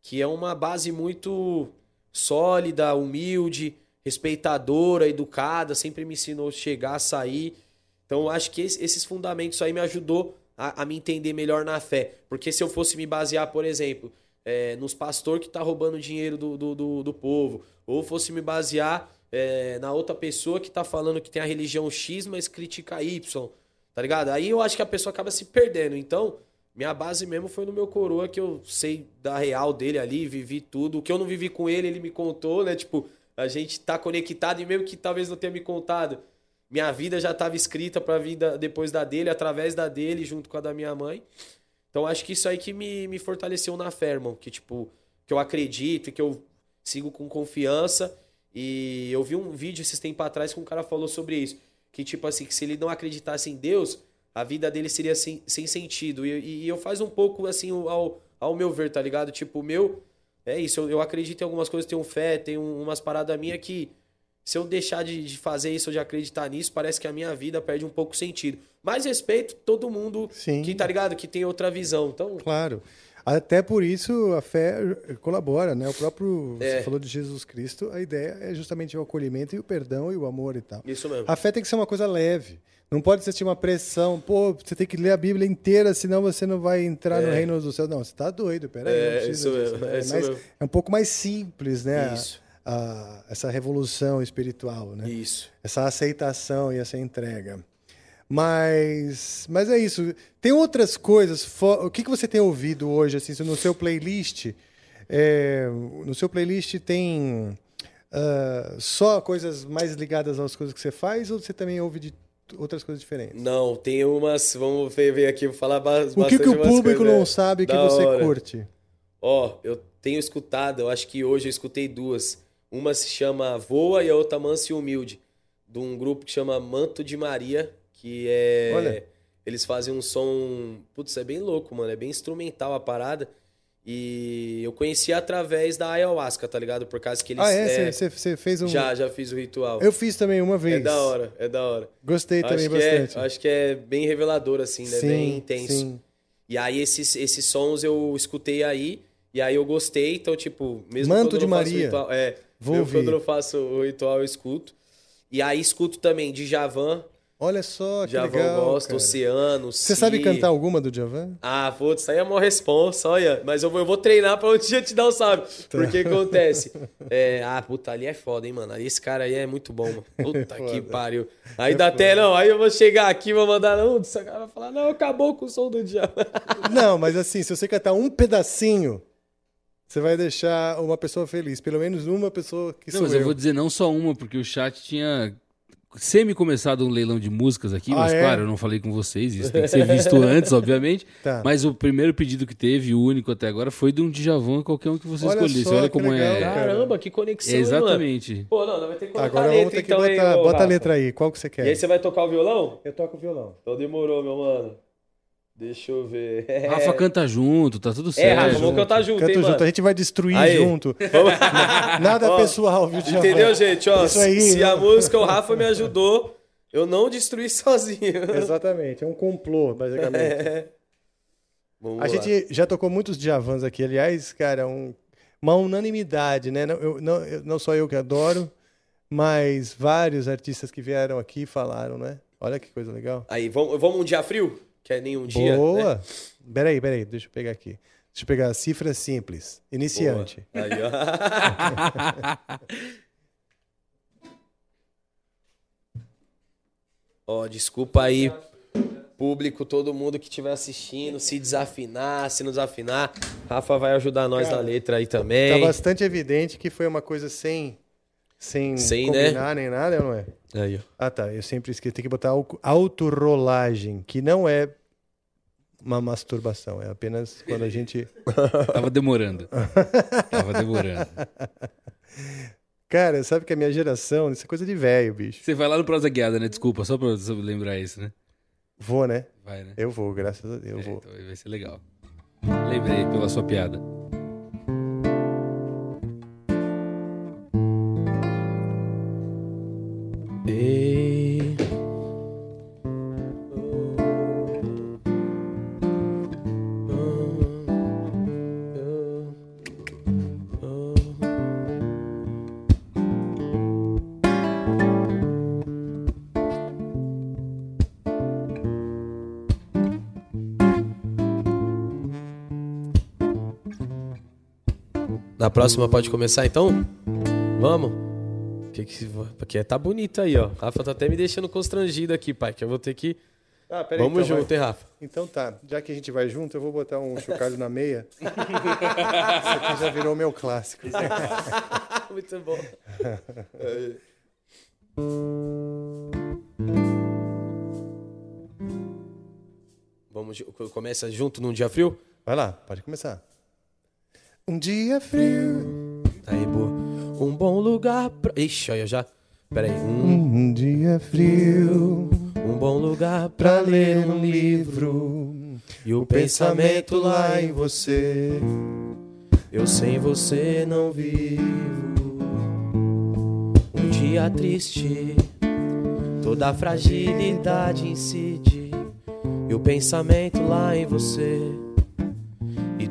que é uma base muito sólida, humilde, respeitadora, educada, sempre me ensinou a chegar, sair. Então, acho que esse- esses fundamentos aí me ajudou a, a me entender melhor na fé. Porque se eu fosse me basear, por exemplo, é, nos pastor que tá roubando dinheiro do, do, do, do povo, ou fosse me basear é, na outra pessoa que tá falando que tem a religião X, mas critica Y, tá ligado? Aí eu acho que a pessoa acaba se perdendo. Então, minha base mesmo foi no meu coroa, que eu sei da real dele ali, vivi tudo. O que eu não vivi com ele, ele me contou, né? Tipo, a gente tá conectado e mesmo que talvez não tenha me contado, minha vida já estava escrita pra vida depois da dele, através da dele, junto com a da minha mãe. Então acho que isso aí que me, me fortaleceu na fé, irmão. Que, tipo, que eu acredito e que eu sigo com confiança. E eu vi um vídeo esses tempos atrás que um cara falou sobre isso. Que, tipo assim, que se ele não acreditasse em Deus, a vida dele seria sem, sem sentido. E, e eu faz um pouco, assim, ao, ao meu ver, tá ligado? Tipo, o meu. É isso, eu, eu acredito em algumas coisas, tenho fé, tenho umas paradas minhas que. Se eu deixar de, de fazer isso ou de acreditar nisso, parece que a minha vida perde um pouco sentido. Mas respeito todo mundo que, tá ligado? Que tem outra visão. Então, Claro. Até por isso a fé colabora, né? O próprio. É. Você falou de Jesus Cristo, a ideia é justamente o acolhimento e o perdão e o amor e tal. Isso mesmo. A fé tem que ser uma coisa leve. Não pode ser uma pressão. Pô, você tem que ler a Bíblia inteira, senão você não vai entrar no É. reino do céu. Não, você tá doido, peraí. É, isso disso, mesmo, né? é isso mais- mesmo. é um pouco mais simples, né? a- Isso. a- essa revolução espiritual, né? Isso. Essa aceitação e essa entrega. Mas, mas é isso. Tem outras coisas. fo- O que, que você tem ouvido hoje, assim, no seu playlist? é, no seu playlist tem ah, só coisas mais ligadas às coisas que você faz ou você também ouve de outras coisas diferentes? Não, tem umas. Vamos ver, ver aqui, vou falar ba- O que, que bastante o público coisas, não né? sabe que você hora. curte? Ó, eu tenho escutado, eu acho que hoje eu escutei duas. Uma se chama Voa e a outra Manso e Humilde. De um grupo que chama Manto de Maria, que é. Olha. Eles fazem um som. Putz, é bem louco, mano. É bem instrumental a parada. E eu conheci através da ayahuasca, tá ligado? Por causa que eles. Ah, é? Você você fez um. Já, já fiz o ritual. Eu fiz também uma vez. É da hora, é da hora. Gostei também acho que é- bastante. acho que é bem revelador, assim, né? Sim, bem intenso. sim. E aí esses, esses sons eu escutei aí, e aí eu gostei, então, tipo, mesmo Manto quando de eu não faço Maria. ritual. É, Vou mesmo ouvir. quando eu faço o ritual, eu escuto. E aí escuto também de Javan. Olha só, que Javan legal. eu gosto, cara. Oceano, Você Si. sabe cantar alguma do Djavan? Ah, putz, isso aí é uma responsa, olha. Mas eu vou, eu vou treinar pra outro dia te dar um salve. Porque acontece. É, ah, puta, ali é foda, hein, mano. Ali esse cara aí é muito bom, mano. Puta que pariu. Aí É dá até, não. Aí eu vou chegar aqui, vou mandar, não, esse cara vai falar, não, acabou com o som do dia. Não, mas assim, se você cantar um pedacinho, você vai deixar uma pessoa feliz. Pelo menos uma pessoa que Não, sou mas eu vou dizer não só uma, porque o chat tinha semi-começado um leilão de músicas aqui, Ah, mas é? claro, eu não falei com vocês, isso tem que ser visto antes, obviamente. Tá. Mas o primeiro pedido que teve, o único até agora, foi de um Djavan, qualquer um que você Olha escolhesse. só, Olha como legal, é. cara. Caramba, que conexão, hein, mano? Exatamente. Pô, não, não vai ter que colocar Agora a letra, vamos ter que então, botar. ô, Bota a letra aí, qual que você quer? E aí você vai tocar o violão? Eu toco violão. Então demorou, meu mano. Deixa eu ver. Rafa canta junto, tá tudo É, certo. Rafa, vamos cantar junto, Canto hein, junto, mano? a gente vai destruir Aí. junto. Nada Ó, pessoal, viu? Entendeu, gente? Ó, Isso aí, se a não- música o Rafa me ajudou, eu não destruí sozinho. Exatamente, é um complô, basicamente. É. Vamos A lá. gente já tocou muitos Djavans aqui, aliás, cara, um- uma unanimidade, né? Não, eu- não, eu- não só eu que adoro, mas vários artistas que vieram aqui falaram, né? Olha que coisa legal. Aí, vamos, vamos um dia frio? Que é nenhum dia. Boa! né? Peraí, peraí, deixa eu pegar aqui. Deixa eu pegar a cifra simples. Iniciante. Boa. Aí, ó. Ó, desculpa aí, público, todo mundo que estiver assistindo, se desafinar, se não desafinar, Rafa vai ajudar nós Cara, na letra aí Tá também. bastante evidente que foi uma coisa sem, sem, Sem, né? combinar nem nada, não é? Aí, ó. Ah, tá. Eu sempre esqueci. Tem que botar au- autorrolagem, que não é uma masturbação. É apenas quando a gente. Tava demorando. Tava demorando. Cara, sabe que a minha geração, isso é coisa de velho, bicho. Você vai lá no Prosa Guiada, né? Desculpa, só pra lembrar isso, né? Vou, né? Vai, né? Eu vou, graças a Deus. Eu É, vou. então vai ser legal. Lembrei pela sua piada. Próxima pode começar então? Vamos? Que que, porque tá bonito aí, ó. Rafa tá até me deixando constrangido aqui, pai, que eu vou ter que. Ah, peraí, Vamos então, junto, vai. hein, Rafa? Então tá, já que a gente vai junto, eu vou botar um chocalho na meia. Isso aqui já virou meu clássico. Muito bom. Vamos, ju- começa junto num dia frio? Vai lá, pode começar. Um dia frio. Aí, boa. Um bom lugar pra. Ixi, olha já. Pera aí. Um, Um dia frio um bom lugar pra ler um livro. E o pensamento lá em você. Eu sem você não vivo. Um dia triste, toda a fragilidade incide. E o pensamento lá em você,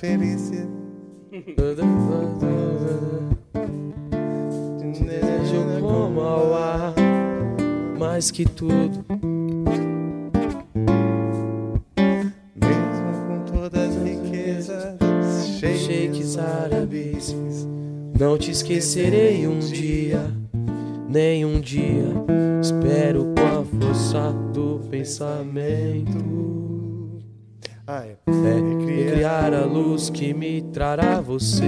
Da felicidade. desejo como ao ar, mais que tudo. Mesmo com todas as riquezas, Sheiks árabes, não te esquecerei um dia, nem um dia. Espero com a força do pensamento. Ah, é. É, criar a luz que me trará você.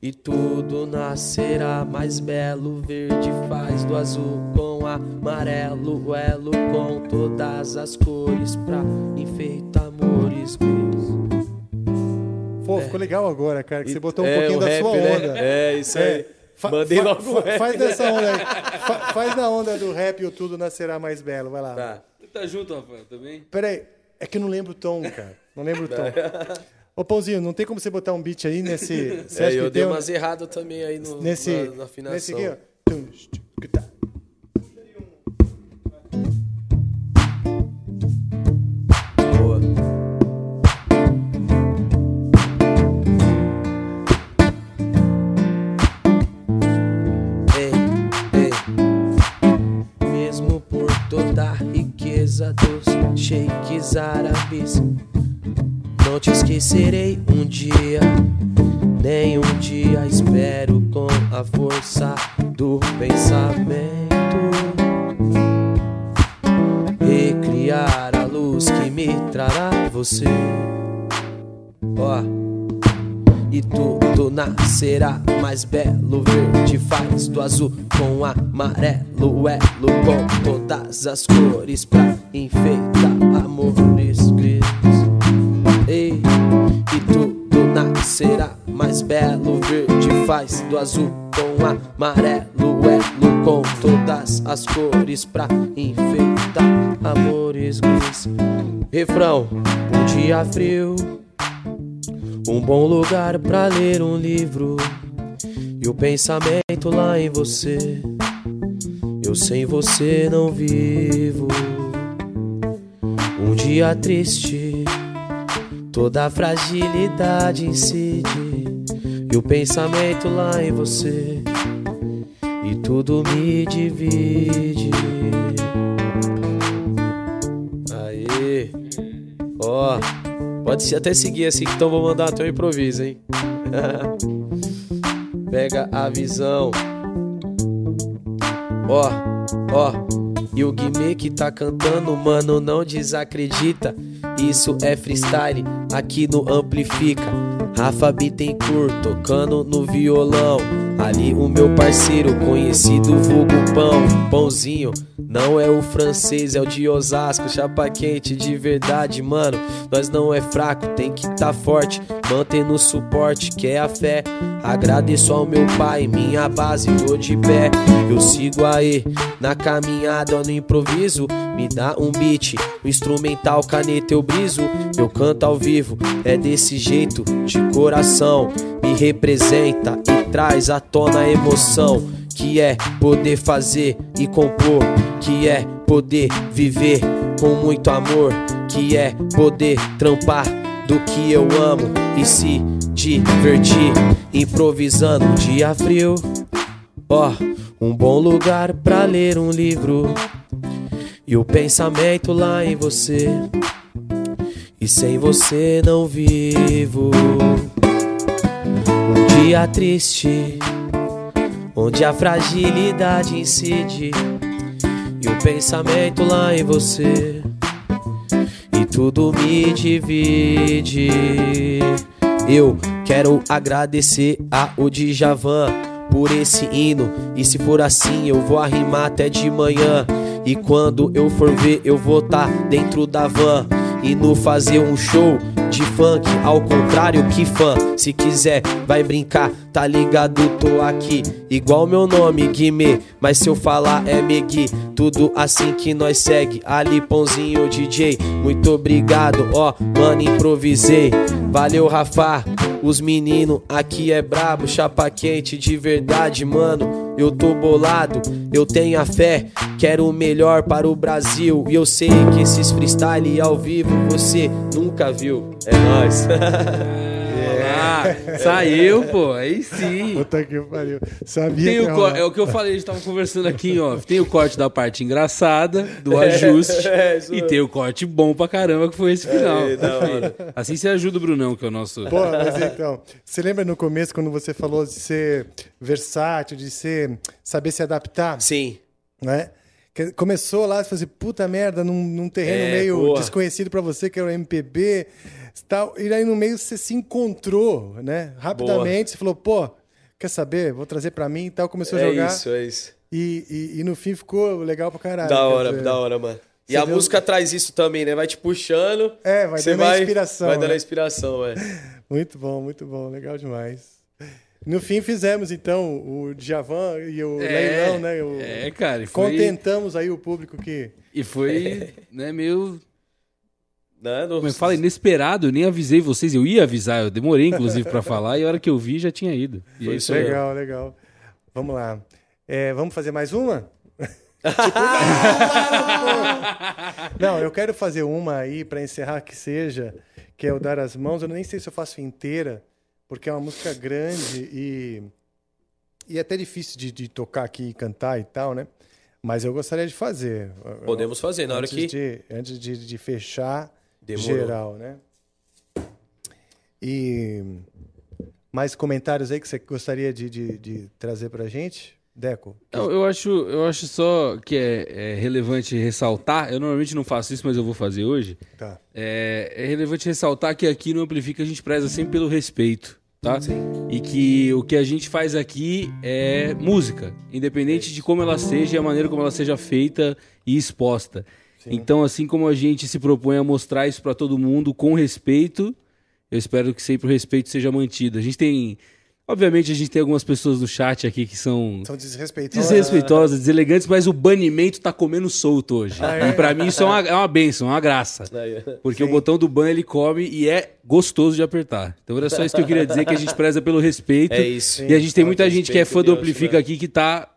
E tudo nascerá mais belo, verde faz do azul com amarelo, o elo com todas as cores pra enfeitar amores. Pô, ficou legal agora, cara, que você botou um É, pouquinho da rap, sua né? onda. É, isso aí. Fa- Mandei fa- logo fa-. Faz dessa onda aí. Fa- faz na onda do rap e o tudo nascerá mais belo. Vai lá. Tá. Tá junto, Rafael, também? Peraí, é que eu não lembro o tom, cara. Não lembro o tom. Ô, Pãozinho, não tem como você botar um beat aí nesse. Você É, acha eu que dei tem um- umas erradas também aí no, nesse, na, na afinação. nesse aqui, ó. Sheiks árabes, não te esquecerei um dia, nem um dia. Espero com a força do pensamento recriar a luz que me trará você. Ó, e tudo nascerá mais belo, verde faz do azul com amarelo, elo com todas as cores pra enfeitar amores gris. Ei, e tudo nascerá mais belo, verde faz do azul com amarelo, elo com todas as cores pra enfeitar amores gris. Refrão, um dia frio, um bom lugar pra ler um livro e o pensamento lá em você. Eu sem você não vivo. Dia triste, toda a fragilidade incide e o pensamento lá em você. E tudo me divide. Aê, ó, pode se- até seguir assim, então vou mandar até improviso, hein? Pega a visão. Ó, ó, e o Guimê que tá cantando, mano, não desacredita. Isso é freestyle, aqui no Amplifica. Rafa Bittencourt tocando no violão. Ali o meu parceiro, conhecido vulgo pão, pãozinho. Não é o francês, é o de Osasco, chapa quente de verdade, mano. Nós não é fraco, tem que tá forte, mantendo o suporte, que é a fé. Agradeço ao meu pai, minha base, tô de pé. Eu sigo aí, na caminhada, no improviso. Me dá um beat, um instrumental, caneta eu briso. Eu canto ao vivo, é desse jeito, de coração. Me representa e traz à tona a emoção. Que é poder fazer e compor. Que é poder viver com muito amor. Que é poder trampar do que eu amo e se divertir. Improvisando dia frio. Ó, um bom lugar pra ler um livro. E o pensamento lá em você. E sem você não vivo. Um dia triste, onde a fragilidade incide. E o pensamento lá em você. E tudo me divide. Eu quero agradecer a o Djavan por esse hino. E se for assim, eu vou arrimar até de manhã. E quando eu for ver, eu vou tá dentro da van. E no fazer um show de funk, ao contrário que fã. Se quiser, vai brincar, tá ligado? Tô aqui, igual meu nome, Guimê. Mas se eu falar é Megui, tudo assim que nós segue. Ali, Pãozinho DJ, muito obrigado, ó, mano, improvisei. Valeu, Rafa. Os meninos aqui é brabo, chapa quente de verdade, mano. Eu tô bolado, eu tenho a fé, quero o melhor para o Brasil. E eu sei que esses freestyle ao vivo você nunca viu. É nóis. Ah, saiu, pô, aí sim. Puta que pariu. Sabia Tem que o é o que eu falei, a gente tava conversando aqui em off. Tem o corte da parte engraçada, do ajuste, é, isso e tem o corte bom pra caramba, que foi esse final. É, hora. Assim você ajuda o Brunão, que é o nosso. Pô, mas então, você lembra no começo quando você falou de ser versátil, de ser saber se adaptar, Sim. né? Que Começou lá, você falou assim, puta merda, num, num terreno É, meio boa. desconhecido pra você, que era o MPB, tal, e aí no meio você se encontrou, né? Rapidamente, você falou, pô, quer saber? Vou trazer pra mim e tal, começou a É jogar. isso, é isso. E, e, e no fim ficou legal pra caralho. Da hora, dizer, da hora, mano. E Você a deu- música traz isso também, né? Vai te puxando. É, vai dando a vai, inspiração, Vai dando né? a inspiração, é. Muito bom, muito bom, legal demais. No fim fizemos então o Djavan e o É, leilão, né? O- é, cara, e foi- Contentamos aí o público que E foi, né, meio. Né? Como é que fala? Inesperado, eu nem avisei vocês. Eu ia avisar, eu demorei, inclusive, pra falar, e a hora que eu vi já tinha ido. E é Foi isso aí. legal, legal. Vamos lá. É, vamos fazer mais uma? Tipo, não, eu quero fazer uma aí para encerrar que seja, que é o Dar as Mãos. Eu nem sei se eu faço inteira, porque é uma música grande e, e é até difícil de, de tocar aqui e cantar e tal, né? Mas eu gostaria de fazer. Podemos fazer, na hora antes que- De, antes de, de fechar Demorou. geral, né? E mais comentários aí que você gostaria de, de, de trazer pra gente? Deco? Não, eu acho, eu acho só que é, é relevante ressaltar. Eu normalmente não faço isso, mas eu vou fazer hoje. Tá. É, é relevante ressaltar que aqui no Amplifica a gente preza sempre pelo respeito, tá? E que o que a gente faz aqui é música, independente de como ela seja e a maneira como ela seja feita e exposta. Então, assim como a gente se propõe a mostrar isso para todo mundo com respeito, eu espero que sempre o respeito seja mantido. A gente tem. Obviamente, a gente tem algumas pessoas do chat aqui que são São desrespeitosos. desrespeitosas, deselegantes, mas o banimento tá comendo solto hoje. Ah, é? E pra mim isso é uma, é uma benção, é uma graça. Porque o botão do ban ele come e é gostoso de apertar. Então era só isso que eu queria dizer, que a gente preza pelo respeito. É isso. E a gente tem Sim, muita gente que é fã do Amplifica Deus, aqui que tá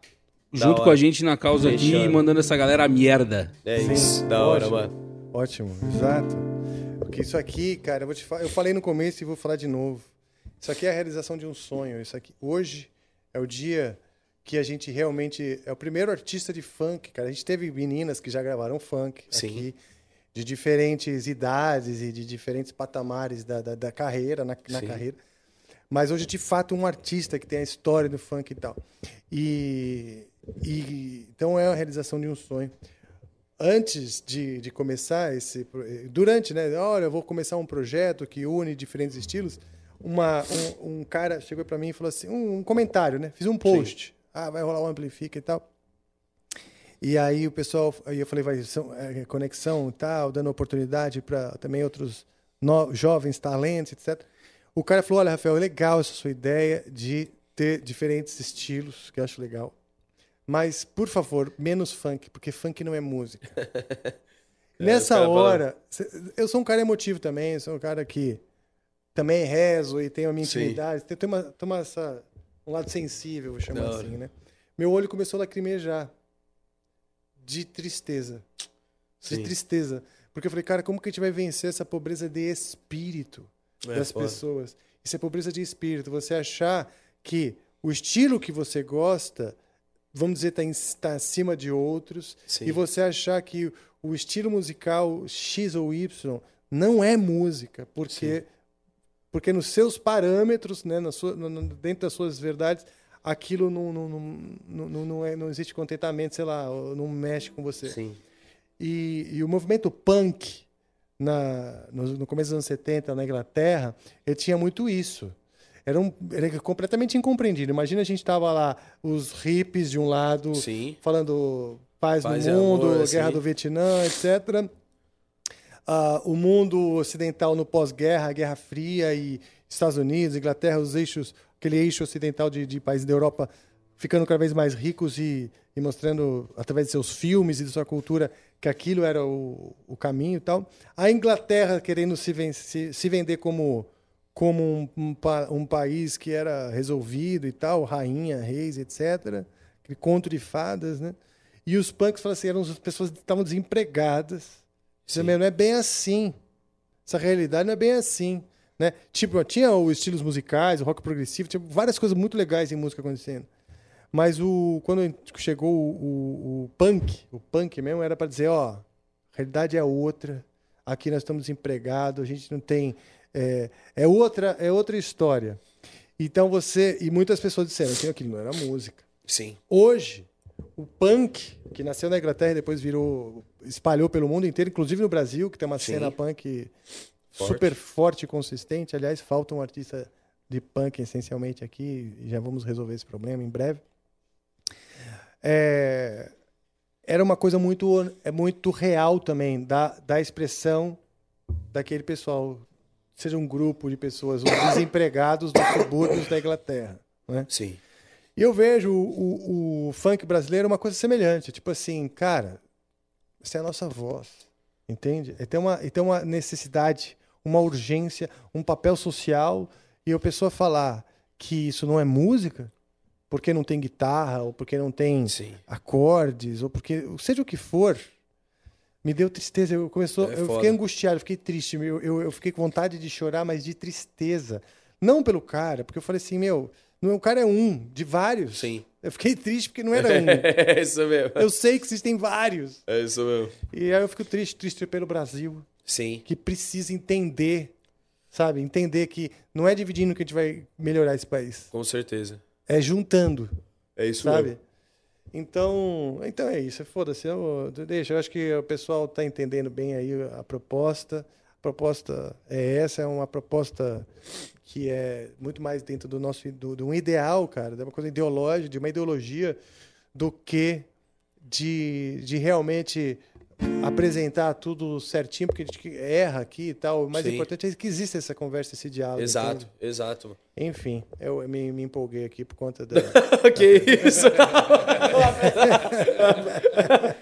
junto hora. com a gente na causa aqui e mandando essa galera a merda. É Sim, isso, da hora, ótimo, mano. Ótimo, exato. Porque isso aqui, cara, eu, vou te fa- eu falei no começo e vou falar de novo. Isso aqui é a realização de um sonho. Isso aqui hoje é o dia que a gente realmente é o primeiro artista de funk, cara. A gente teve meninas que já gravaram funk Sim. aqui, de diferentes idades e de diferentes patamares da, da, da carreira, na, na carreira. Mas hoje, de fato, um artista que tem a história do funk e tal. E, e então é a realização de um sonho. Antes de, de começar esse. eh, Durante, né? Olha, eu vou começar um projeto que une diferentes estilos. Uma, um, um cara chegou para mim e falou assim: um, um comentário, né? Fiz um post. Ah, vai rolar o Amplifica e tal. E aí o pessoal, aí eu falei, vai, são, é, conexão e tal, dando oportunidade para também outros no- jovens talentos, etc. O cara falou, olha, Rafael, é legal essa sua ideia de ter diferentes estilos, que eu acho legal. Mas, por favor, menos funk, porque funk não é música. os Nessa hora, eu sou um cara emotivo também, sou um cara que também rezo e tenho a minha intimidade. Tem, tem uma, tem uma, essa, um lado sensível, vou chamar assim, né? Meu olho começou a lacrimejar de tristeza. De Sim. tristeza. Porque eu falei, cara, como que a gente vai vencer essa pobreza de espírito É, das foda. pessoas? Isso é pobreza de espírito. Você achar que o estilo que você gosta, vamos dizer, está acima de outros. Sim. E você achar que o estilo musical X ou Y não é música, porque porque nos seus parâmetros, né, na sua, no- dentro das suas verdades, aquilo não, não, não, não, não, é, não existe contentamento, sei lá, não mexe com você. Sim. E, e o movimento punk, na, no, no começo dos anos 70, na Inglaterra, ele tinha muito isso. Era, um, era completamente incompreendido. Imagina a gente tava lá, os hippies de um lado, Sim. falando paz, Paz no mundo, amor, guerra assim. do Vietnã, etc. Ah, o mundo ocidental no pós-guerra, Guerra Fria e Estados Unidos, Inglaterra, os eixos, aquele eixo ocidental de, de países da Europa ficando cada vez mais ricos e, e mostrando através de seus filmes e de sua cultura que aquilo era o, o caminho e tal. A Inglaterra querendo se, ven- se, se vender como como um, um, um país que era resolvido e tal, rainha, reis, etc. Aquele conto de fadas, né? E os punks, falaram assim, eram as pessoas que estavam desempregadas. Isso também não é bem assim. Essa realidade não é bem assim. Né? Tipo, tinha os estilos musicais, o rock progressivo, tinha várias coisas muito legais em música acontecendo. Mas o, quando chegou o, o- o punk, o punk mesmo era para dizer, ó, a realidade é outra. Aqui nós estamos desempregados, a gente não tem é, é outra é outra história. Então você e muitas pessoas disseram que aquilo não era música. Sim. Hoje, o punk, que nasceu na Inglaterra e depois virou, espalhou pelo mundo inteiro, inclusive no Brasil, que tem uma Sim. cena punk Forte. super forte e consistente. Aliás, falta um artista de punk essencialmente aqui, e já vamos resolver esse problema em breve. É, era uma coisa muito, é muito real também, da, da expressão daquele pessoal, seja um grupo de pessoas, os desempregados dos subúrbios da Inglaterra. Né? Sim. E eu vejo o, o- o funk brasileiro uma coisa semelhante. Tipo assim, cara, essa é a nossa voz. Entende? E tem uma, e tem uma necessidade, uma urgência, um papel social. E a pessoa falar que isso não é música, porque não tem guitarra, ou porque não tem Sim. acordes, ou porque. Seja o que for, me deu tristeza. Eu, começou, É eu fiquei angustiado, eu fiquei triste. Eu, eu, eu fiquei com vontade de chorar, mas de tristeza. Não pelo cara, porque eu falei assim, meu, não, o cara é um, de vários. Sim. Eu fiquei triste porque não era um. É isso mesmo. eu sei que existem vários. É isso mesmo. E aí eu fico triste, triste pelo Brasil, Sim. que precisa entender, sabe? Entender que não é dividindo que a gente vai melhorar esse país. Com certeza. É juntando, É isso sabe? mesmo. Então, então é isso. Foda-se. Deixa, eu acho que o pessoal está entendendo bem aí a proposta. A proposta é essa, é uma proposta que é muito mais dentro do nosso do, de um ideal, cara, de uma coisa ideológica, de uma ideologia, do que de, de realmente apresentar tudo certinho, porque a gente erra aqui e tal. O mais Sim. importante é que exista essa conversa, esse diálogo. Exato, entende? exato. Enfim, eu me, me empolguei aqui por conta da. que isso?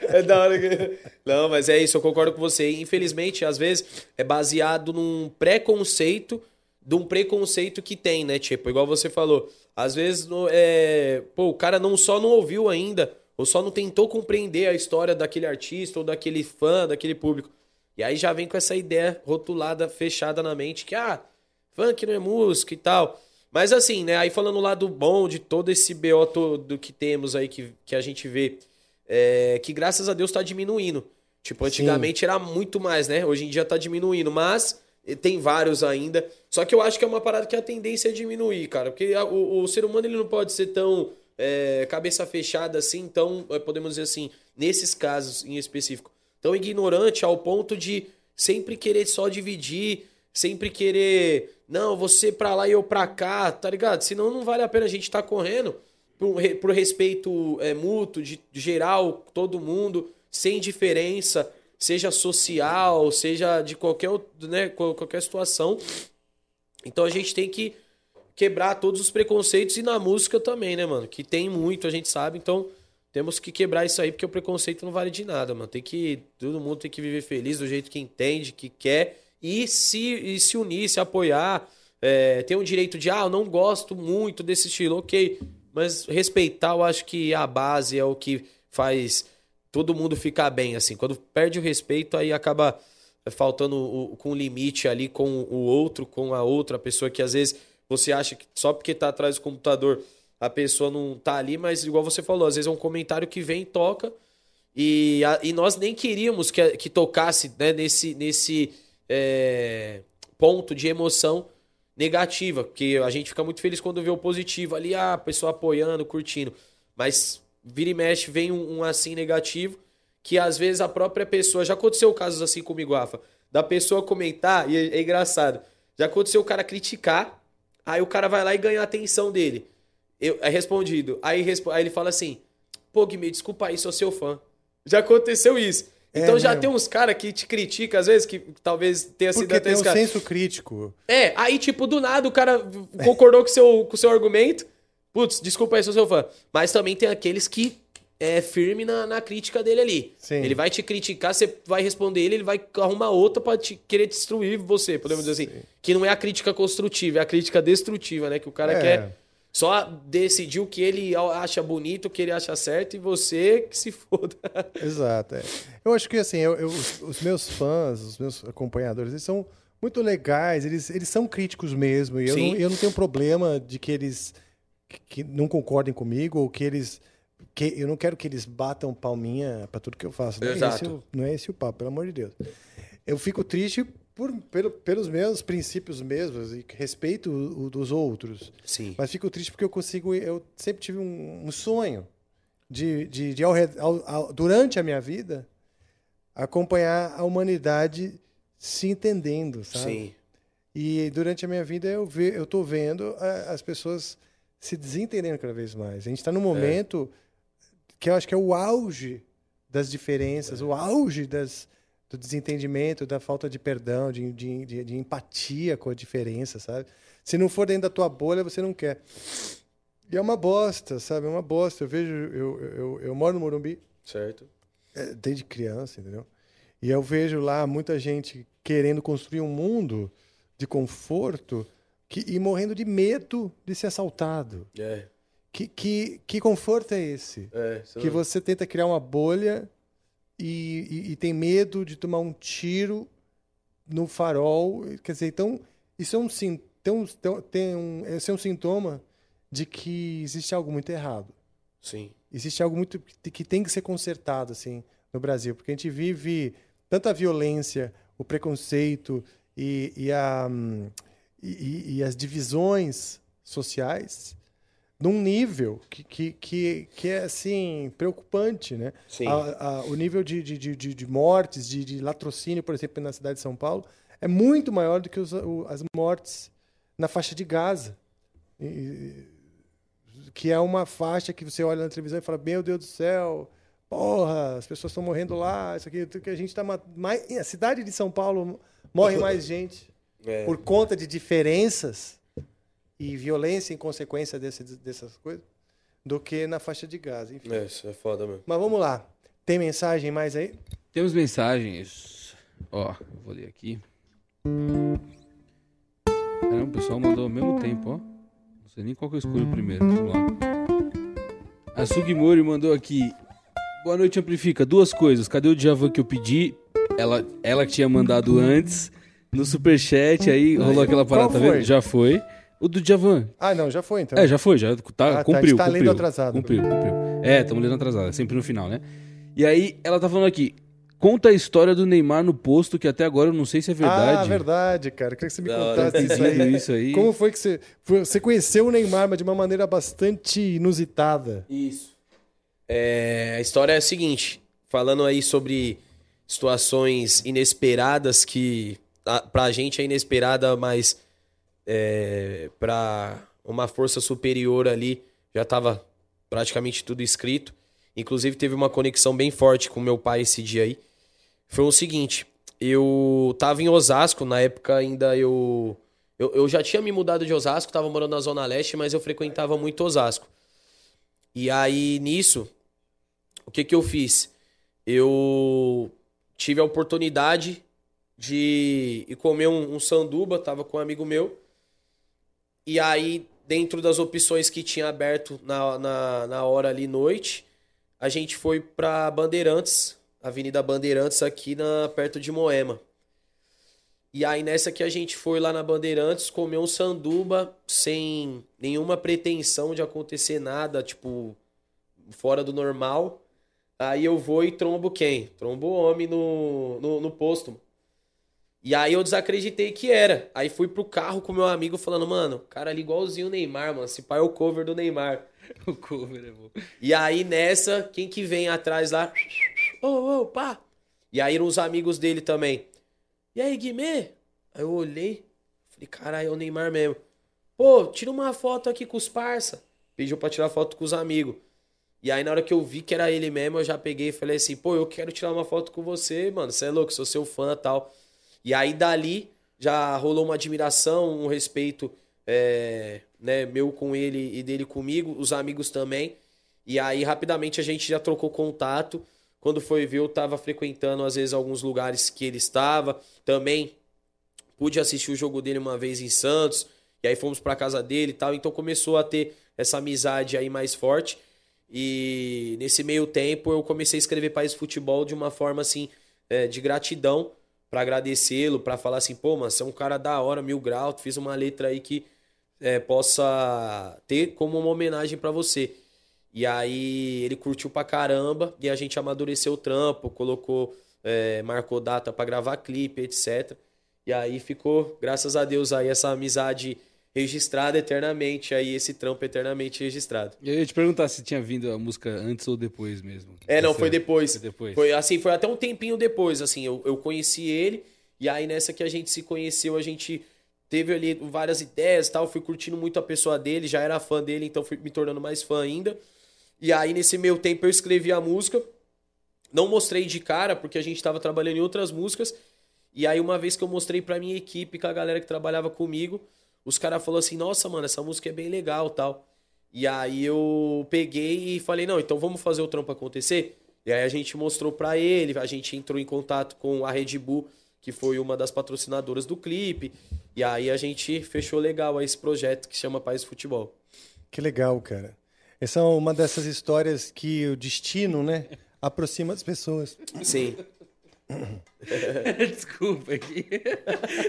é da hora que... Não, mas é isso, eu concordo com você. Infelizmente, às vezes, é baseado num preconceito de um preconceito que tem, né? Tipo, igual você falou. Às vezes, é... pô, o cara não só não ouviu ainda, ou só não tentou compreender a história daquele artista, ou daquele fã, daquele público. E aí já vem com essa ideia rotulada, fechada na mente, que, ah, funk não é música e tal. Mas assim, né? Aí falando lá do bom de todo esse BO todo que temos aí, que, que a gente vê, é, que graças a Deus tá diminuindo. Tipo, antigamente era muito mais, né? Hoje em dia tá diminuindo, mas tem vários ainda. Só que eu acho que é uma parada que a tendência é diminuir, cara. Porque a- o, o ser humano ele não pode ser tão é, cabeça fechada assim, então, é, podemos dizer assim, nesses casos em específico, tão ignorante ao ponto de sempre querer só dividir, sempre querer, não, você pra lá e eu pra cá, tá ligado? Senão não vale a pena a gente estar correndo pro, pro respeito é, mútuo, de, de geral, todo mundo, sem diferença, seja social, seja de qualquer, né, qual- qualquer situação. Então a gente tem que quebrar todos os preconceitos e na música também, né, mano? Que tem muito, a gente sabe, então temos que quebrar isso aí, porque o preconceito não vale de nada, mano. Tem que. Todo mundo tem que viver feliz do jeito que entende, que quer, e se, e se unir, se apoiar. É, tem o direito de, ah, eu não gosto muito desse estilo, ok. Mas respeitar, eu acho que a base é o que faz todo mundo ficar bem, assim. Quando perde o respeito, aí acaba faltando o, com o limite ali com o outro, com a outra pessoa que às vezes você acha que só porque tá atrás do computador a pessoa não tá ali, mas igual você falou, às vezes é um comentário que vem e toca e, a- e nós nem queríamos que, que tocasse né, nesse, nesse é, ponto de emoção negativa, porque a gente fica muito feliz quando vê o positivo ali, ah, a pessoa apoiando, curtindo, mas vira e mexe vem um, um assim negativo que às vezes a própria pessoa. Já aconteceu casos assim comigo, Rafa, da pessoa comentar, e é, é engraçado. Já aconteceu o cara criticar, aí o cara vai lá e ganha a atenção dele. Eu, é respondido. Aí, aí ele fala assim: pô, Guimê, desculpa aí, sou seu fã. Já aconteceu isso. É Então já mesmo. tem uns caras que te criticam, às vezes, que talvez tenha sido Porque até tem esse um cara. senso crítico. É, aí, tipo, do nada o cara concordou com o seu, com o seu argumento. Putz, desculpa aí, sou seu fã. Mas também tem aqueles que é firme na, na crítica dele ali. Sim. Ele vai te criticar, você vai responder ele, ele vai arrumar outra pra te, querer destruir você, podemos dizer assim. Que não é a crítica construtiva, é a crítica destrutiva, né? Que o cara É. quer só decidir o que ele acha bonito, o que ele acha certo e você que se foda. Exato. é. Eu acho que assim, eu- eu- os, meus fãs, os meus acompanhadores, eles são muito legais, eles, eles são críticos mesmo. E eu Sim. não, eu não tenho problema de que eles que não concordem comigo ou que eles. Que, eu não quero que eles batam palminha pra tudo que eu faço. Não é, Exato. esse, o- não é esse o papo, pelo amor de Deus. Eu fico triste por, pelo- pelos meus princípios mesmos e respeito o, o dos outros. Sim. Mas fico triste porque eu consigo. Eu sempre tive um, um sonho de, de, de ao ao- durante a minha vida, acompanhar a humanidade se entendendo, sabe? Sim. E durante a minha vida eu ve, eu tô vendo a- as pessoas se desentendendo cada vez mais. A gente está num momento que eu acho que é o auge das diferenças, o auge das, do desentendimento, da falta de perdão, de, de, de, de empatia com a diferença, sabe? Se não for dentro da tua bolha, você não quer. E é uma bosta, sabe? É uma bosta. Eu vejo, eu, eu, eu moro no Morumbi, Certo. é, desde criança, entendeu? E eu vejo lá muita gente querendo construir um mundo de conforto que, e morrendo de medo de ser assaltado. É. Que, que, que conforto é esse? É, Que não- você tenta criar uma bolha e, e- e tem medo de tomar um tiro no farol. Quer dizer, então, isso é um, tem um, tem um, esse é um sintoma de que existe algo muito errado Sim. existe algo muito que tem que ser consertado assim no Brasil, porque a gente vive tanta violência, o preconceito e, e, a, hum, e, e as divisões sociais num nível que, que, que, que é assim preocupante, né? A- a- o nível de, de, de, de- de mortes, de, de latrocínio, por exemplo, na cidade de São Paulo, é muito maior do que os- o- as mortes na faixa de Gaza. E- que é uma faixa que você olha na televisão e fala: Meu Deus do céu, porra, as pessoas estão morrendo lá. Isso aqui, que a gente está mais. A cidade de São Paulo morre mais gente É. por conta de diferenças e violência em consequência desse, dessas coisas do que na faixa de Gaza. Enfim. É, isso é foda mesmo. Mas vamos lá. Tem mensagem mais aí? Temos mensagens. Ó, vou ler aqui. Caramba, o pessoal mandou ao mesmo tempo, ó. Não sei nem qual que eu escolho primeiro. Vamos lá. A Sugimori mandou aqui. Boa noite, Amplifica. Duas coisas. Cadê o Djavan que eu pedi? Ela, ela que tinha mandado antes. No superchat aí rolou aquela parada, tá vendo? Já foi. O do Djavan. Ah, não, já foi então. É, já foi, já tá, Ah, tá, a gente cumpriu, tá cumpriu. lendo atrasado. Cumpriu, cumpriu. É, estamos lendo atrasado, é sempre no final, né? E aí, ela tá falando aqui, conta a história do Neymar no posto, que até agora eu não sei se é verdade. Ah, verdade, cara. Queria que você me Da contasse isso aí. Isso aí. Como foi que você. Você conheceu o Neymar, mas de uma maneira bastante inusitada. Isso. É, a história é a seguinte, falando aí sobre situações inesperadas que a, pra gente é inesperada, mas é, pra uma força superior ali já tava praticamente tudo escrito. Inclusive teve uma conexão bem forte com meu pai esse dia aí. Foi o seguinte, eu tava em Osasco, na época ainda eu eu, eu já tinha me mudado de Osasco, tava morando na Zona Leste, mas eu frequentava muito Osasco. E aí, nisso, o que que eu fiz? Eu tive a oportunidade de ir comer um, um sanduba, tava com um amigo meu. E aí, dentro das opções que tinha aberto na, na, na hora ali, noite, a gente foi pra Bandeirantes, Avenida Bandeirantes, aqui na, perto de Moema. E aí, nessa que a gente foi lá na Bandeirantes, comer um sanduba sem nenhuma pretensão de acontecer nada, tipo, fora do normal. Aí eu vou e trombo quem? Trombo o homem no, no, no posto. E aí eu desacreditei que era. Aí fui pro carro com meu amigo falando, mano, cara ali igualzinho o Neymar, mano. Esse pai é o cover do Neymar. O cover é bom. E aí nessa, quem que vem atrás lá? Ô, ô, pá! E aí eram os amigos dele também. E aí, Guimê? Aí eu olhei, falei, caralho, é o Neymar mesmo. Pô, tira uma foto aqui com os parça. Pediu pra tirar foto com os amigos. E aí na hora que eu vi que era ele mesmo, eu já peguei e falei assim, pô, eu quero tirar uma foto com você, mano. Você é louco, sou seu fã e tal. E aí dali já rolou uma admiração, um respeito, é, né, meu com ele e dele comigo, os amigos também. E aí rapidamente a gente já trocou contato. Quando foi ver, eu tava frequentando às vezes alguns lugares que ele estava. Também pude assistir o jogo dele uma vez em Santos. E aí fomos pra casa dele e tal. Então começou a ter essa amizade aí mais forte. E nesse meio tempo eu comecei a escrever País Futebol de uma forma assim, é, de gratidão pra agradecê-lo, pra falar assim, pô, mano, você é um cara da hora, mil grau, tu fiz uma letra aí que é, possa ter como uma homenagem pra você. E aí ele curtiu pra caramba e a gente amadureceu o trampo, colocou, é, marcou data pra gravar clipe, etc. E aí ficou, graças a Deus, aí essa amizade registrada eternamente, aí esse trampo eternamente registrado. Eu ia te perguntar se tinha vindo a música antes ou depois mesmo. É, não, Essa- foi depois. Foi depois. Foi assim, foi até um tempinho depois, assim, eu, eu conheci ele, e aí nessa que a gente se conheceu, a gente teve ali várias ideias e tal, fui curtindo muito a pessoa dele, já era fã dele, então fui me tornando mais fã ainda. E aí nesse meio tempo eu escrevi a música, não mostrei de cara, porque a gente tava trabalhando em outras músicas, e aí uma vez que eu mostrei pra minha equipe, com a galera que trabalhava comigo, os caras falaram assim, nossa, mano, essa música é bem legal tal. E aí eu peguei e falei, não, então vamos fazer o trampo acontecer? E aí a gente mostrou pra ele, a gente entrou em contato com a Red Bull, que foi uma das patrocinadoras do clipe. E aí a gente fechou legal esse projeto que chama País Futebol. Que legal, cara. Essa é uma dessas histórias que o destino, né, aproxima as pessoas. Sim. Desculpa, é que...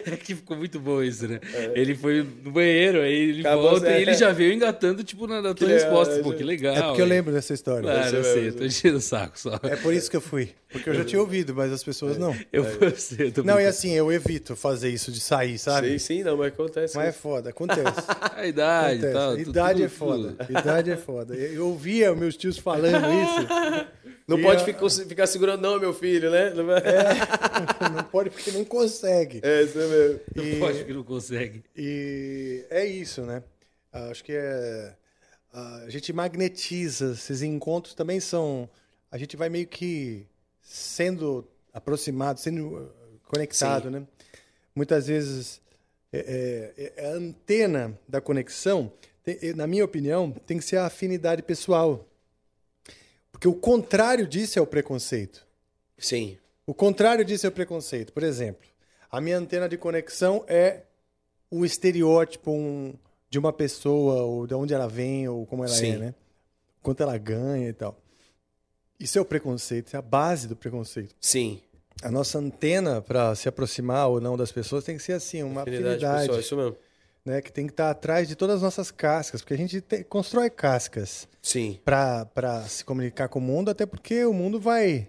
é que ficou muito bom isso, né? Ele foi no banheiro, aí ele Acabou, volta é. e ele já veio engatando, tipo, na, na tua legal, resposta. é, Pô, que legal. É porque eu lembro dessa história. Claro, eu Isso sei, eu tô enchendo o saco só. É por isso que eu fui. Porque eu já tinha ouvido, mas as pessoas não. Eu, eu sei, eu tô Não, e assim, eu evito fazer isso de sair, sabe? Sim, sim, não, mas acontece. Mas é foda, acontece. A idade acontece. tal. Idade tudo- é foda. tudo. Idade é foda. Eu ouvia meus tios falando isso. Não E pode a- ficar, ficar segurando, não, meu filho, né? Não pode porque não consegue. É, isso mesmo. Não E- pode que não consegue. E é isso, né? Acho que é. A gente magnetiza. Esses encontros também são. A gente vai meio que sendo aproximado, sendo uh, conectado, Sim. né? Muitas vezes é, é- é a antena da conexão, tem- na minha opinião, tem que ser a afinidade pessoal. Porque o contrário disso é o preconceito. Sim. O contrário disso é o preconceito. Por exemplo, a minha antena de conexão é o estereótipo um- de uma pessoa, ou de onde ela vem, ou como ela Sim. é, né? Quanto ela ganha e tal. Isso é o preconceito, é a base do preconceito. Sim. A nossa antena para se aproximar ou não das pessoas tem que ser assim, uma Afinidade afinidade. pessoal, isso mesmo. né, que tem que estar atrás de todas as nossas cascas, porque a gente te- constrói cascas Sim. para se comunicar com o mundo, até porque o mundo vai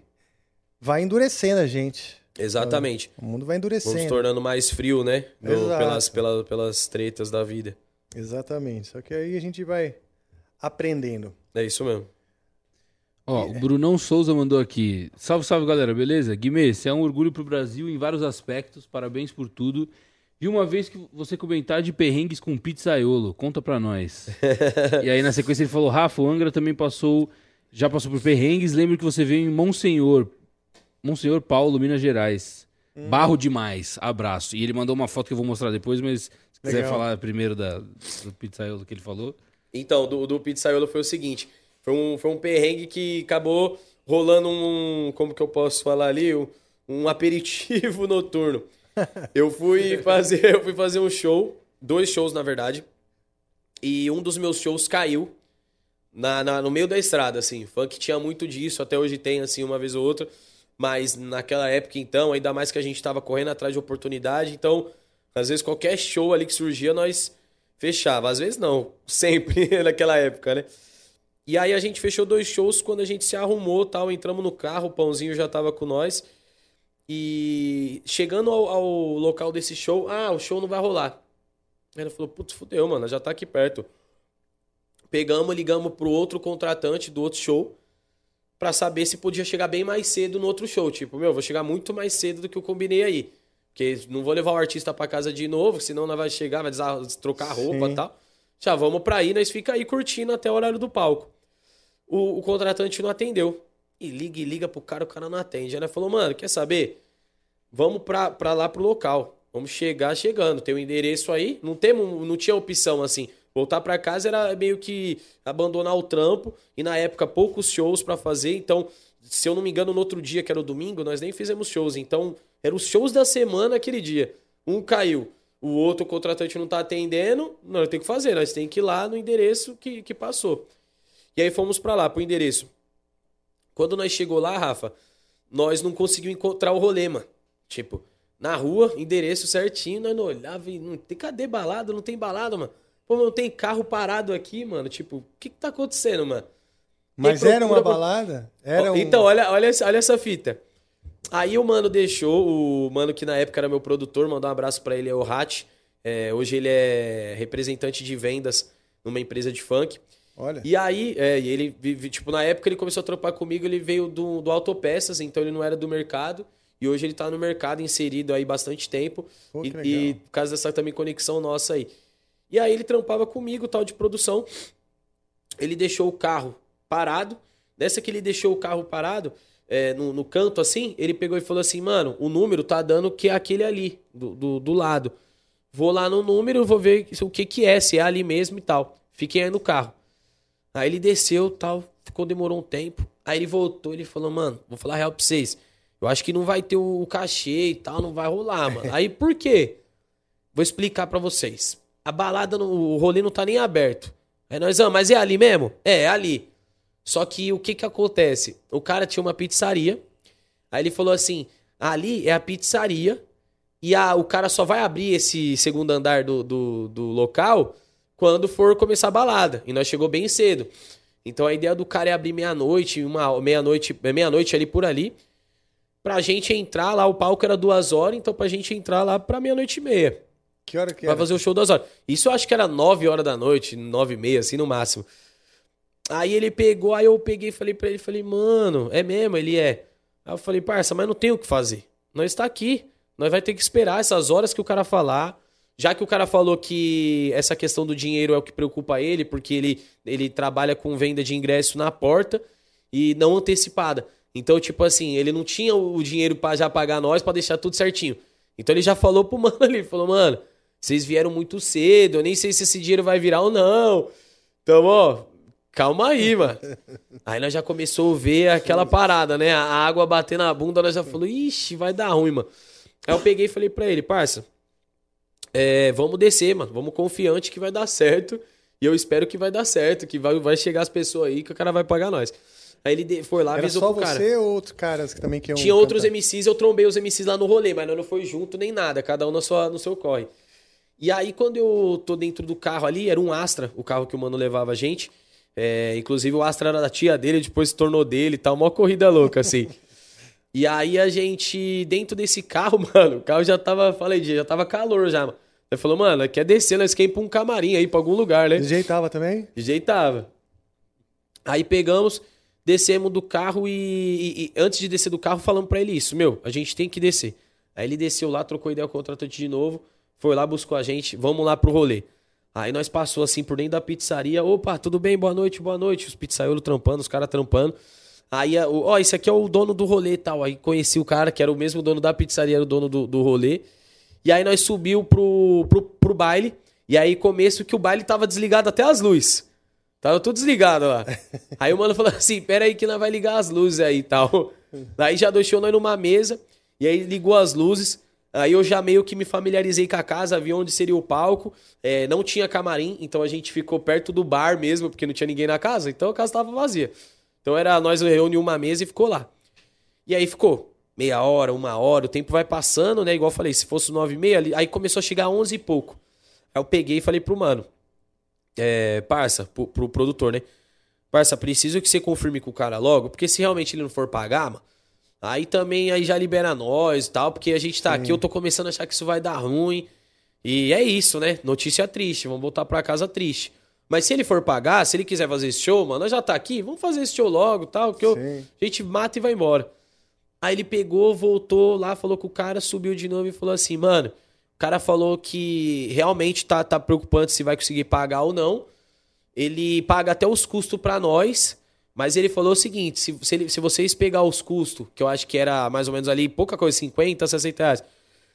vai endurecendo a gente. Exatamente. O mundo vai Vamos endurecendo. tornando mais frio, né? No- pelas, pela- pelas tretas da vida. Exatamente. Só que aí a gente vai aprendendo. É isso mesmo. Ó, o Brunão Souza mandou aqui. Salve, salve, galera, beleza? Guimê, você é um orgulho pro Brasil em vários aspectos. Parabéns por tudo. Vi uma vez que você comentar de perrengues com pizzaiolo. Conta pra nós. e aí, na sequência, ele falou: Rafa, o Angra também passou. Já passou por perrengues. Lembro que você veio em Monsenhor. Monsenhor Paulo, Minas Gerais. Hum. Barro demais. Abraço. E ele mandou uma foto que eu vou mostrar depois, mas se quiser Legal. falar primeiro da, do pizzaiolo que ele falou. Então, do, do pizzaiolo foi o seguinte: foi um, foi um perrengue que acabou rolando um. Como que eu posso falar ali? Um, um aperitivo noturno. Eu fui fazer, eu fui fazer um show, dois shows na verdade, e um dos meus shows caiu na, na- no meio da estrada, assim. Funk tinha muito disso, até hoje tem, assim, uma vez ou outra. Mas naquela época, então, ainda mais que a gente tava correndo atrás de oportunidade, então, às vezes qualquer show ali que surgia, nós fechava. Às vezes não, sempre naquela época, né? E aí a gente fechou dois shows quando a gente se arrumou, tal, entramos no carro, o pãozinho já tava com nós. E chegando ao, ao local desse show, ah, o show não vai rolar. Ele falou, putz, fudeu, mano, já tá aqui perto. Pegamos, ligamos pro outro contratante do outro show pra saber se podia chegar bem mais cedo no outro show. Tipo, meu, vou chegar muito mais cedo do que eu combinei aí. Porque não vou levar o artista pra casa de novo, senão nós vai chegar, vai trocar roupa e tal. Já vamos pra aí, nós fica aí curtindo até o horário do palco. O, o contratante não atendeu. E liga e liga pro cara, o cara não atende. Aí falou, mano, quer saber? Vamos pra, pra lá pro local. Vamos chegar chegando. Tem o endereço aí. Não, temos, não tinha opção assim. Voltar pra casa era meio que abandonar o trampo. E na época, poucos shows pra fazer. Então, se eu não me engano, no outro dia, que era o domingo, nós nem fizemos shows. Então, eram os shows da semana aquele dia. Um caiu. O outro contratante não tá atendendo. Nós tem que fazer. Nós tem que ir lá no endereço que, que passou. E aí fomos pra lá, pro endereço. Quando nós chegou lá, Rafa, nós não conseguimos encontrar o rolê, mano. Tipo, na rua, endereço certinho, nós não olhava e não tem cadê balada? Não tem balada, mano. Pô, não tem carro parado aqui, mano. Tipo, o que que tá acontecendo, mano? Mas era uma procura- balada? Era um... Então, olha, olha, essa- olha essa fita. Aí o mano deixou, o mano que na época era meu produtor, mandar um abraço pra ele, é o Hat. É, hoje ele é representante de vendas numa empresa de funk. Olha. E aí, é, ele, vive- tipo, na época ele começou a trampar comigo, ele veio do, do Autopeças, então ele não era do mercado. E hoje ele tá no mercado, inserido aí bastante tempo. Pô, e, e por causa dessa também conexão nossa aí. E aí ele trampava comigo, tal, de produção. Ele deixou o carro parado. Nessa que ele deixou o carro parado, é, no, no canto assim, ele pegou e falou assim, mano, o número tá dando que é aquele ali, do, do, do lado. Vou lá no número, vou ver o que que é, se é ali mesmo e tal. Fiquem aí no carro. Aí ele desceu tal, ficou, demorou um tempo. Aí ele voltou, ele falou, mano, vou falar real pra vocês. Eu acho que não vai ter o cachê e tal, não vai rolar, mano. Aí por quê? Vou explicar pra vocês. A balada, no, o rolê não tá nem aberto. Aí nós, ah, mas é ali mesmo? É, é ali. Só que o que que acontece? O cara tinha uma pizzaria. Aí ele falou assim: ali é a pizzaria. E a, o cara só vai abrir esse segundo andar do, do, do local quando for começar a balada. E nós chegou bem cedo. Então a ideia do cara é abrir meia-noite, uma meia-noite, é meia-noite ali por ali. Pra gente entrar lá, o palco era duas horas, então pra gente entrar lá pra meia-noite e meia. Que hora que Vai fazer o show duas horas. Isso eu acho que era nove horas da noite, nove e meia, assim, no máximo. Aí ele pegou, aí eu peguei e falei pra ele, falei, mano, é mesmo? Ele é. Aí eu falei, parça, mas não tem o que fazer. Nós está aqui. Nós vai ter que esperar essas horas que o cara falar. Já que o cara falou que essa questão do dinheiro é o que preocupa ele, porque ele, ele trabalha com venda de ingresso na porta e não antecipada. Então, tipo assim, ele não tinha o dinheiro pra já pagar nós pra deixar tudo certinho. Então ele já falou pro mano ali, falou, mano, vocês vieram muito cedo, eu nem sei se esse dinheiro vai virar ou não. Então, ó, calma aí, mano. Aí nós já começou a ver aquela parada, né? A água bater na bunda, nós já falou, ixi, vai dar ruim, mano. Aí eu peguei e falei pra ele, parça, é, vamos descer, mano. Vamos confiante que vai dar certo. E eu espero que vai dar certo, que vai, vai chegar as pessoas aí que o cara vai pagar nós. Aí ele foi lá, Era avisou só pro cara. você ou outros caras que também queriam Tinha outros cantar? MCs, eu trombei os MCs lá no rolê, mas não foi junto nem nada, cada um na sua, no seu corre. E aí, quando eu tô dentro do carro ali, era um Astra, o carro que o mano levava a gente. É, inclusive, o Astra era da tia dele, depois se tornou dele e tal. Uma corrida louca, assim. e aí, a gente, dentro desse carro, mano, o carro já tava, falei, já tava calor já, mano. Ele falou, mano, quer descer, nós quer ir pra um camarim aí, pra algum lugar, né? Ajeitava também? Ajeitava. Aí pegamos, descemos do carro e, e- e antes de descer do carro, falamos pra ele isso, meu, a gente tem que descer. Aí ele desceu lá, trocou ideia com o contratante de novo, foi lá, buscou a gente, vamos lá pro rolê. Aí nós passou assim por dentro da pizzaria, opa, tudo bem, boa noite, boa noite. Os pizzaiolos trampando, os caras trampando. Aí, ó, esse aqui é o dono do rolê e tal. Aí conheci o cara, que era o mesmo dono da pizzaria, era o dono do, do rolê. E aí nós subiu pro, pro, pro baile. E aí começo que o baile tava desligado até as luzes. Tava tudo desligado lá. Aí o mano falou assim: pera aí que nós vai ligar as luzes aí e tal. Aí já deixou nós numa mesa. E aí ligou as luzes. Aí eu já meio que me familiarizei com a casa, vi onde seria o palco. É, não tinha camarim, então a gente ficou perto do bar mesmo, porque não tinha ninguém na casa. Então a casa tava vazia. Então era nós reunimos uma mesa e ficou lá. E aí ficou meia hora, uma hora, o tempo vai passando, né? Igual eu falei, se fosse nove e meia, aí começou a chegar onze e pouco. Aí eu peguei e falei pro mano, é, parça, pro, pro produtor, né? Parça, preciso que você confirme com o cara logo, porque se realmente ele não for pagar, mano, aí também aí já libera nós e tal, porque a gente tá aqui, eu tô começando a achar que isso vai dar ruim. E é isso, né? Notícia triste, vamos voltar pra casa triste. Mas se ele for pagar, se ele quiser fazer esse show, mano, nós já tá aqui, vamos fazer esse show logo tal, que eu, a gente mata e vai embora. Aí ele pegou, voltou lá, falou com o cara, subiu de novo e falou assim, mano, o cara falou que realmente tá, tá preocupante se vai conseguir pagar ou não. Ele paga até os custos pra nós, mas ele falou o seguinte, se, se, ele- se vocês pegar os custos, que eu acho que era mais ou menos ali, pouca coisa, 50, 60 reais.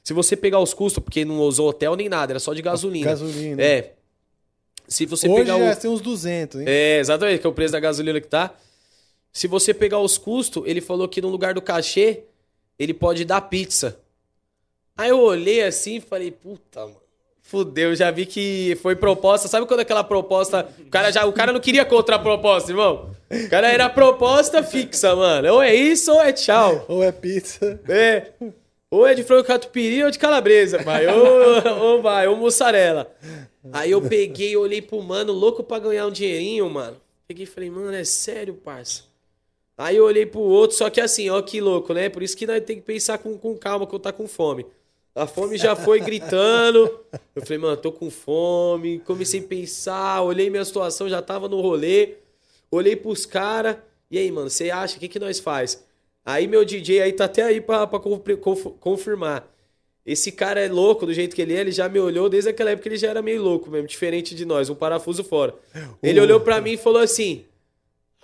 Se você pegar os custos, porque não usou hotel nem nada, era só de gasolina. Gasolina. É. Se você Hoje pegar já o... tem uns 200, hein? É, exatamente, que é o preço da gasolina que tá. Se você pegar os custos, ele falou que no lugar do cachê, ele pode dar pizza. Aí eu olhei assim e falei, puta, mano. Fudeu, já vi que foi proposta. Sabe quando aquela proposta. O cara, já, o cara não queria contraproposta, irmão. O cara era proposta fixa, mano. Ou é isso ou é tchau. Ou é pizza. É. Ou é de frango catupiry ou de calabresa, pai. Ou, ou vai, ou mussarela. Aí eu peguei, olhei pro mano, louco pra ganhar um dinheirinho, mano. Peguei e falei, mano, é sério, parça? Aí eu olhei pro outro, só que assim, ó, que louco, né? Por isso que nós tem que pensar com, com calma, que eu tá com fome. A fome já foi gritando. Eu falei, mano, tô com fome. Comecei a pensar, olhei minha situação, já tava no rolê. Olhei pros caras. E aí, mano, você acha? O que, que nós faz? Aí meu DJ aí tá até aí pra, pra confir- conf- confirmar. Esse cara é louco do jeito que ele é, ele já me olhou desde aquela época ele já era meio louco mesmo, diferente de nós, um parafuso fora. Ele olhou pra mim e falou assim: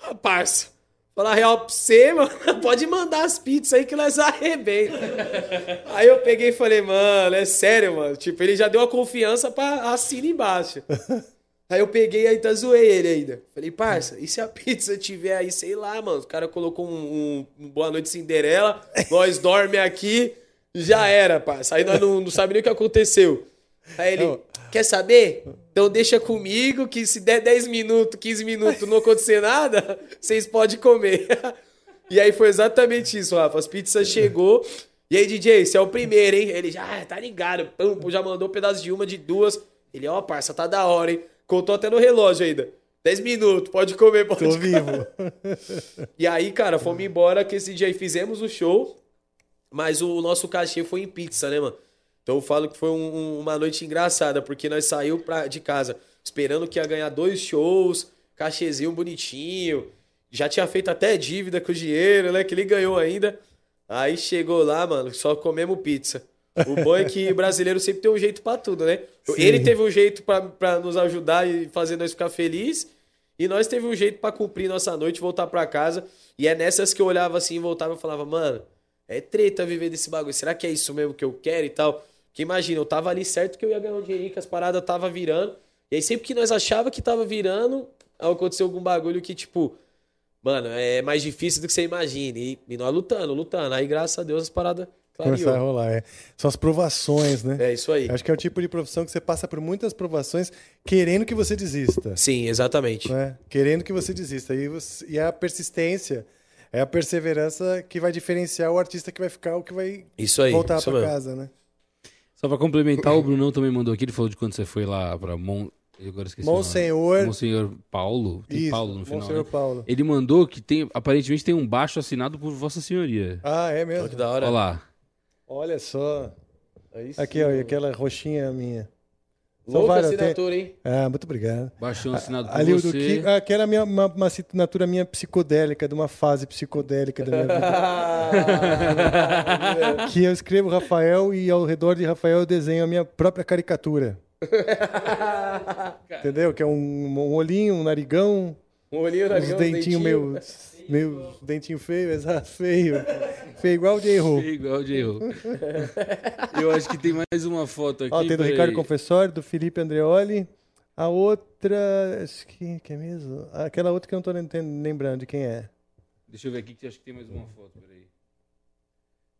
ah, parça, falar real pra você, mano, pode mandar as pizzas aí que nós arrebenta. aí eu peguei e falei, mano, é sério, mano. Tipo, ele já deu a confiança pra assina embaixo. Aí eu peguei aí tá zoei ele ainda. Falei, parça, e se a pizza tiver aí, sei lá, mano, o cara colocou um, um Boa Noite Cinderela, nós dorme aqui, já era, parça. Aí nós não, não sabemos nem o que aconteceu. Aí ele, quer saber? Então deixa comigo que se der 10 minutos, 15 minutos não acontecer nada, vocês podem comer. E aí foi exatamente isso, Rafa. As pizzas chegou. E aí, DJ, você é o primeiro, hein? Ele já, ah, tá ligado. Pum, já mandou um pedaço de uma, de duas. Ele, ó, parça, tá da hora, hein? Contou até no relógio ainda. 10 minutos, pode comer, pode Tô comer. vivo. E aí, cara, fomos embora que esse dia aí fizemos o show, mas o nosso cachê foi em pizza, né, mano? Então eu falo que foi um- um- uma noite engraçada, porque nós saiu pra, de casa esperando que ia ganhar dois shows, cachezinho bonitinho. Já tinha feito até dívida com o dinheiro, né? Que ele ganhou ainda. Aí chegou lá, mano, só comemos pizza. O bom é que brasileiro sempre tem um jeito pra tudo, né? Sim. Ele teve um jeito pra- pra nos ajudar e fazer nós ficar felizes. E nós teve um jeito pra cumprir nossa noite, voltar pra casa. E é nessas que eu olhava assim, voltava e falava, mano, é treta viver desse bagulho. Será que é isso mesmo que eu quero e tal? Que imagina, eu tava ali certo que eu ia ganhar um dinheirinho, que as paradas tava virando. E aí sempre que nós achava que tava virando, aconteceu algum bagulho que, tipo, mano, é mais difícil do que você imagina. E, e nós lutando, lutando. Aí, graças a Deus, as paradas Começar a clareou. rolar, é. São as provações, né? É isso aí. Acho que é o tipo de profissão que você passa por muitas provações querendo que você desista. Sim, exatamente. né? Querendo que você desista. E, você- e a persistência é a perseverança que vai diferenciar o artista que vai ficar, o que vai Isso aí, voltar para casa, né? Só pra complementar, o Brunão também mandou aqui, ele falou de quando você foi lá pra Mon... Eu agora esqueci. Monsenhor. Monsenhor Paulo. Tem Isso, Paulo no final. Monsenhor né? Paulo. Ele mandou que tem, aparentemente tem um baixo assinado por Vossa Senhoria. Ah, é mesmo? Olha que da hora. Olha lá. Olha só. Aí Aqui, sim, ó, e mano. aquela roxinha minha. São Louca várias, assinatura, hein? Ah, muito obrigado. Baixão assinado por Ali o do você. que, aquela é minha, uma, uma assinatura minha psicodélica, de uma fase psicodélica da minha vida. que eu escrevo Rafael e ao redor de Rafael eu desenho a minha própria caricatura. Entendeu? Que é um, um olhinho, um narigão, Um olhinho, uns narigão, dentinhos meio, meio dentinho feio, exato, feio. Feio igual o J-Ho. Igual o J.O. Eu acho que tem mais uma foto aqui. Ó, tem do. Ricardo Confessori, do Felipe Andreoli. A outra. Acho que, que é mesmo? Aquela outra que eu não tô lembrando de quem é. Deixa eu ver aqui que acho que tem mais uma foto, peraí.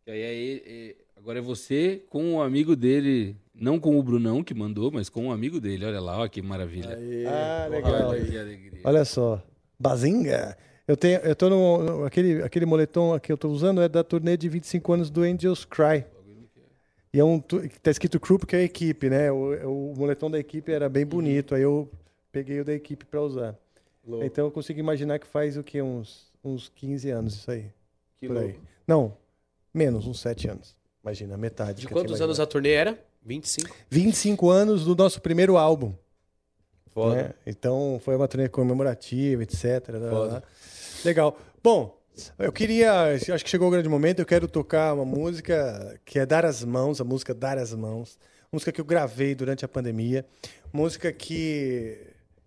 Que aí é, ele- é- agora é você com um amigo dele, não com o Brunão que mandou, mas com um amigo dele. Olha lá, ó que maravilha. Ah, legal. Olha que alegria. Olha só. Bazinga. Eu, tenho, eu tô no. no- aquele, aquele moletom que eu tô usando é da turnê de 25 anos do Angels Cry. E é um. Tá escrito crew porque é a equipe, né? O, o moletom da equipe era bem bonito. Aí eu peguei o da equipe pra usar. Louco. Então eu consigo imaginar que faz o quê? Uns, uns 15 anos isso aí. Que por aí. louco. Não, menos, uns 7 anos. Imagina, metade. De que quantos anos a turnê era? 25? 25 anos do nosso primeiro álbum. Foda. né? Então foi uma turnê comemorativa, etc. lá, lá, Foda. lá. Legal. Bom, eu queria. Acho que chegou o grande momento. Eu quero tocar uma música que é Dar as Mãos, a música Dar as Mãos. Música que eu gravei durante a pandemia. Música que.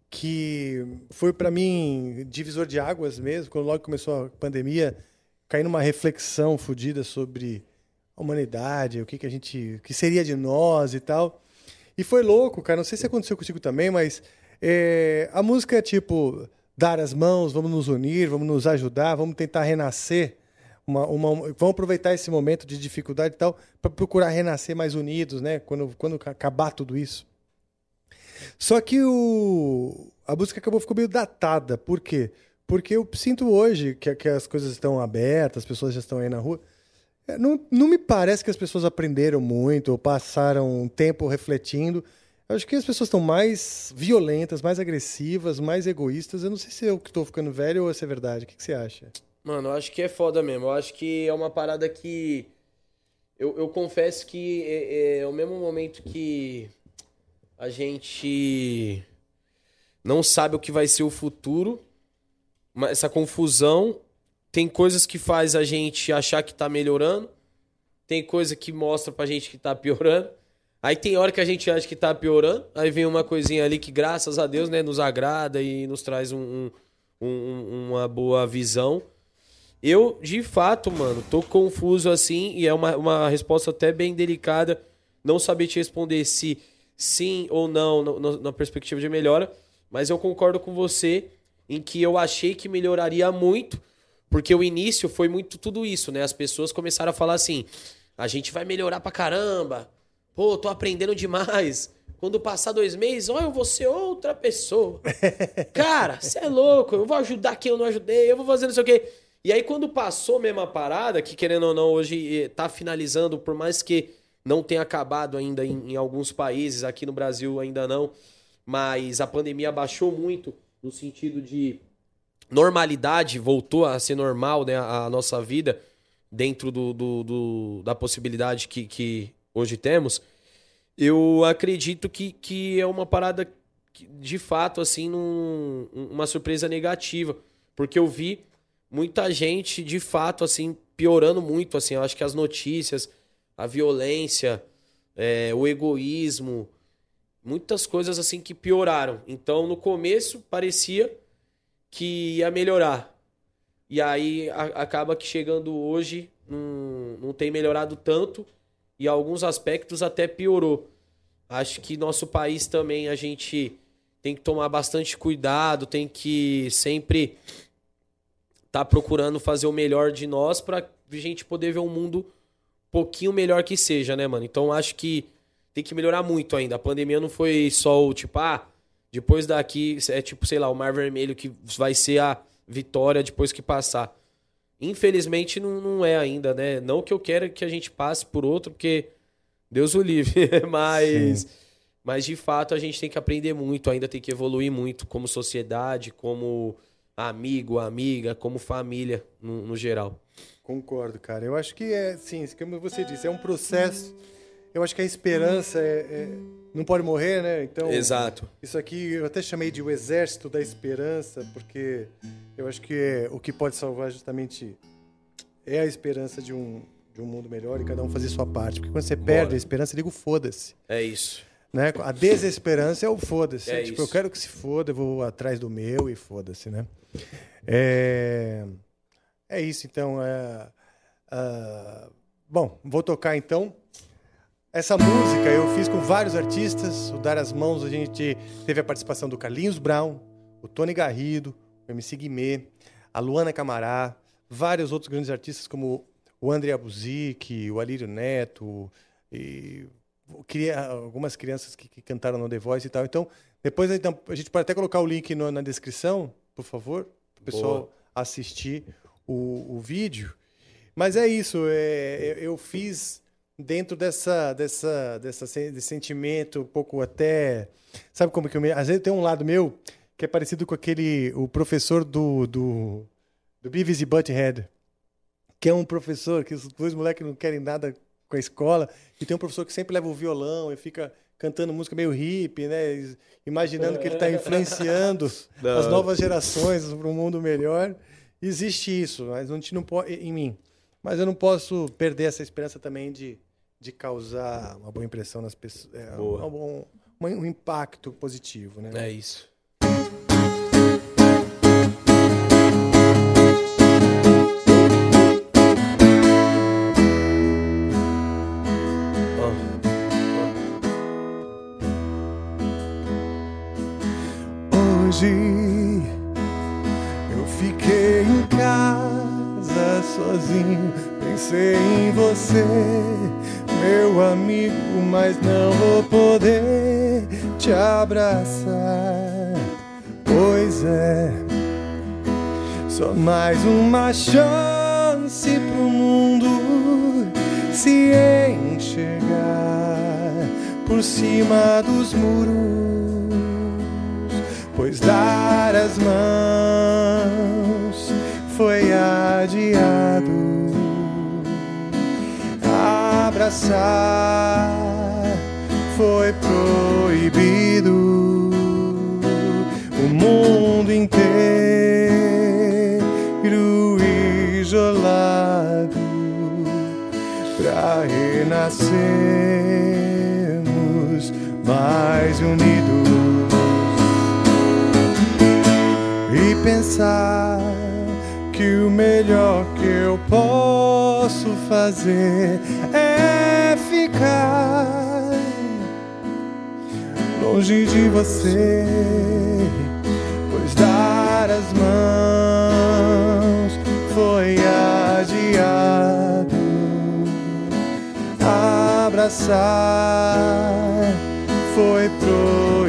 que foi para mim divisor de águas mesmo. Quando logo começou a pandemia, caí numa reflexão fodida sobre a humanidade, o que, que a gente. o que seria de nós e tal. E foi louco, cara. Não sei se aconteceu contigo também, mas é, a música é tipo dar as mãos, vamos nos unir, vamos nos ajudar, vamos tentar renascer. Uma, uma- vamos aproveitar esse momento de dificuldade e tal para procurar renascer mais unidos, né? Quando, quando acabar tudo isso. Só que o, a música acabou ficou meio datada. Por quê? Porque eu sinto hoje que, que as coisas estão abertas, as pessoas já estão aí na rua. É, Não, não me parece que as pessoas aprenderam muito ou passaram um tempo refletindo. Eu acho que as pessoas estão mais violentas, mais agressivas, mais egoístas. Eu não sei se eu que estou ficando velho ou se é verdade. O que, que você acha? Mano, eu acho que é foda mesmo. Eu acho que é uma parada que. Eu, eu confesso que é, é o mesmo momento que a gente não sabe o que vai ser o futuro, mas essa confusão. Tem coisas que faz a gente achar que tá melhorando, tem coisa que mostra pra gente que tá piorando. Aí tem hora que a gente acha que tá piorando, aí vem uma coisinha ali que, graças a Deus, né, nos agrada e nos traz um- um- um- uma boa visão. Eu, de fato, mano, tô confuso assim, e é uma, uma resposta até bem delicada. Não saber te responder se sim ou não no- no- na perspectiva de melhora, mas eu concordo com você em que eu achei que melhoraria muito, porque o início foi muito tudo isso, né? As pessoas começaram a falar assim: a gente vai melhorar pra caramba, pô, tô aprendendo demais. Quando passar dois meses, ó, eu vou ser outra pessoa. Cara, você é louco, eu vou ajudar quem eu não ajudei, eu vou fazer não sei o quê. E aí, quando passou mesmo a parada, que querendo ou não, hoje eh, tá finalizando, por mais que não tenha acabado ainda em, em alguns países, aqui no Brasil ainda não, mas a pandemia abaixou muito no sentido de normalidade, voltou a ser normal né, a, a nossa vida dentro do, do- do- da possibilidade que, que hoje temos. Eu acredito que, que é uma parada que, de fato, assim, num- uma surpresa negativa. Porque eu vi muita gente, de fato, assim, piorando muito, assim. Eu acho que as notícias, a violência, é, o egoísmo, muitas coisas, assim, que pioraram. Então, no começo, parecia que ia melhorar. E aí, a- acaba que chegando hoje, não, não tem melhorado tanto e alguns aspectos até piorou. Acho que nosso país também a gente tem que tomar bastante cuidado, tem que sempre estar procurando fazer o melhor de nós para a gente poder ver um mundo um pouquinho melhor que seja, né, mano? Então acho que tem que melhorar muito ainda. A pandemia não foi só o tipo, ah, depois daqui é tipo, sei lá, o Mar Vermelho que vai ser a vitória depois que passar. Infelizmente não, não é ainda, né? Não que eu quero que a gente passe por outro, porque Deus o livre. mas, mas de fato a gente tem que aprender muito, ainda tem que evoluir muito como sociedade, como amigo, amiga, como família no, no geral. Concordo, cara. Eu acho que é, sim, como você disse, é um processo. Eu acho que a esperança é, é- não pode morrer, né? Então, Exato. Isso aqui eu até chamei de o exército da esperança, porque eu acho que é, o que pode salvar justamente é a esperança de um, de um mundo melhor e cada um fazer sua parte. Porque quando você perde a esperança, liga o foda-se. É isso. Né? A desesperança é o foda-se. É tipo, eu isso. quero que se foda, eu vou atrás do meu e foda-se, né? É... é isso, então. É... ah, Bom, vou tocar então. Essa música eu fiz com vários artistas. O Dar as Mãos, a gente teve a participação do Carlinhos Brown, o Tony Garrido, o MC Guimê, a Luana Camará, vários outros grandes artistas como o André Abuzik, o Alírio Neto, e algumas crianças que, cantaram no The Voice e tal. Então, depois então, a gente pode até colocar o link no- na descrição, por favor, para o pessoal Boa. assistir o, o vídeo. Mas é isso, é, eu fiz dentro dessa, dessa, dessa desse sentimento um pouco até, sabe como que eu me, às vezes tem um lado meu que é parecido com aquele o professor do do, do Beavis e Butthead, que é um professor que os dois moleques não querem nada com a escola e tem um professor que sempre leva o violão e fica cantando música meio hippie, né? Imaginando que ele está influenciando Da as novas gerações para um mundo melhor. Existe isso, mas gente não pode em mim. Mas eu não posso perder essa esperança também de, de causar uma boa impressão nas pessoas, é, um, bom- um- um impacto positivo, né? É isso. Hoje eu fiquei em casa sozinho, pensei em você, meu amigo, mas não vou poder te abraçar. Pois é, só mais uma chance pro mundo se enxergar por cima dos muros pois dar as mãos foi adiado. Abraçar foi proibido. O mundo inteiro isolado para renascermos mais unidos e pensar que o melhor que eu posso fazer é ficar longe de você, pois dar as mãos foi adiado, abraçar foi proibido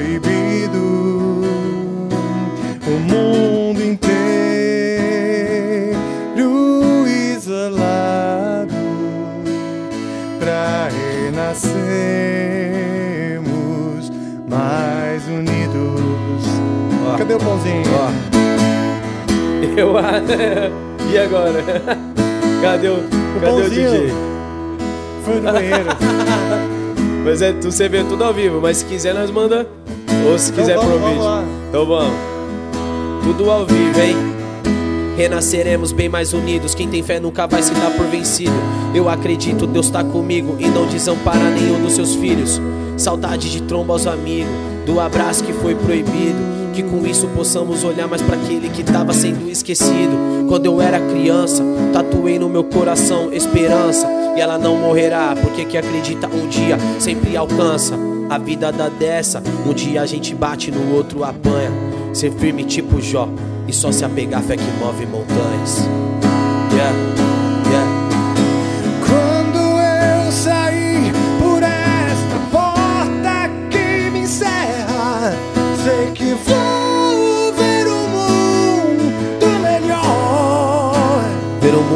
Cadê o pãozinho? Eu. e agora? Cadê o, cadê o pãozinho. DJ? Foi no banheiro. Mas é, tu, você vê tudo ao vivo, mas se quiser nós manda. Ou se Então quiser vamos, pro vamos vídeo. lá. Então vamos. Tudo ao vivo, hein? Renasceremos bem mais unidos. Quem tem fé nunca vai se dar por vencido. Eu acredito, Deus tá comigo e não desampara nenhum dos seus filhos. Saudade de tromba aos amigos, do abraço que foi proibido. Que com isso possamos olhar mais para aquele que tava sendo esquecido. Quando eu era criança, tatuei no meu coração esperança. E ela não morrerá, porque que acredita um dia sempre alcança. A vida dá dessa, um dia a gente bate no outro apanha. Ser firme tipo Jó, e só se apegar fé que move montanhas.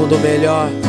Mundo melhor.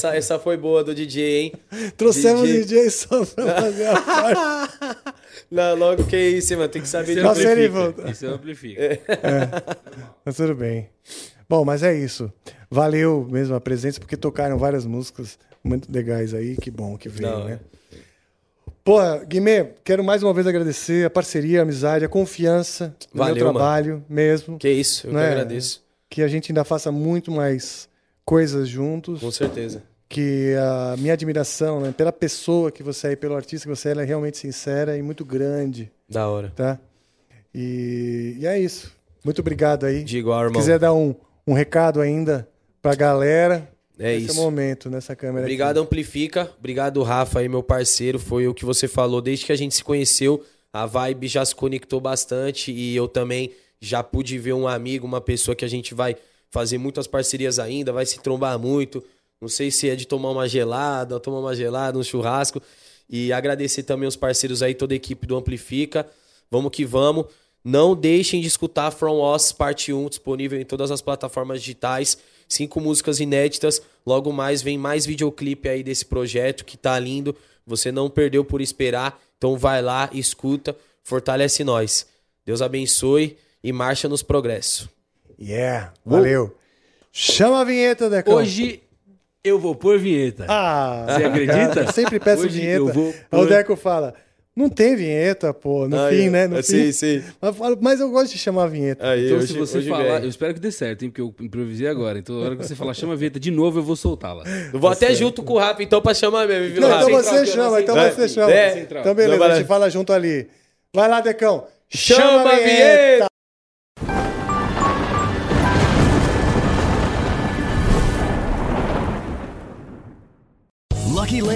Essa, essa foi boa do DJ, hein? Trouxemos o DJ só pra fazer a parte. Não, logo que isso, mano. Tem que saber Isso de ele amplifica. voltou. Isso amplifica. É, mas tudo bem. Bom, mas é isso. Valeu mesmo a presença, porque tocaram várias músicas muito legais aí. Que bom que veio, Não, né? Porra, Guimê, quero mais uma vez agradecer a parceria, a amizade, a confiança no Valeu, meu trabalho mesmo. Que isso, eu né? que agradeço. Que a gente ainda faça muito mais coisas juntos. Com certeza. Que a minha admiração né, pela pessoa que você é e pelo artista que você é, ela é realmente sincera e muito grande. Da hora. Tá? E, e é isso. Muito obrigado aí. De igual, Se irmão. quiser dar um, um recado ainda pra galera. É nesse isso. momento, nessa câmera Obrigado, Amplifica. Obrigado, Rafa, aí, meu parceiro. Foi o que você falou. Desde que a gente se conheceu, a vibe já se conectou bastante e eu também já pude ver um amigo, uma pessoa que a gente vai fazer muitas parcerias ainda, vai se trombar muito. Não sei se é de tomar uma gelada, tomar uma gelada, um churrasco. E agradecer também os parceiros aí, toda a equipe do Amplifica. Vamos que vamos. Não deixem de escutar From Us Parte 1, disponível em todas as plataformas digitais. Cinco músicas inéditas. Logo mais vem mais videoclipe aí desse projeto que tá lindo. Você não perdeu por esperar. Então vai lá, escuta, fortalece nós. Deus abençoe e marcha nos progressos. Yeah, valeu. Chama a vinheta, Decão. Hoje eu vou pôr vinheta. Ah, Você acredita? cara, eu sempre peço Hoje vinheta. eu vou pôr- O Deco fala: não tem vinheta, pô, no Aí, fim, né? No sim, fim. sim. Mas, eu falo, mas eu gosto de chamar a vinheta. Aí, Então, hoje, se você falar, vem. eu espero que dê certo, hein? Porque eu improvisei agora. Então, na hora que você falar, chama a vinheta de novo, eu vou soltá-la. Eu vou até junto com o Rafa, então, pra chamar mesmo, viu, Não, Rafa? então você chama, então Vai. você chama. É. Então beleza, a gente fala junto ali. Vai lá, Decão. Chama a vinheta! Lucky